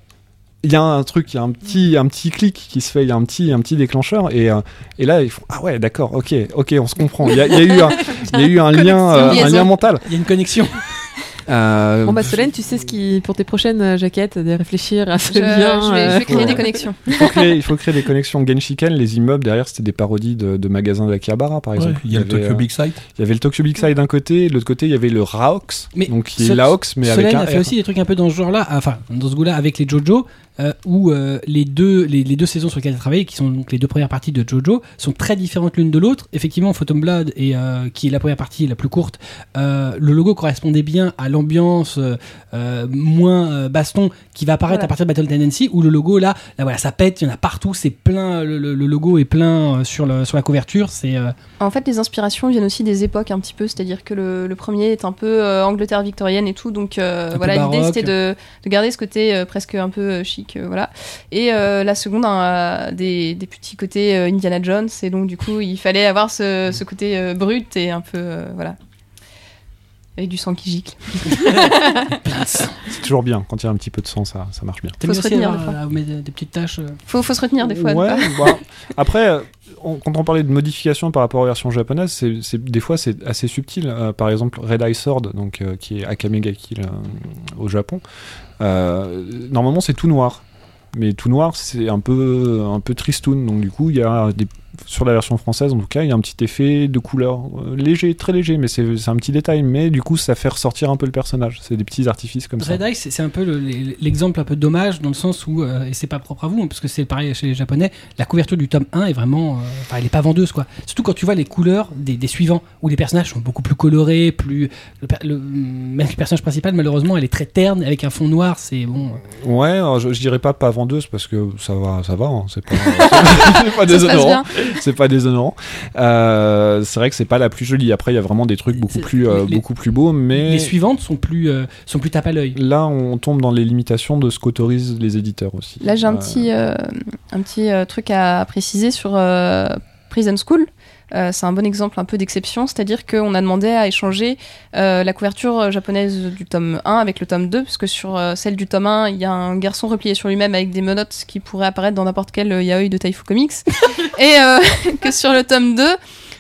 il y a un truc, il y a un petit un petit clic qui se fait, il y a un petit un petit déclencheur et euh, et là ils font ah ouais d'accord, ok ok, on se comprend. Il y a, il y a eu un il y a eu un lien euh, un lien mental. Il y a une connexion. Euh, Bon bah Solène, tu sais ce qui pour tes prochaines euh, jaquettes, de réfléchir à ce Je, lien. je vais, je euh, vais créer ouais. des connexions. il faut créer il faut créer des connexions. Genshiken, les immeubles derrière c'était des parodies de, de magasins d'Akihabara par exemple. il y a le avait, Tokyo euh, Big Sight. Il y avait le Tokyo Big Side d'un côté, de l'autre côté il y avait le Raox, Mais donc qui est Sol- Laox mais avec Solène un a fait R. aussi des trucs un peu dans ce genre-là, enfin dans ce goût-là avec les JoJo, euh, où euh, les deux les, les deux saisons sur lesquelles elle a travaillé, qui sont donc les deux premières parties de JoJo, sont très différentes l'une de l'autre. Effectivement, Phantom Blood et euh, qui est la première partie la plus courte, euh, le logo correspondait bien à l'ambiance euh, euh, moins euh, baston qui va apparaître Voilà. à partir de Battle Tendency, où le logo là, là voilà, ça pète, il y en a partout, c'est plein, le, le- le logo est plein sur le sur la couverture, c'est En fait, les inspirations viennent aussi des époques un petit peu, c'est-à-dire que le, premier est un peu Angleterre victorienne et tout, donc voilà, l'idée c'était de, de garder ce côté presque un peu chic, voilà. Et la seconde a des, des petits côtés Indiana Jones, et donc du coup il fallait avoir ce, ce côté brut et un peu voilà. Avec du sang qui gicle. C'est toujours bien. Quand il y a un petit peu de sang, ça, ça marche bien. T'aimes Faut se retenir avoir, des fois. euh, mettre des, des petites tâches. euh, Faut, faut se retenir des fois. Ouais, bah, après, on- quand on parlait de modification par rapport aux versions japonaises, c'est, c'est- des fois c'est assez subtil. Euh, par exemple, Red Eye Sword, donc, euh, qui est Akamegaki là, au Japon, euh, normalement c'est tout noir. Mais tout noir, c'est un peu, un peu tristoun. Donc du coup, il y a des, sur la version française, en tout cas, il y a un petit effet de couleur euh, léger, très léger, mais c'est, un petit détail. Mais du coup, ça fait ressortir un peu le personnage. C'est des petits artifices comme ça. Red Eye, c'est un peu le- l'exemple un peu dommage dans le sens où, euh, et c'est pas propre à vous, hein, parce que c'est pareil chez les Japonais, la couverture du tome 1 est vraiment. euh, Enfin, elle est pas vendeuse, quoi. Surtout quand tu vois les couleurs des, des suivants, où les personnages sont beaucoup plus colorés, plus. Le, même le personnage principal, malheureusement, elle est très terne, avec un fond noir, c'est bon. Ouais, alors, je, je dirais pas pas vendeuse parce que ça va, ça va, hein, c'est pas, pas déshonorant. C'est pas déshonorant. Euh, c'est vrai que c'est pas la plus jolie. Après, il y a vraiment des trucs beaucoup plus, euh, les- beaucoup plus beaux, mais Les suivantes sont plus, euh, sont plus tape à l'œil. là, on tombe dans les limitations de ce qu'autorisent les éditeurs aussi. Là, j'ai un Euh, petit, euh, un petit euh, truc à préciser sur euh, Prison School. Euh, c'est un bon exemple un peu d'exception, c'est-à-dire qu'on a demandé à échanger euh, la couverture japonaise du tome 1 avec le tome 2, parce que sur euh, celle du tome 1, il y a un garçon replié sur lui-même avec des menottes qui pourraient apparaître dans n'importe quel euh, yaoi de Taifu Comics, et euh, que sur le tome 2,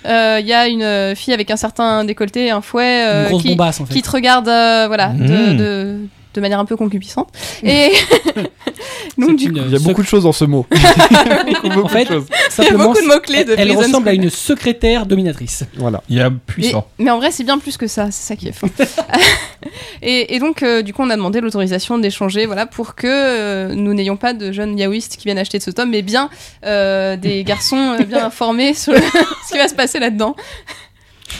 euh, il y a une euh, fille avec un certain décolleté, un fouet, euh, qui, bombasse, en fait. qui te regarde euh, voilà, Mmh. de, de manière un peu concupiscente. Et donc, du une Il y a beaucoup de choses dans ce mot. beaucoup, beaucoup En fait, de choses. Il y a beaucoup de mots-clés de elle, ressemble à une secrétaire dominatrice. Voilà. Il y a Mais, puissant. mais en vrai, c'est bien plus que ça, c'est ça qui est fort. et, et donc, euh, du coup, on a demandé l'autorisation d'échanger, voilà, pour que euh, nous n'ayons pas de jeunes yaoïstes qui viennent acheter ce tome, mais bien euh, des garçons euh, bien informés sur le- ce qui va se passer là-dedans.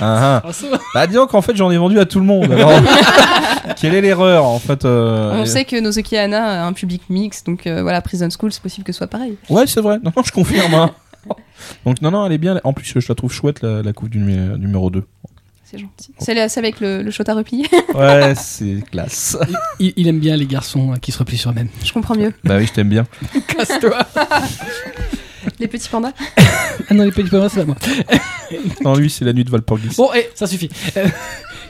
Ah, ah. Bah disons qu'en fait j'en ai vendu à tout le monde. Alors, quelle est l'erreur en fait euh, on sait que Nozokiana a un public mix, donc euh, voilà, Prison School, c'est possible que ce soit pareil. Ouais, c'est vrai. Non, non, je confirme. hein. Donc non, non, elle est bien. En plus, je la trouve chouette la, la coupe du numé- numéro 2. C'est gentil. C'est avec le, le shot à replier. Ouais, c'est classe. Il, il aime bien les garçons euh, qui se replient sur eux-mêmes. Je comprends mieux. bah oui, je t'aime bien. Casse-toi Les petits pandas. Ah non, les petits pommes, c'est pas moi. Non, lui, c'est la nuit de Valpurgis. Bon, et ça suffit. Euh,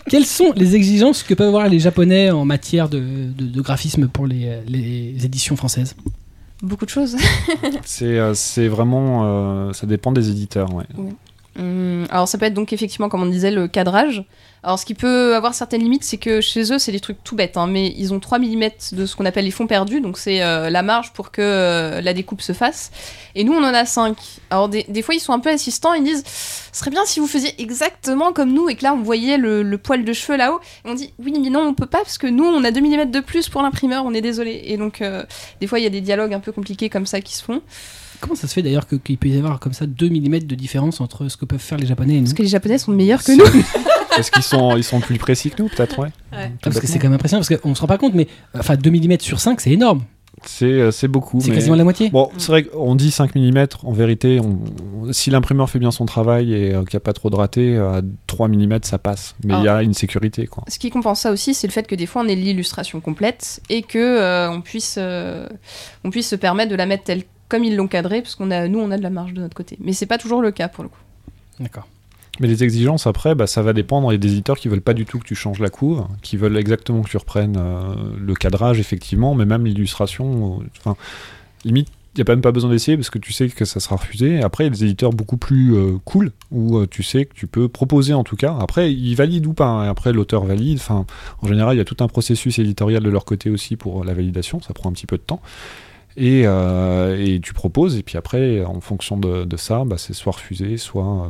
quelles sont les exigences que peuvent avoir les Japonais en matière de, de- de graphisme pour les, les éditions françaises? Beaucoup de choses. C'est, euh, vraiment, euh, ça dépend des éditeurs. Ouais. Hum, alors ça peut être donc effectivement, comme on disait, le cadrage. Alors ce qui peut avoir certaines limites, c'est que chez eux, c'est des trucs tout bêtes, hein, mais ils ont 3 mm de ce qu'on appelle les fonds perdus, donc c'est euh, la marge pour que euh, la découpe se fasse. Et nous, on en a 5. Alors des, fois, ils sont un peu assistants, ils disent, ce serait bien si vous faisiez exactement comme nous, et que là, on voyait le, poil de cheveux là-haut. On dit, oui, mais non, on peut pas, parce que nous, on a 2 mm de plus pour l'imprimeur, on est désolé. Et donc, euh, des fois, il y a des dialogues un peu compliqués comme ça qui se font. Comment ça se fait d'ailleurs qu'il peut y avoir comme ça 2 mm de différence entre ce que peuvent faire les Japonais et nous Parce que les Japonais sont meilleurs que nous. Parce qu'ils sont, ils sont plus précis que nous, peut-être, ouais. Ah, Parce que c'est quand même impressionnant, parce qu'on se rend pas compte, mais euh, enfin 2 mm sur 5, c'est énorme. C'est, euh, c'est beaucoup. C'est mais- quasiment la moitié. Bon, c'est vrai qu'on dit 5 mm, en vérité, on- si l'imprimeur fait bien son travail et euh, qu'il n'y a pas trop de ratés, à 3 mm ça passe. Mais il y a une sécurité, quoi. Ce qui compense ça aussi, c'est le fait que des fois on ait l'illustration complète et que euh, on puisse euh, on puisse se permettre de la mettre telle comme ils l'ont cadrée, parce qu'on a nous on a de la marge de notre côté. Mais c'est pas toujours le cas pour le coup. D'accord. Mais les exigences, après, bah, ça va dépendre. Il y a des éditeurs qui veulent pas du tout que tu changes la couve, qui veulent exactement que tu reprennes euh, le cadrage, effectivement, mais même l'illustration. euh, Enfin, limite, il n'y a même pas besoin d'essayer parce que tu sais que ça sera refusé. Après, il y a des éditeurs beaucoup plus euh, cool où tu sais que tu peux proposer en tout cas. Après, ils valident ou pas. hein. Après, l'auteur valide. Enfin, en général, il y a tout un processus éditorial de leur côté aussi pour la validation. Ça prend un petit peu de temps. Et, euh, et tu proposes, et puis après, en fonction de, ça, bah, c'est soit refusé, soit, euh,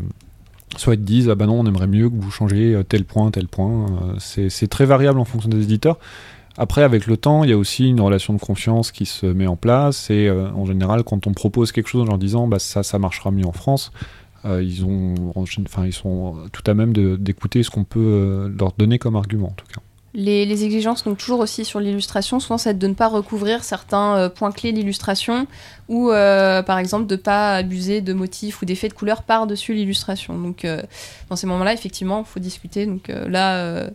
soit ils te disent ah bah non on aimerait mieux que vous changez euh, tel point tel point c'est très variable en fonction des éditeurs. Après avec le temps il y a aussi une relation de confiance qui se met en place et en général quand on propose quelque chose en leur disant bah ça ça marchera mieux en France ils ils sont tout à même d'écouter ce qu'on peut leur donner comme argument en tout cas Les, les exigences, donc toujours aussi sur l'illustration, souvent c'est de ne pas recouvrir certains euh, points clés de l'illustration ou euh, par exemple de ne pas abuser de motifs ou d'effets de couleur par-dessus l'illustration. Donc euh, dans ces moments-là, effectivement, il faut discuter. Donc euh, là, euh,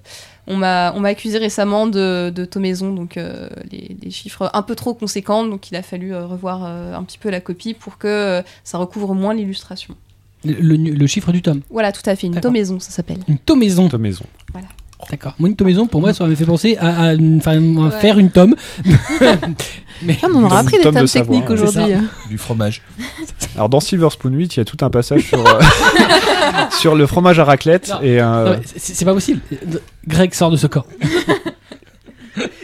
on m'a accusé récemment de, de tomaison, donc euh, les, les chiffres un peu trop conséquents, donc il a fallu euh, revoir euh, un petit peu la copie pour que euh, ça recouvre moins l'illustration. Le, le- le chiffre du tome. Voilà, tout à fait, une tomaison, ça s'appelle. Une tomaison. ta maison D'accord. Moi, une tomaison, pour moi, ça m'avait fait penser à, à une- enfin, à Ouais. faire une tome. Mais Ah, on aura appris des de savoir, techniques c'est aujourd'hui. hein. Du fromage. Alors dans Silver Spoon 8, il y a tout un passage sur, euh, sur le fromage à raclette. Non. Et, euh, c'est pas possible. Greg sort de ce corps.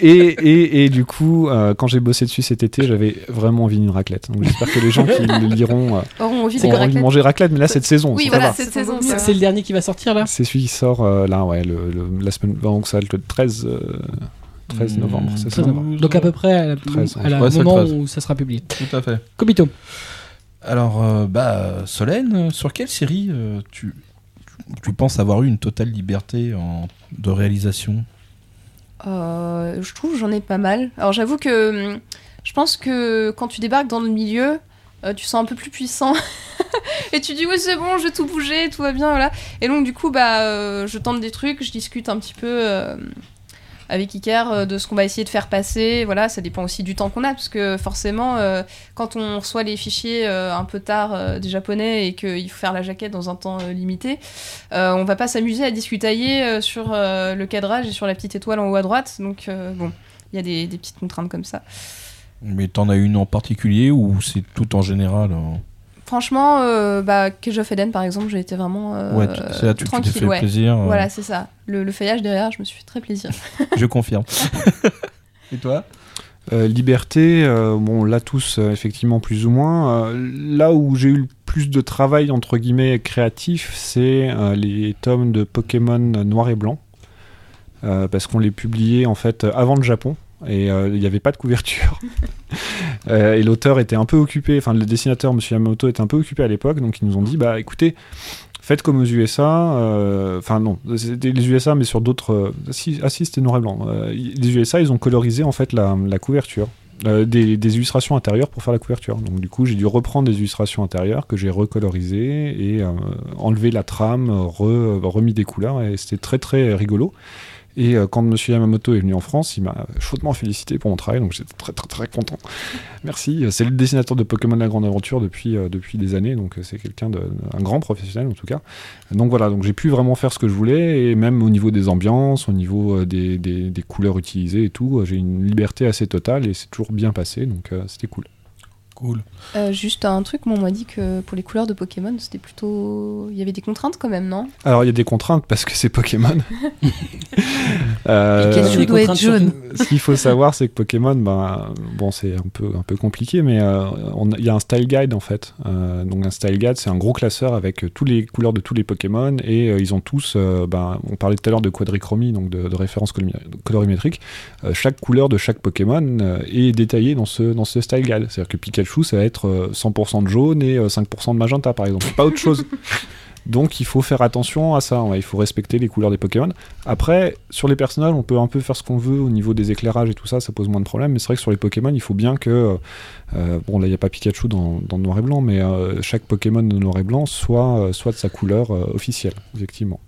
Et, et, et du coup, euh, quand j'ai bossé dessus cet été, j'avais vraiment envie d'une raclette. Donc j'espère que les gens qui le liront euh, Auront envie de raclette. manger raclette. Mais là, cette saison, Oui, voilà, va. cette saison. C'est le dernier qui va sortir là? C'est celui qui sort euh, là, ouais, le, le- la semaine, donc ça, le 13, euh, 13 Mmh, novembre, c'est ça important. Donc à peu près à la- 13, à la ouais, moment 13. où ça sera publié. Tout à fait. Kobito. Alors, euh, bah, Solène, euh, sur quelle série euh, tu, tu penses avoir eu une totale liberté en, de réalisation? Euh, je trouve j'en ai pas mal. Alors j'avoue que hum, je pense que quand tu débarques dans le milieu, euh, tu sens un peu plus puissant. et tu dis ouais c'est bon, je vais tout bouger, tout va bien, voilà. Et donc du coup bah euh, je tente des trucs, je discute un petit peu avec Iker euh, de ce qu'on va essayer de faire passer. Voilà, ça dépend aussi du temps qu'on a parce que forcément euh, quand on reçoit les fichiers euh, un peu tard des japonais et qu'il faut faire la jaquette dans un temps limité, on va pas s'amuser à discutailler sur le cadrage et sur la petite étoile en haut à droite. Donc bon, il y a des, des petites contraintes comme ça. Mais t'en as une en particulier ou c'est tout en général hein? Franchement, euh, bah, Cage of Eden par exemple, j'ai été vraiment euh, Ouais, tu- c'est là tu tu t'es tranquille. fait ouais. plaisir. euh, Voilà, c'est ça. Le, le feuillage derrière, je me suis fait très plaisir. Je confirme. Et toi? Euh, liberté, euh, bon, là tous, euh, effectivement, plus ou moins. Euh, là où j'ai eu le plus de travail, entre guillemets, créatif, c'est euh, les tomes de Pokémon noir et blanc. Euh, parce qu'on les publiait, en fait, avant le Japon. Et euh, il n'y avait pas de couverture. Euh, et l'auteur était un peu occupé, enfin, le dessinateur, M. Yamamoto, était un peu occupé à l'époque. Donc, ils nous ont dit, bah, écoutez, faites comme aux USA. euh, Enfin, non, c'était les USA, mais sur d'autres. si, ah, si, c'était noir et blanc. Les USA, ils ont colorisé, en fait, la, couverture. Des, illustrations intérieures pour faire la couverture. Donc du coup, j'ai dû reprendre des illustrations intérieures que j'ai recolorisées et enlever la trame, re- remis des couleurs et c'était très très rigolo. Et euh, quand Monsieur Yamamoto est venu en France, il m'a chaudement félicité pour mon travail, donc j'étais très très très content. Merci. C'est le dessinateur de Pokémon La Grande Aventure depuis euh, des années, donc euh, c'est quelqu'un de un grand professionnel en tout cas. Donc voilà, donc j'ai pu vraiment faire ce que je voulais et même au niveau des ambiances, au niveau des, des, couleurs utilisées et tout, j'ai une liberté assez totale et c'est toujours bien passé, donc c'était cool. Cool. Euh, juste un truc, moi on m'a dit que pour les couleurs de Pokémon, c'était plutôt. Il y avait des contraintes quand même, non? Alors il y a des contraintes parce que c'est Pokémon. Euh, Pikachu des doit être jaune. ce qu'il faut savoir, c'est que Pokémon, ben, bon, c'est un peu, un peu compliqué, mais euh, il y a un style guide en fait. Euh, donc un style guide, c'est un gros classeur avec euh, toutes les couleurs de tous les Pokémon et euh, ils ont tous, euh, ben, on parlait tout à l'heure de quadrichromie, donc de, de référence colori- colorimétrique. Euh, chaque couleur de chaque Pokémon euh, est détaillée dans ce, dans ce style guide. C'est-à-dire que Pikachu, ça va être euh, 100% de jaune et euh, 5% de magenta par exemple, pas autre chose. Donc il faut faire attention à ça, il faut respecter les couleurs des Pokémon. Après, sur les personnages, on peut un peu faire ce qu'on veut au niveau des éclairages et tout ça, ça pose moins de problèmes, mais c'est vrai que sur les Pokémon, il faut bien que... euh, bon, là, il n'y a pas Pikachu dans, dans Noir et Blanc, mais euh, chaque Pokémon de Noir et Blanc soit, euh, soit de sa couleur euh, officielle, effectivement.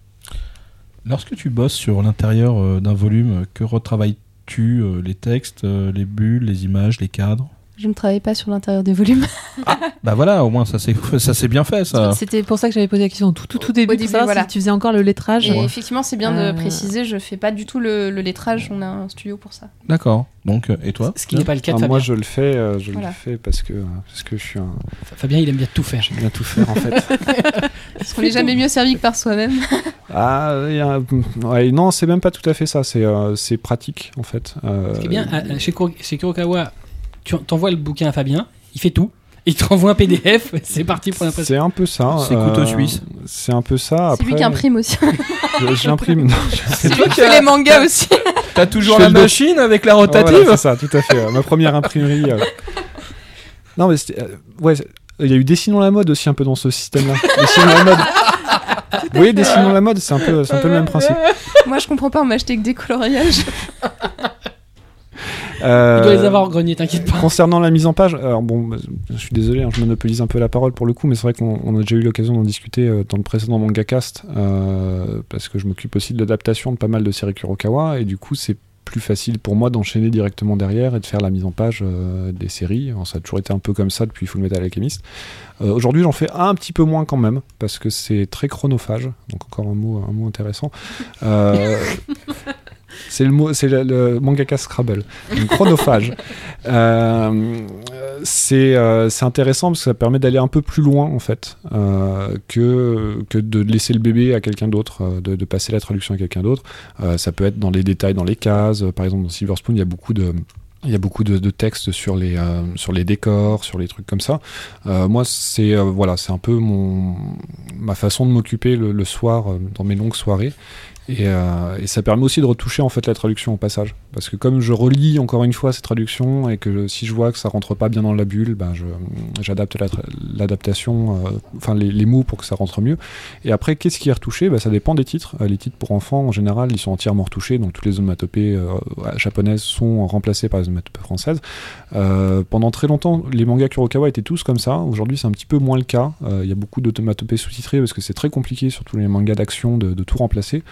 Lorsque tu bosses sur l'intérieur euh, d'un volume, que retravailles-tu euh, Les textes, euh, les bulles, les images, les cadres? Je ne travaille pas sur l'intérieur des volumes. Bah voilà, au moins ça c'est ça c'est bien fait ça. C'était pour ça que j'avais posé la question au tout, tout, tout début. Au début, voilà. si tu faisais encore le lettrage. Et effectivement, c'est bien Euh, de préciser, je fais pas du tout le, le lettrage, on a un studio pour ça. D'accord. Donc euh, et toi Ce qui n'est pas le cas de Ah, Fabien. moi, je le fais, euh, je Voilà. le fais parce que, parce que je suis un... Fabien, il aime bien tout faire. J'aime bien tout faire, en fait. Parce qu'on n'est jamais mieux servi que par soi-même. Ah, a ouais, non, c'est même pas tout à fait ça, c'est euh, c'est pratique, en fait. Euh, Ce qui est bien, chez, Kuro- chez Kurokawa, tu en- t'envoies le bouquin à Fabien, il fait tout, il te renvoie un PDF, c'est parti pour l'impression. C'est un peu ça. C'est couteau suisse. C'est un peu ça. C'est lui qui imprime aussi. je- J'imprime. non, je- C'est lui qui fait les mangas aussi. T'as toujours la dos. machine avec la voilà, rotative c'est ça, tout à fait. euh, ma première imprimerie. euh. Non, mais c'était. euh, ouais, il y a eu Dessinons la mode aussi un peu dans ce système-là. Dessinons la mode. Vous voyez, Dessinons la mode, c'est un peu, c'est un peu le même principe. Moi, je comprends pas, on m'a acheté que des coloriages. Euh, Il doit les avoir en grenier, t'inquiète pas. Concernant la mise en page, alors bon, je suis désolé, hein, je monopolise un peu la parole pour le coup, mais c'est vrai qu'on on a déjà eu l'occasion d'en discuter euh, dans le précédent manga cast, euh, parce que je m'occupe aussi de l'adaptation de pas mal de séries Kurokawa, et du coup c'est plus facile pour moi d'enchaîner directement derrière et de faire la mise en page euh, des séries. Alors, ça a toujours été un peu comme ça depuis Full Metal Alchemist. Euh, Aujourd'hui, j'en fais un petit peu moins quand même, parce que c'est très chronophage, donc encore un mot, un mot intéressant. Euh, C'est le, c'est le, le mangaka Scrabble, donc chronophage. Euh, c'est euh, c'est intéressant parce que ça permet d'aller un peu plus loin en fait euh, que, que de laisser le bébé à quelqu'un d'autre, de, de passer la traduction à quelqu'un d'autre. Ça peut être dans les détails, dans les cases. Par exemple, dans Silver Spoon, il y a beaucoup de il y a beaucoup de, de textes sur les euh, sur les décors, sur les trucs comme ça. Euh, moi, c'est euh, voilà, c'est un peu mon ma façon de m'occuper le, le soir dans mes longues soirées. Et, euh, et ça permet aussi de retoucher en fait la traduction au passage. Parce que comme je relis encore une fois ces traductions et que si je vois que ça rentre pas bien dans la bulle, ben j'adapte l'adaptation, euh, enfin les, mots pour que ça rentre mieux. Et après, qu'est-ce qui est retouché? Ben, Ça dépend des titres. Euh, les titres pour enfants, en général, ils sont entièrement retouchés. Donc toutes les onomatopées euh, japonaises sont remplacées par les onomatopées françaises. Pendant très longtemps, les mangas Kurokawa étaient tous comme ça. Aujourd'hui, c'est un petit peu moins le cas. Il y a beaucoup d'automatopées sous-titrées parce que c'est très compliqué, surtout les mangas d'action, de tout remplacer.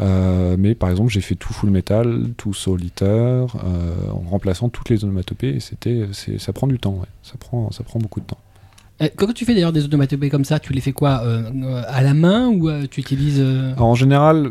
Euh, mais par exemple, j'ai fait tout Full Metal, tout Eater, euh, en remplaçant toutes les onomatopées. Et c'était, ça prend du temps. Ça prend beaucoup de temps. Euh, Quand tu fais d'ailleurs des onomatopées comme ça, tu les fais quoi euh, euh, À la main ou euh, tu utilises. euh, Alors, en général,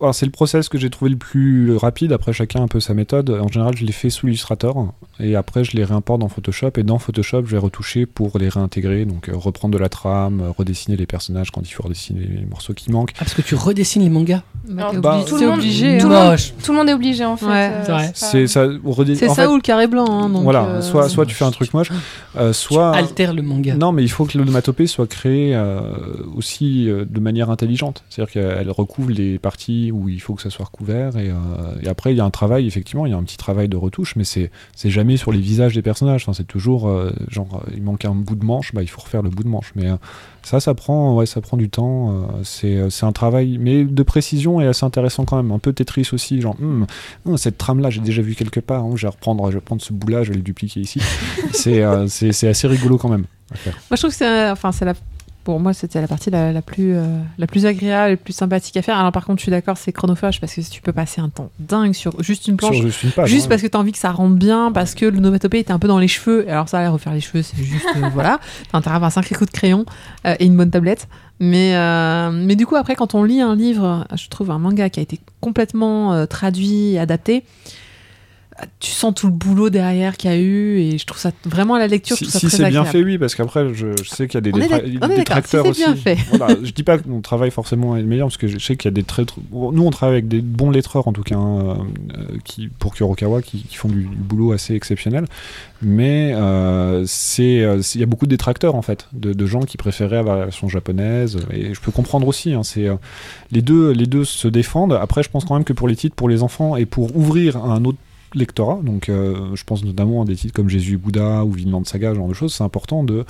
alors, c'est le process que j'ai trouvé le plus rapide. Après, chacun a un peu sa méthode. En général, je les fais sous Illustrator et après, je les réimporte dans Photoshop. Et dans Photoshop, je vais retoucher pour les réintégrer. Donc, euh, reprendre de la trame, euh, redessiner les personnages quand il faut redessiner les morceaux qui manquent. Ah, parce que tu redessines les mangas? Bah, bah, obligé- tout le monde- obligé. tout hein. le monde- Moche. Tout le monde est obligé en fait. Ouais, euh, c'est ça. redé- C'est en ça fait, ou le carré blanc. hein, donc, voilà. euh, Soit, soit tu fais un truc moche, euh, soit. Altère le manga. Non, mais il faut que l'onomatopée soit créée euh, aussi euh, de manière intelligente. C'est-à-dire qu'elle recouvre les parties où il faut que ça soit recouvert. Et, euh, et après, il y a un travail, effectivement, il y a un petit travail de retouche, mais c'est jamais sur les visages des personnages. Enfin, c'est toujours genre, il manque un bout de manche, bah, il faut refaire le bout de manche. Mais ça, ça prend, ouais, ça prend du temps. c'est un travail, mais de précision et assez intéressant quand même. Un peu Tetris aussi, genre, Hum, hum, cette trame-là, j'ai déjà vu quelque part. hein, je vais reprendre, je vais prendre ce bout-là, je vais le dupliquer ici. c'est assez rigolo quand même. À faire. Moi, je trouve que c'est, enfin, c'est la, pour moi, c'était la partie la, la plus, euh, la plus agréable et plus sympathique à faire. Alors, par contre, je suis d'accord, c'est chronophage parce que tu peux passer un temps dingue sur juste une planche. Sur juste une page. Juste parce que tu as envie que ça rentre bien, parce que l'onomatopée était un peu dans les cheveux. Alors ça, refaire les cheveux, c'est juste, euh, voilà. T'as intérêt à avoir un sacré coup de crayon euh, et une bonne tablette. Mais, euh, mais du coup, après, quand on lit un livre, je trouve un manga qui a été complètement traduit adapté, tu sens tout le boulot derrière qu'il y a eu et je trouve ça vraiment à la lecture, si, si ça très c'est bien fait, oui, parce qu'après, je, je sais qu'il y a des, détra- si détracteurs aussi. bien fait. Voilà, je dis pas que mon travail forcément est le meilleur, parce que je sais qu'il y a des très. tr- Nous, on travaille avec des bons lettreurs, en tout cas, hein, euh, qui, pour Kurokawa, qui, qui font du, du boulot assez exceptionnel. Mais euh, c'est, euh, c'est- il y a beaucoup de détracteurs, en fait, de, de gens qui préféraient avoir la version japonaise. Et je peux comprendre aussi. hein, c'est, les, deux, les deux se défendent. Après, je pense quand même que pour les titres, pour les enfants, et pour ouvrir un autre lectorat, donc euh, je pense notamment à des titres comme Jésus et Bouddha ou Vinland Saga, ce genre de choses, c'est important de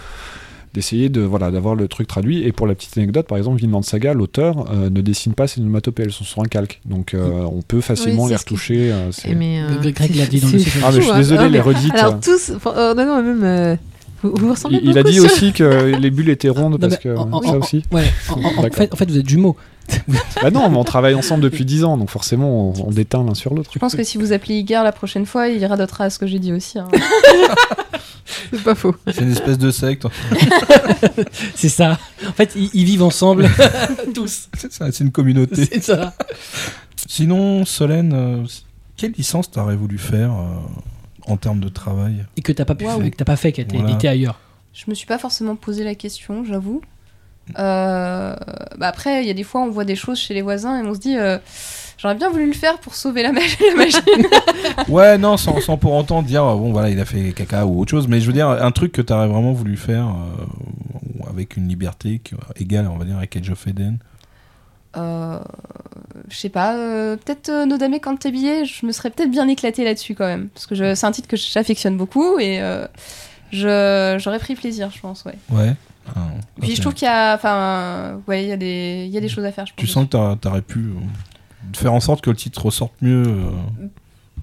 d'essayer de voilà d'avoir le truc traduit. Et pour la petite anecdote par exemple Vinland Saga l'auteur euh, ne dessine pas ses onomatopées. Elles sont sur un calque. Donc euh, on peut facilement Oui, les retoucher euh, c'est- Et mais, euh, Greg- l'a dit dans le ah mais je suis hein. désolé Ah, les redites Alors tous, enfin, euh, non, non, même, euh, vous, vous ressemblez il, il a dit sur- aussi que les bulles étaient rondes Non, parce que en- ça en- aussi Ouais, en, fait, en fait, vous êtes jumeaux. bah non mais on travaille ensemble depuis 10 ans donc forcément on, on déteint l'un sur l'autre Je pense que si vous appelez Igar la prochaine fois, il radotera à ce que j'ai dit aussi. hein. C'est pas faux. C'est une espèce de secte. C'est ça. En fait, ils, ils vivent ensemble. Tous. C'est ça, c'est une communauté. C'est ça. Sinon, Solène, euh, quelle licence t'aurais voulu faire euh, en termes de travail Et que t'as pas pu faire, que t'as pas fait, qui a été Voilà. édité ailleurs. Je me suis pas forcément posé la question, j'avoue. Euh, bah après, il y a des fois, on voit des choses chez les voisins et on se dit, euh, j'aurais bien voulu le faire pour sauver la, mach- la machine. Ouais, non, sans, sans pour autant dire, euh, bon, voilà, il a fait caca ou autre chose, mais je veux dire, un truc que t'aurais vraiment voulu faire euh, avec une liberté qui- égale, on va dire, avec Age of Eden. Euh, je sais pas, euh, peut-être euh, Nodame Cantabile, je me serais peut-être bien éclatée là-dessus quand même. Parce que c'est un titre que j'affectionne beaucoup et euh, je- j'aurais pris plaisir, je pense, ouais. Ouais. Ah, Puis je trouve qu'il y a, enfin, ouais, il y, a des- il y a des choses à faire, je pense. Tu sens que t'aurais- pu faire en sorte que le titre ressorte mieux.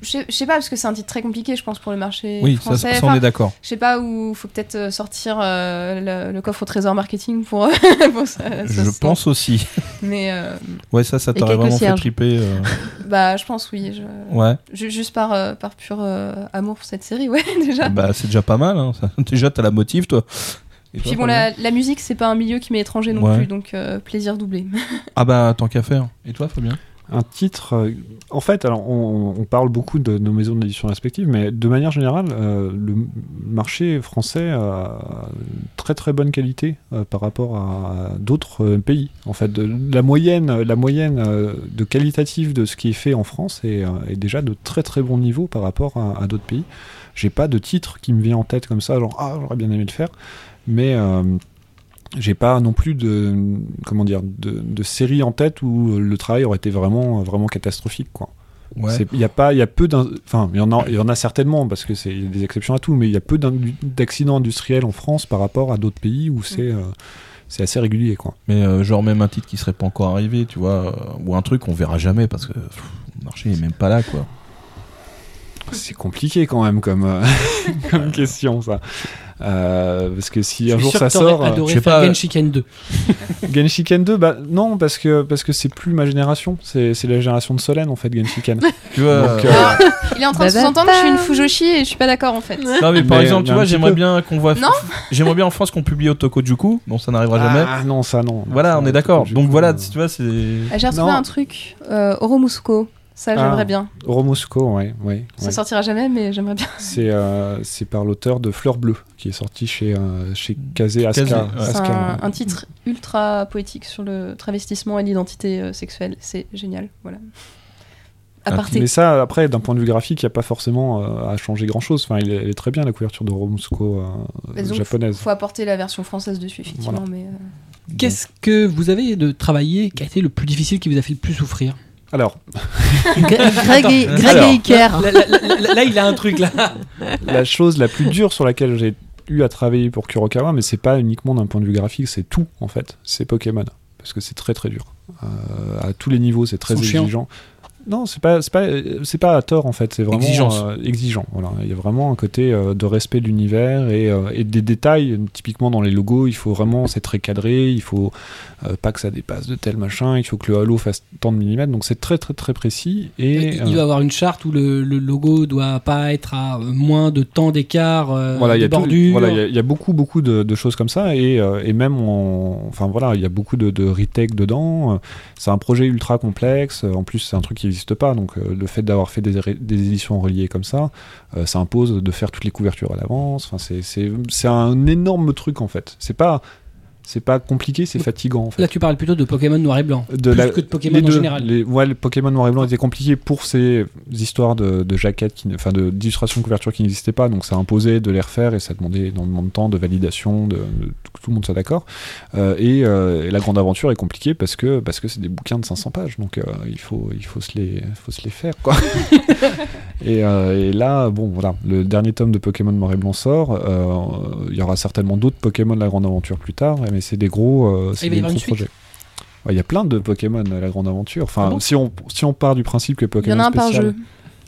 Euh. Je sais- je sais pas, parce que c'est un titre très compliqué, je pense, pour le marché Oui, ça, français. ça, ça, on Enfin, est d'accord. Je sais pas où faut peut-être euh, sortir euh, le, le coffre au trésor marketing pour. pour ça, ça Je se pense aussi. Mais euh, Ouais, ça, ça t'aurait vraiment fait triper. euh. bah, je pense oui. je- Ouais. ju- Juste par, euh, par pur euh, amour pour cette série, ouais, déjà. Bah, c'est déjà pas mal. Hein. Déjà, t'as la motive, toi. Et Puis bon, la, la musique, c'est pas un milieu qui m'est étranger non Ouais. plus, donc euh, plaisir doublé. Ah bah, tant qu'à faire. Et toi, Fabien? Un titre. euh, en fait, alors on, parle beaucoup de nos maisons d'édition respectives, mais de manière générale, euh, le marché français a très très bonne qualité euh, par rapport à d'autres pays. En fait, la moyenne, la moyenne de qualitatif de ce qui est fait en France est, déjà de très très bon niveau par rapport à, à d'autres pays. J'ai pas de titre qui me vient en tête comme ça, genre ah j'aurais bien aimé le faire, mais j'ai pas non plus de comment dire de, de série en tête où le travail aurait été vraiment vraiment catastrophique quoi. Ouais. Il y a pas, il y a peu enfin il y en a, il y en a certainement parce que c'est il y a des exceptions à tout, mais il y a peu d'accidents industriels en France par rapport à d'autres pays où c'est euh, c'est assez régulier quoi. Mais euh, genre même un titre qui serait pas encore arrivé, tu vois, euh, ou un truc qu'on verra jamais parce que pff, le marché est même pas là, quoi. C'est compliqué quand même comme euh, comme question ça. Euh, parce que si un jour ça sort, euh, adoré je sais faire pas, Genshiken 2. Genshiken 2, bah non parce que parce que c'est plus ma génération, c'est c'est la génération de Solène en fait Genshiken. Tu vois. Donc, euh, euh, Il est en train de sous-entendre que je suis une Fujoshi et je suis pas d'accord en fait. Non mais par Mais, exemple, mais tu vois, j'aimerais bien qu'on voit. Non J'aimerais bien en France qu'on publie Otokojuku. Bon, ça n'arrivera jamais. Ah non ça non. Voilà, Ça, on est d'accord. Donc voilà, tu vois, c'est. Ah, J'ai retrouvé Non. un truc, euh, Oromusuko. Ça, Ah. j'aimerais bien. Romusco, ouais, ouais. Ça ouais. sortira jamais, mais j'aimerais bien. C'est euh, par l'auteur de Fleur Bleue qui est sorti chez euh, chez Kazé Aska. Kazé, ouais. C'est Aska, un, titre ultra poétique sur le travestissement et l'identité euh, sexuelle. C'est génial. Voilà. Aparté. Mais ça, après, d'un point de vue graphique, il n'y a pas forcément euh, à changer grand-chose. Enfin, il est, elle est très bien la couverture de euh, donc, japonaise. Faut apporter la version française dessus, effectivement. Voilà. Mais, euh, Qu'est-ce que vous avez de travailler qui a été le plus difficile, qui vous a fait le plus souffrir? Alors, Greg et, Greg Alors. et Iker. là, là, là, là, là, il a un truc là. la chose la plus dure sur laquelle j'ai eu à travailler pour Kurokawa, mais c'est pas uniquement d'un point de vue graphique, c'est tout en fait. C'est Pokémon parce que c'est très très dur. Euh, à tous les niveaux, c'est très exigeant. Non, c'est pas, c'est pas, c'est pas à tort en fait. C'est vraiment Exigence. euh, exigeant. Voilà, il y a vraiment un côté euh, de respect de l'univers et, euh, et des détails. Typiquement dans les logos, il faut vraiment c'est très cadré. Il faut euh, pas que ça dépasse de tel machin. Il faut que le halo fasse tant de millimètres. Donc c'est très très très précis. Et il euh, doit avoir une charte où le, le logo doit pas être à moins de temps d'écart euh, voilà, il y de a tout- bordure. voilà, il y y, a beaucoup, beaucoup de, de choses comme ça, et, euh, et même, en- enfin voilà, il y a beaucoup de, de retake dedans. C'est un projet ultra complexe. En plus, c'est un truc qui n'existe pas, donc euh, le fait d'avoir fait des, éditions reliées comme ça, euh, ça impose de faire toutes les couvertures à l'avance. Enfin, c'est un énorme truc en fait. C'est pas, c'est pas compliqué, c'est fatigant en fait. Là, tu parles plutôt de Pokémon noir et blanc. De plus la- que de Pokémon en général. Les, ouais, le Pokémon noir et blanc était compliqué pour ces histoires de, de jaquettes, qui, enfin d'illustrations de couverture qui n'existaient pas, donc ça imposait de les refaire et ça demandait énormément de temps, de validation, de, tout le monde soit d'accord. Euh, et, euh, et la grande aventure est compliquée parce que parce que c'est des bouquins de 500 pages, donc euh, il faut il faut se les faut se les faire quoi. et, et là, bon voilà, le dernier tome de Pokémon noir et blanc sort. Il y aura certainement d'autres Pokémon de la grande aventure plus tard, mais c'est des gros, euh, il des gros projets. Ouais, Il y a plein de Pokémon à la grande aventure. Enfin, Ah bon si, on, si on part du principe que Il Pokémon y en a un par spécial- jeu.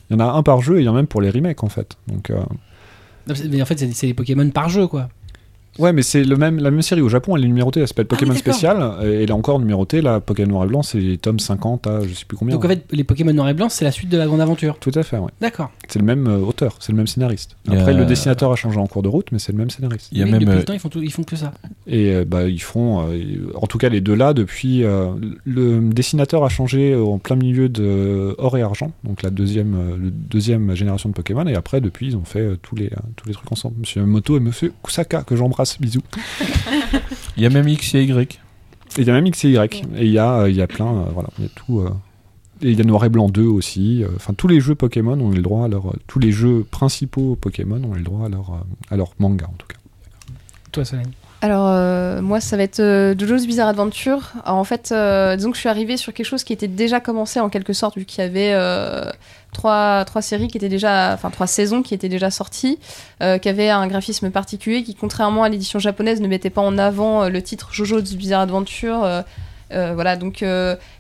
Il y en a un par jeu et il y en a même pour les remakes en fait. Donc, euh, Non, Mais en fait, c'est c'est des Pokémon par jeu, quoi. Ouais, mais c'est le même, la même série au Japon, elle est numérotée, elle s'appelle Ah oui, Pokémon. Spécial, et elle est encore numérotée, là, Pokémon Noir et Blanc, c'est les tomes 50 à je sais plus combien. Donc en fait, les Pokémon noir et blanc, c'est la suite de la grande aventure. Tout à fait, ouais. D'accord. C'est le même euh, auteur, c'est le même scénariste. Après, le dessinateur a changé en cours de route, mais c'est le même scénariste. Il y a Mais même. depuis euh, le temps, ils font, tout- ils font que ça. Et euh, bah, ils feront, euh, en tout cas les deux là, depuis. euh, le dessinateur a changé en plein milieu de Or et Argent, donc la deuxième, euh, le deuxième génération de Pokémon, et après, depuis, ils ont fait euh, tous, les, euh, tous les trucs ensemble. Monsieur Moto et Monsieur Kusaka, que j'embrasse, bisous. Il y a même X et Y. Et il y a même X et Y, et il y a, euh, il y a plein, euh, voilà, il y a tout. euh, et il y a Noir et Blanc 2 aussi. euh, Enfin, tous les jeux Pokémon ont eu le droit à leur. tous les jeux principaux Pokémon ont eu le droit à leur, euh, à leur manga, en tout cas. Toi, Solène. Alors, euh, moi, ça va être euh, JoJo's Bizarre Adventure. Alors, en fait, euh, disons que je suis arrivée sur quelque chose qui était déjà commencé en quelque sorte, vu qu'il y avait euh, trois, séries qui étaient déjà, enfin trois saisons qui étaient déjà sorties, euh, qui avaient un graphisme particulier qui, contrairement à l'édition japonaise, ne mettait pas en avant euh, le titre JoJo's Bizarre Adventure. euh, voilà, donc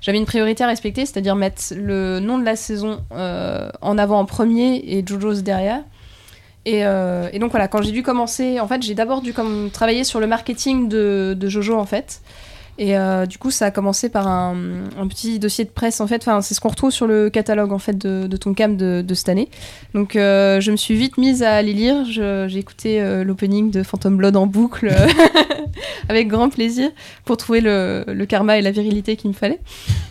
j'avais une priorité à respecter, c'est-à-dire mettre le nom de la saison en avant en premier et JoJo's derrière. Et, donc voilà, quand j'ai dû commencer, en fait, j'ai d'abord dû travailler sur le marketing de, de Jojo en fait. Et euh, du coup, ça a commencé par un, petit dossier de presse, en fait. Enfin, c'est ce qu'on retrouve sur le catalogue, en fait, de, de Tonkam de, de cette année. Donc, euh, je me suis vite mise à les lire. J'ai écouté euh, l'opening de Phantom Blood en boucle, avec grand plaisir, pour trouver le, le karma et la virilité qu'il me fallait.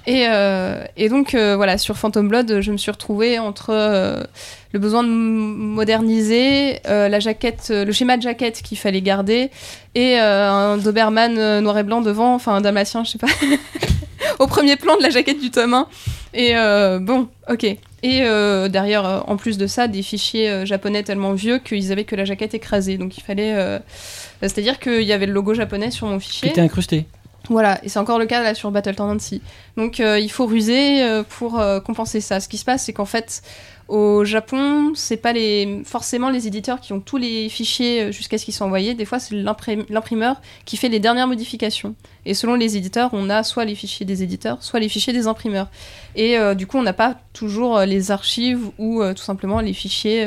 Et, euh, et donc, euh, voilà, sur Phantom Blood, je me suis retrouvée entre euh, le besoin de moderniser, euh, la jaquette, euh, le schéma de jaquette qu'il fallait garder, et euh, un Doberman noir et blanc devant, enfin un damasien, je sais pas, au premier plan de la jaquette du tome 1. Et bon, ok. Et derrière, en plus de ça, des fichiers japonais tellement vieux qu'ils avaient que la jaquette écrasée. Donc il fallait. C'est-à-dire qu'il y avait le logo japonais sur mon Qui fichier. était incrusté. Voilà, et c'est encore le cas là sur Battle Tendency. Donc euh, il faut ruser euh, pour euh, compenser ça. Ce qui se passe, c'est qu'en fait, au Japon, c'est pas les forcément les éditeurs qui ont tous les fichiers euh, jusqu'à ce qu'ils soient envoyés. Des fois, c'est l'imprim- l'imprimeur qui fait les dernières modifications. Et selon les éditeurs, on a soit les fichiers des éditeurs, soit les fichiers des imprimeurs. Et euh, du coup, on n'a pas toujours euh, les archives ou tout simplement les fichiers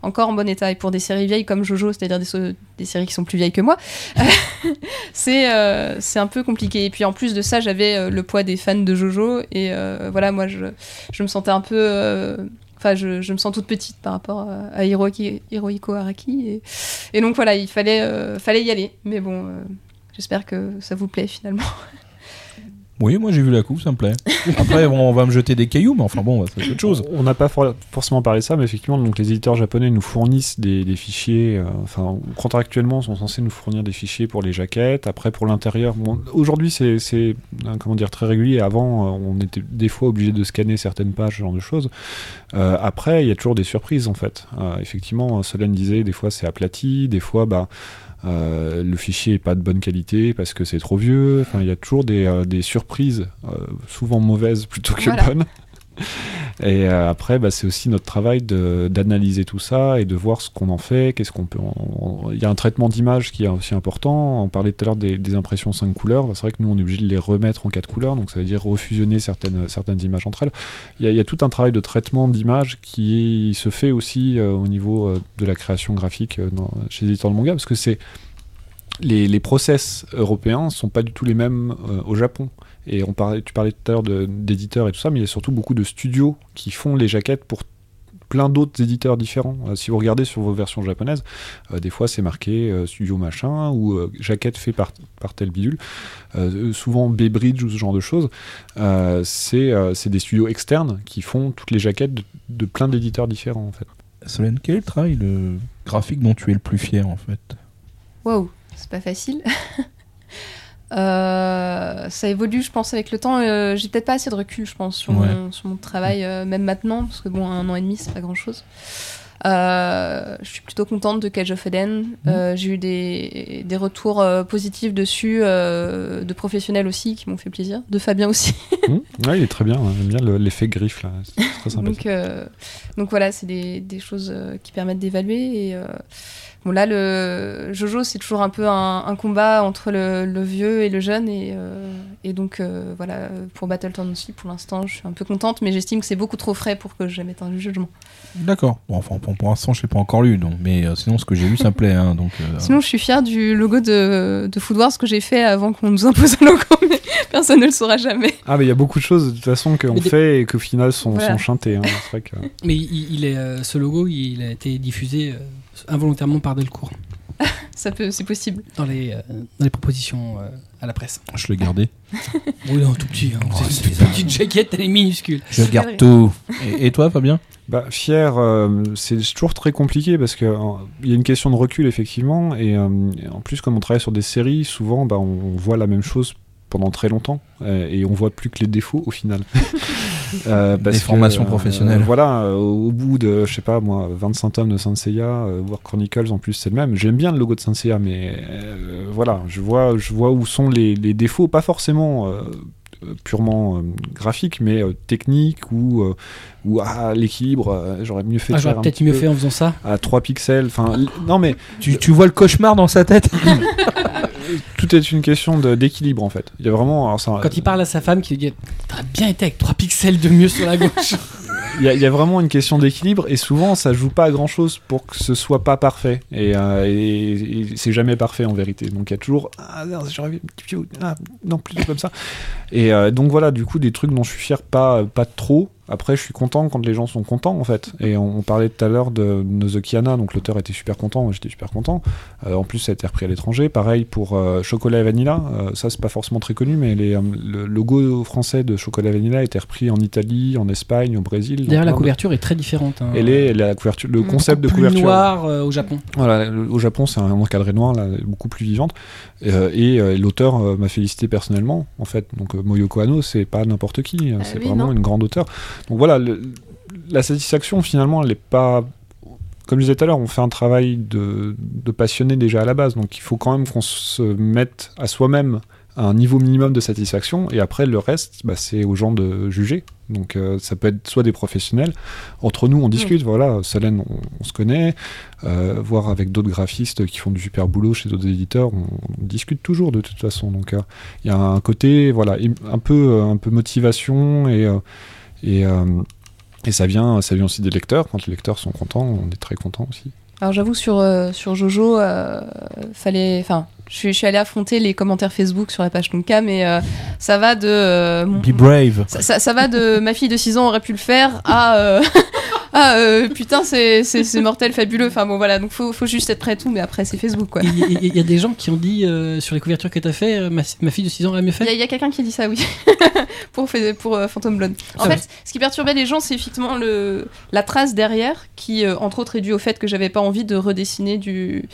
encore en bon état. Et pour des séries vieilles comme Jojo, c'est-à-dire des, séries qui sont plus vieilles que moi, c'est un peu compliqué. Et puis en plus de ça, j'avais le poids des fans de Jojo. Et voilà, moi, je, je me sentais un peu. Enfin, je, me sens toute petite par rapport à, Hiroki- Hirohiko Araki. Et, donc voilà, il fallait, euh, y aller. Mais bon, euh, j'espère que ça vous plaît finalement. Oui, moi j'ai vu la coupe, ça me plaît. Après, on va me jeter des cailloux, mais enfin bon, c'est autre chose. On n'a pas for- forcément parlé de ça, mais effectivement, donc les éditeurs japonais nous fournissent des, fichiers. euh, enfin, contractuellement, sont censés nous fournir des fichiers pour les jaquettes. Après, pour l'intérieur, aujourd'hui, c'est, euh, comment dire très régulier. Avant, euh, on était des fois obligé de scanner certaines pages, ce genre de choses. Euh, après, il y a toujours des surprises en fait. Effectivement, Solène disait, des fois c'est aplati, des fois, bah. Euh, le fichier est pas de bonne qualité parce que c'est trop vieux. Enfin, il y a toujours des, euh, des surprises, euh, souvent mauvaises plutôt que Voilà. bonnes. Et euh, après, bah, c'est aussi notre travail d'analyser tout ça et de voir ce qu'on en fait, qu'est-ce qu'on peut. Il y a un traitement d'image qui est aussi important. On parlait tout à l'heure des, des impressions 5 couleurs. Bah, c'est vrai que nous, on est obligé de les remettre en 4 couleurs, donc ça veut dire refusionner certaines, images entre elles. Il y, a, tout un travail de traitement d'image qui se fait aussi euh, au niveau euh, de la création graphique chez les éditeurs de manga, parce que c'est les, les process européens sont pas du tout les mêmes au Japon. Et on parlait, tu parlais tout à l'heure d'éditeurs et tout ça, mais il y a surtout beaucoup de studios qui font les jaquettes pour plein d'autres éditeurs différents. Euh, si vous regardez sur vos versions japonaises, euh, des fois c'est marqué euh, studio machin ou euh, jaquette fait par, par tel bidule. Euh, souvent Baybridge ou ce genre de choses. Euh, c'est euh, c'est des studios externes qui font toutes les jaquettes de, de plein d'éditeurs différents en fait. Solène, quel est le travail le graphique dont tu es le plus fier en fait? Waouh, c'est pas facile. Euh, ça évolue, je pense, avec le temps. Euh, J'ai peut-être pas assez de recul, je pense, sur, Ouais. mon, sur mon travail, euh, même maintenant, parce que bon, un an et demi, c'est pas grand-chose. Euh, je suis plutôt contente de Cage of Eden. Euh, J'ai eu des, des retours positifs dessus, euh, de professionnels aussi, qui m'ont fait plaisir, de Fabien aussi. Hum, ouais, il est très bien. hein. J'aime bien le- l'effet griffe là. C'est très sympathique. Donc, euh, donc voilà, c'est des, des choses qui permettent d'évaluer. Et euh, bon, là, le Jojo, c'est toujours un peu un, un combat entre le, le vieux et le jeune. Et, euh, et donc euh, voilà, pour Battletown aussi, pour l'instant, je suis un peu contente, mais j'estime que c'est beaucoup trop frais pour que j'émette un jugement. D'accord. Bon, enfin, pour, pour l'instant, je l'ai pas encore lu, donc, mais euh, sinon, ce que j'ai lu, ça me plaît. Hein, donc, euh, Sinon, je suis fière du logo de, de Food Wars que j'ai fait avant qu'on nous impose un logo, mais personne ne le saura jamais. Ah, mais il y a beaucoup de choses de toute façon qu'on des- fait et qu'au final sont, Voilà. sont chantées. hein. Que. Mais il, il est, euh, ce logo, il a été diffusé euh, involontairement par Delcourt Ça peut, c'est possible. dans les, euh, dans les propositions euh, à la presse. je le gardais. Oui, non, tout petit. hein. Oh, c'est c'est une petite jaquette, elle est minuscule. Je garde tout. Et, et toi, Fabien? Bah, fier, euh, c'est toujours très compliqué parce que euh, il y a une question de recul effectivement et, euh, et en plus comme on travaille sur des séries, souvent bah, on, on voit la même chose pendant très longtemps euh, et on voit plus que les défauts au final. Euh, parce Des que, formations euh, professionnelles. voilà, euh, au bout de je sais pas moi 25 tomes de Saint Seiya, euh, War Chronicles en plus c'est le même. J'aime bien le logo de Saint Seiya mais euh, voilà, je vois je vois où sont les, les défauts, pas forcément purement euh, graphiques mais euh, techniques ou euh, ou ah, l'équilibre, euh, j'aurais mieux fait Ah, J'aurais peut-être mieux peu fait en faisant ça. à 3 pixels. Enfin, non mais Tu, tu vois le cauchemar dans sa tête tout est une question d'équilibre en fait. Il y a vraiment alors Quand il parle à sa femme, qui lui dit T'aurais bien été avec 3 pixels de mieux sur la gauche. il y, a- il y a vraiment une question d'équilibre et souvent ça joue pas à grand chose pour que ce soit pas parfait et, euh, et- et c'est jamais parfait en vérité donc il y a toujours ah non, j'aurais vu un petit peu ah, non plutôt comme ça et euh, donc voilà du coup des trucs dont je suis fier pas pas trop après je suis content quand les gens sont contents en fait et on, on parlait tout à l'heure de Nozokiana donc l'auteur était super content moi j'étais super content Euh, en plus ça a été repris à l'étranger pareil pour euh, Chocolat et Vanilla Euh, ça c'est pas forcément très connu mais les, euh, le logo français de Chocolat et Vanilla a été repris en Italie en Espagne au Brésil donc D'ailleurs, la de- couverture est très différente. hein. elle est la couverture le concept de plus couverture noir euh, au Japon. voilà, le- au Japon, c'est un encadré noir, là, beaucoup plus vivante. Euh, et euh, l'auteur euh, m'a félicité personnellement, en fait. Donc euh, Moyoko Hano, c'est pas n'importe qui, euh, c'est oui, vraiment non. une grande auteure. Donc voilà, le- la satisfaction, finalement, elle est pas. Comme je disais tout à l'heure, on fait un travail de, de passionné déjà à la base. Donc il faut quand même qu'on se mette à soi-même à un niveau minimum de satisfaction. Et après, le reste, bah, c'est aux gens de juger. Donc euh, ça peut être soit des professionnels, entre nous on discute, voilà, Solène on, on se connaît, euh, voir avec d'autres graphistes qui font du super boulot chez d'autres éditeurs, on, on discute toujours de toute façon. Donc euh, il y a un côté, voilà, un peu, euh, un peu motivation et, et, euh, et ça vient, ça vient aussi des lecteurs. Quand les lecteurs sont contents, on est très content aussi. Alors j'avoue sur euh, sur Jojo, euh, fallait, enfin, je suis, allée affronter les commentaires Facebook sur la page Tonka, mais euh, ça va de euh, Be brave. ça, ça- ça va de ma fille de 6 ans aurait pu le faire à euh, ah euh, putain c'est c'est c'est mortel fabuleux. Enfin bon voilà donc faut faut juste être prêt à tout, mais après c'est Facebook quoi. Il y, y- y a des gens qui ont dit euh, sur les couvertures que tu as fait, ma, ma fille de 6 ans aurait mieux Il y fait. a, il y a quelqu'un qui dit ça, oui, pour, euh, Phantom Blonde. En fait, ce qui perturbait les gens, c'est effectivement le, la trace derrière, qui, euh, entre autres, est due au fait que j'avais pas envie de redessiner du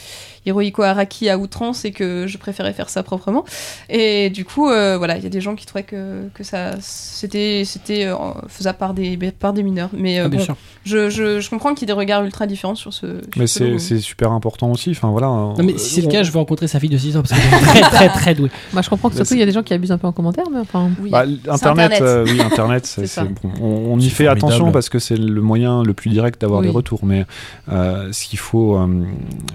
Hirohiko Araki à outrance et que je préférais faire ça proprement. Et du coup, euh, voilà, il y a des gens qui trouvaient que, que ça c'était c'était euh, faisable par des, par des mineurs. Mais euh, Ah, bien bon, sûr. je, je, je comprends qu'il y ait des regards ultra différents sur ce. sur Mais ce c'est c'est super important aussi. Enfin voilà. Non, mais si c'est le on- cas, je veux rencontrer sa fille de 6 ans parce qu'elle est très très très douée. Moi, je comprends que surtout, il y a des gens qui abusent un peu en commentaire, mais enfin. Oui. Bah, internet, Internet. euh, oui, Internet, bon. On, on y fait formidable. attention parce que c'est le moyen le plus direct d'avoir Oui. des retours. Mais euh, ce qu'il faut, euh,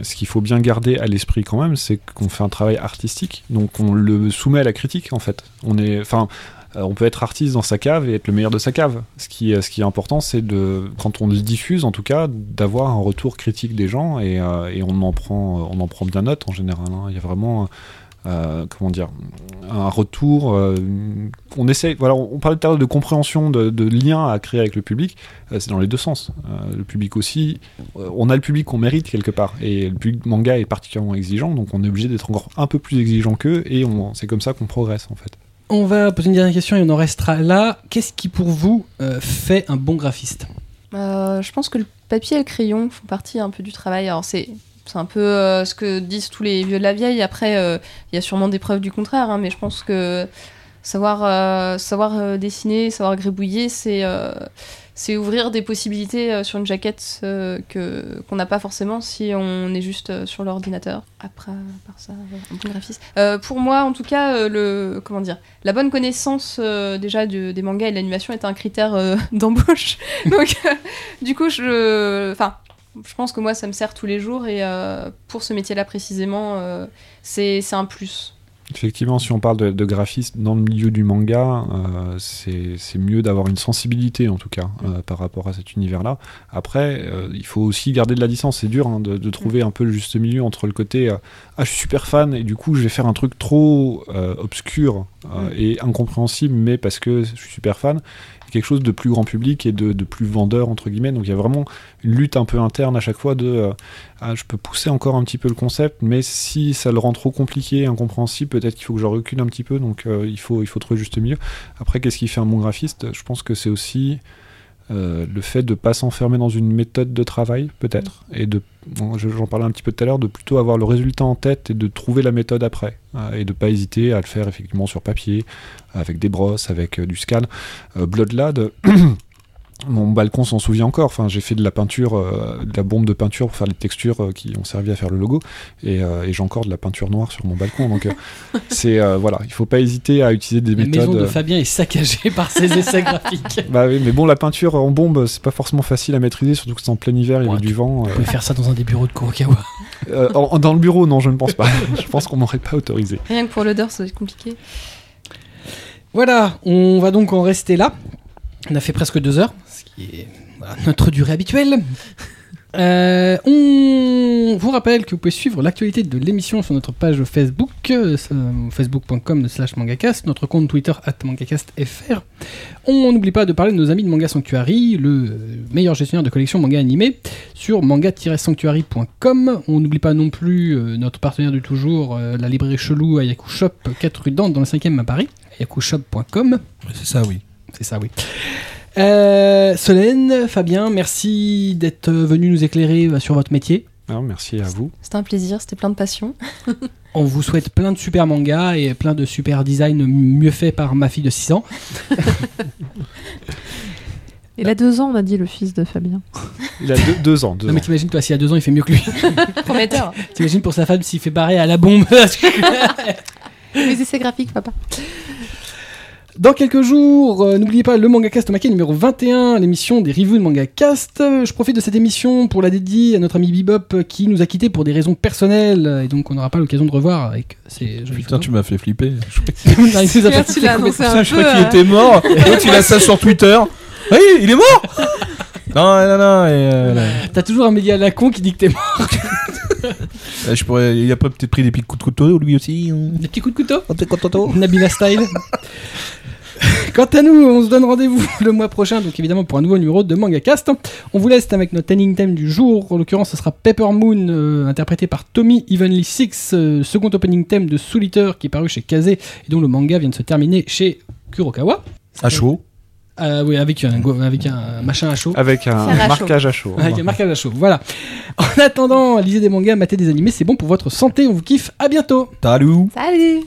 ce qu'il faut bien garder à l'esprit quand même, c'est qu'on fait un travail artistique, donc on le soumet à la critique en fait. On est, enfin. euh, On peut être artiste dans sa cave et être le meilleur de sa cave. Ce qui, euh, est important, c'est de, quand on le diffuse, en tout cas, d'avoir un retour critique des gens et, euh, on en prend, on en prend bien note en général. hein. Il y a vraiment, euh, comment dire, un retour. euh, on essaie, voilà, on, on parlait tout à l'heure de compréhension, de, de lien à créer avec le public. euh, c'est dans les deux sens. Euh, le public aussi, euh, on a le public qu'on mérite quelque part, et le public manga est particulièrement exigeant, donc on est obligé d'être encore un peu plus exigeant qu'eux, et on, c'est comme ça qu'on progresse en fait. On va poser une dernière question et on en restera là. Qu'est-ce qui pour vous euh, fait un bon graphiste? Euh, je pense que le papier et le crayon font partie un peu du travail. Alors c'est c'est un peu euh, ce que disent tous les vieux de la vieille. Après, euh, il y a sûrement des preuves du contraire, hein, mais je pense que savoir euh, dessiner, savoir gribouiller, c'est ouvrir des possibilités sur une jaquette que qu'on n'a pas forcément si on est juste sur l'ordinateur. Après, par ça. Euh, pour moi, en tout cas, le comment dire, la bonne connaissance déjà de- des mangas et de l'animation est un critère d'embauche. Donc, du coup, je, enfin, je pense que moi, ça me sert tous les jours et euh, pour ce métier-là précisément, euh, c'est un plus. Effectivement, si on parle de, de graphiste dans le milieu du manga, euh, c'est mieux d'avoir une sensibilité en tout cas euh, par rapport à cet univers-là. Après, euh, il faut aussi garder de la distance. C'est dur hein, de, de trouver un peu le juste milieu entre le côté ah je suis super fan et du coup je vais faire un truc trop obscur euh, et incompréhensible, mais parce que je suis super fan, quelque chose de plus grand public et de, plus vendeur entre guillemets. Donc il y a vraiment une lutte un peu interne à chaque fois de euh, ah, je peux pousser encore un petit peu le concept, mais si ça le rend trop compliqué, incompréhensible, peut-être qu'il faut que je recule un petit peu. Donc euh, il, faut, il faut trouver juste milieu. Après, qu'est-ce qui fait un bon graphiste? Je pense que c'est aussi euh, le fait de pas s'enfermer dans une méthode de travail, peut-être, et de, bon, j'en parlais un petit peu tout à l'heure, de plutôt avoir le résultat en tête et de trouver la méthode après, euh, et de pas hésiter à le faire effectivement sur papier, avec des brosses, avec euh, du scan. Euh, Bloodlad. Mon balcon s'en souvient encore. Enfin, j'ai fait de la peinture, euh, de la bombe de peinture pour faire les textures euh, qui ont servi à faire le logo, et, euh, et j'ai encore de la peinture noire sur mon balcon. Donc, euh, c'est euh, voilà, il faut pas hésiter à utiliser des La méthodes. maison de Fabien est saccagée par ses essais graphiques. bah oui, mais bon, la peinture en bombe, c'est pas forcément facile à maîtriser, surtout que c'est en plein hiver, il y avait du vent. Vous pouvez faire ça dans un des bureaux de Kurokawa. euh, en- dans le bureau, non, je ne pense pas. je pense qu'on m'aurait pas autorisé. Rien que pour l'odeur, ça va être compliqué. Voilà, on va donc en rester là. On a fait presque deux heures, qui est voilà, notre durée habituelle. Euh, on vous rappelle que vous pouvez suivre l'actualité de l'émission sur notre page Facebook, euh, facebook.com slash mangacast, notre compte Twitter at mangacastfr. On n'oublie pas de parler de nos amis de Manga Sanctuary, le meilleur gestionnaire de collection manga animé, sur manga-sanctuary.com. On n'oublie pas non plus euh, notre partenaire du toujours, euh, la librairie chelou à Yaku Shop, 4 rue Dante dans le 5e à Paris, yakushop.com. C'est ça, oui. C'est ça, oui. Euh, Solène, Fabien, merci d'être venu nous éclairer euh, sur votre métier. Alors, merci à vous. C'était un plaisir, c'était plein de passion. On vous souhaite plein de super mangas et plein de super designs mieux faits par ma fille de 6 ans. Il a deux ans, on a dit le fils de Fabien. Il a deux, deux ans. Deux Non ans. mais t'imagines toi, s'il a deux ans, il fait mieux que lui. Prometteur. t'imagines pour sa femme s'il fait pareil à la bombe. Les essais graphiques, papa. Dans quelques jours, euh, n'oubliez pas le MangaCast Maquet numéro 21, l'émission des reviews de MangaCast. Euh, Je profite de cette émission pour la dédier à notre ami Bebop euh, qui nous a quittés pour des raisons personnelles et donc on n'aura pas l'occasion de revoir avec ces jolies Putain, tu m'as fait flipper. photos. Non, il nous a fait tu l'as annoncé un Putain, je crois qu'il euh, était mort. L'autre, il a ça sur Twitter. Oui, il est mort Non, non, non. Et, euh. T'as toujours un média à la con qui dit que t'es mort. Je pourrais, il a pas peut-être pris des petits coups de couteau, lui aussi. hein. Des petits coups de couteau Un petit coup de couteau. Nabila Style. Quant à nous, on se donne rendez-vous le mois prochain, donc évidemment pour un nouveau numéro de MangaCast. On vous laisse avec notre ending theme du jour. En l'occurrence, ce sera Pepper Moon, euh, interprété par Tommy Evenly Six, euh, second opening theme de Soul Eater qui est paru chez Kaze et dont le manga vient de se terminer chez Kurokawa. À chaud. Euh, oui, avec un, avec un machin à chaud. Avec un à marquage à chaud. Avec un marquage à chaud. Voilà. En attendant, lisez des mangas, matez des animés, c'est bon pour votre santé. On vous kiffe. À bientôt. Talou. Salut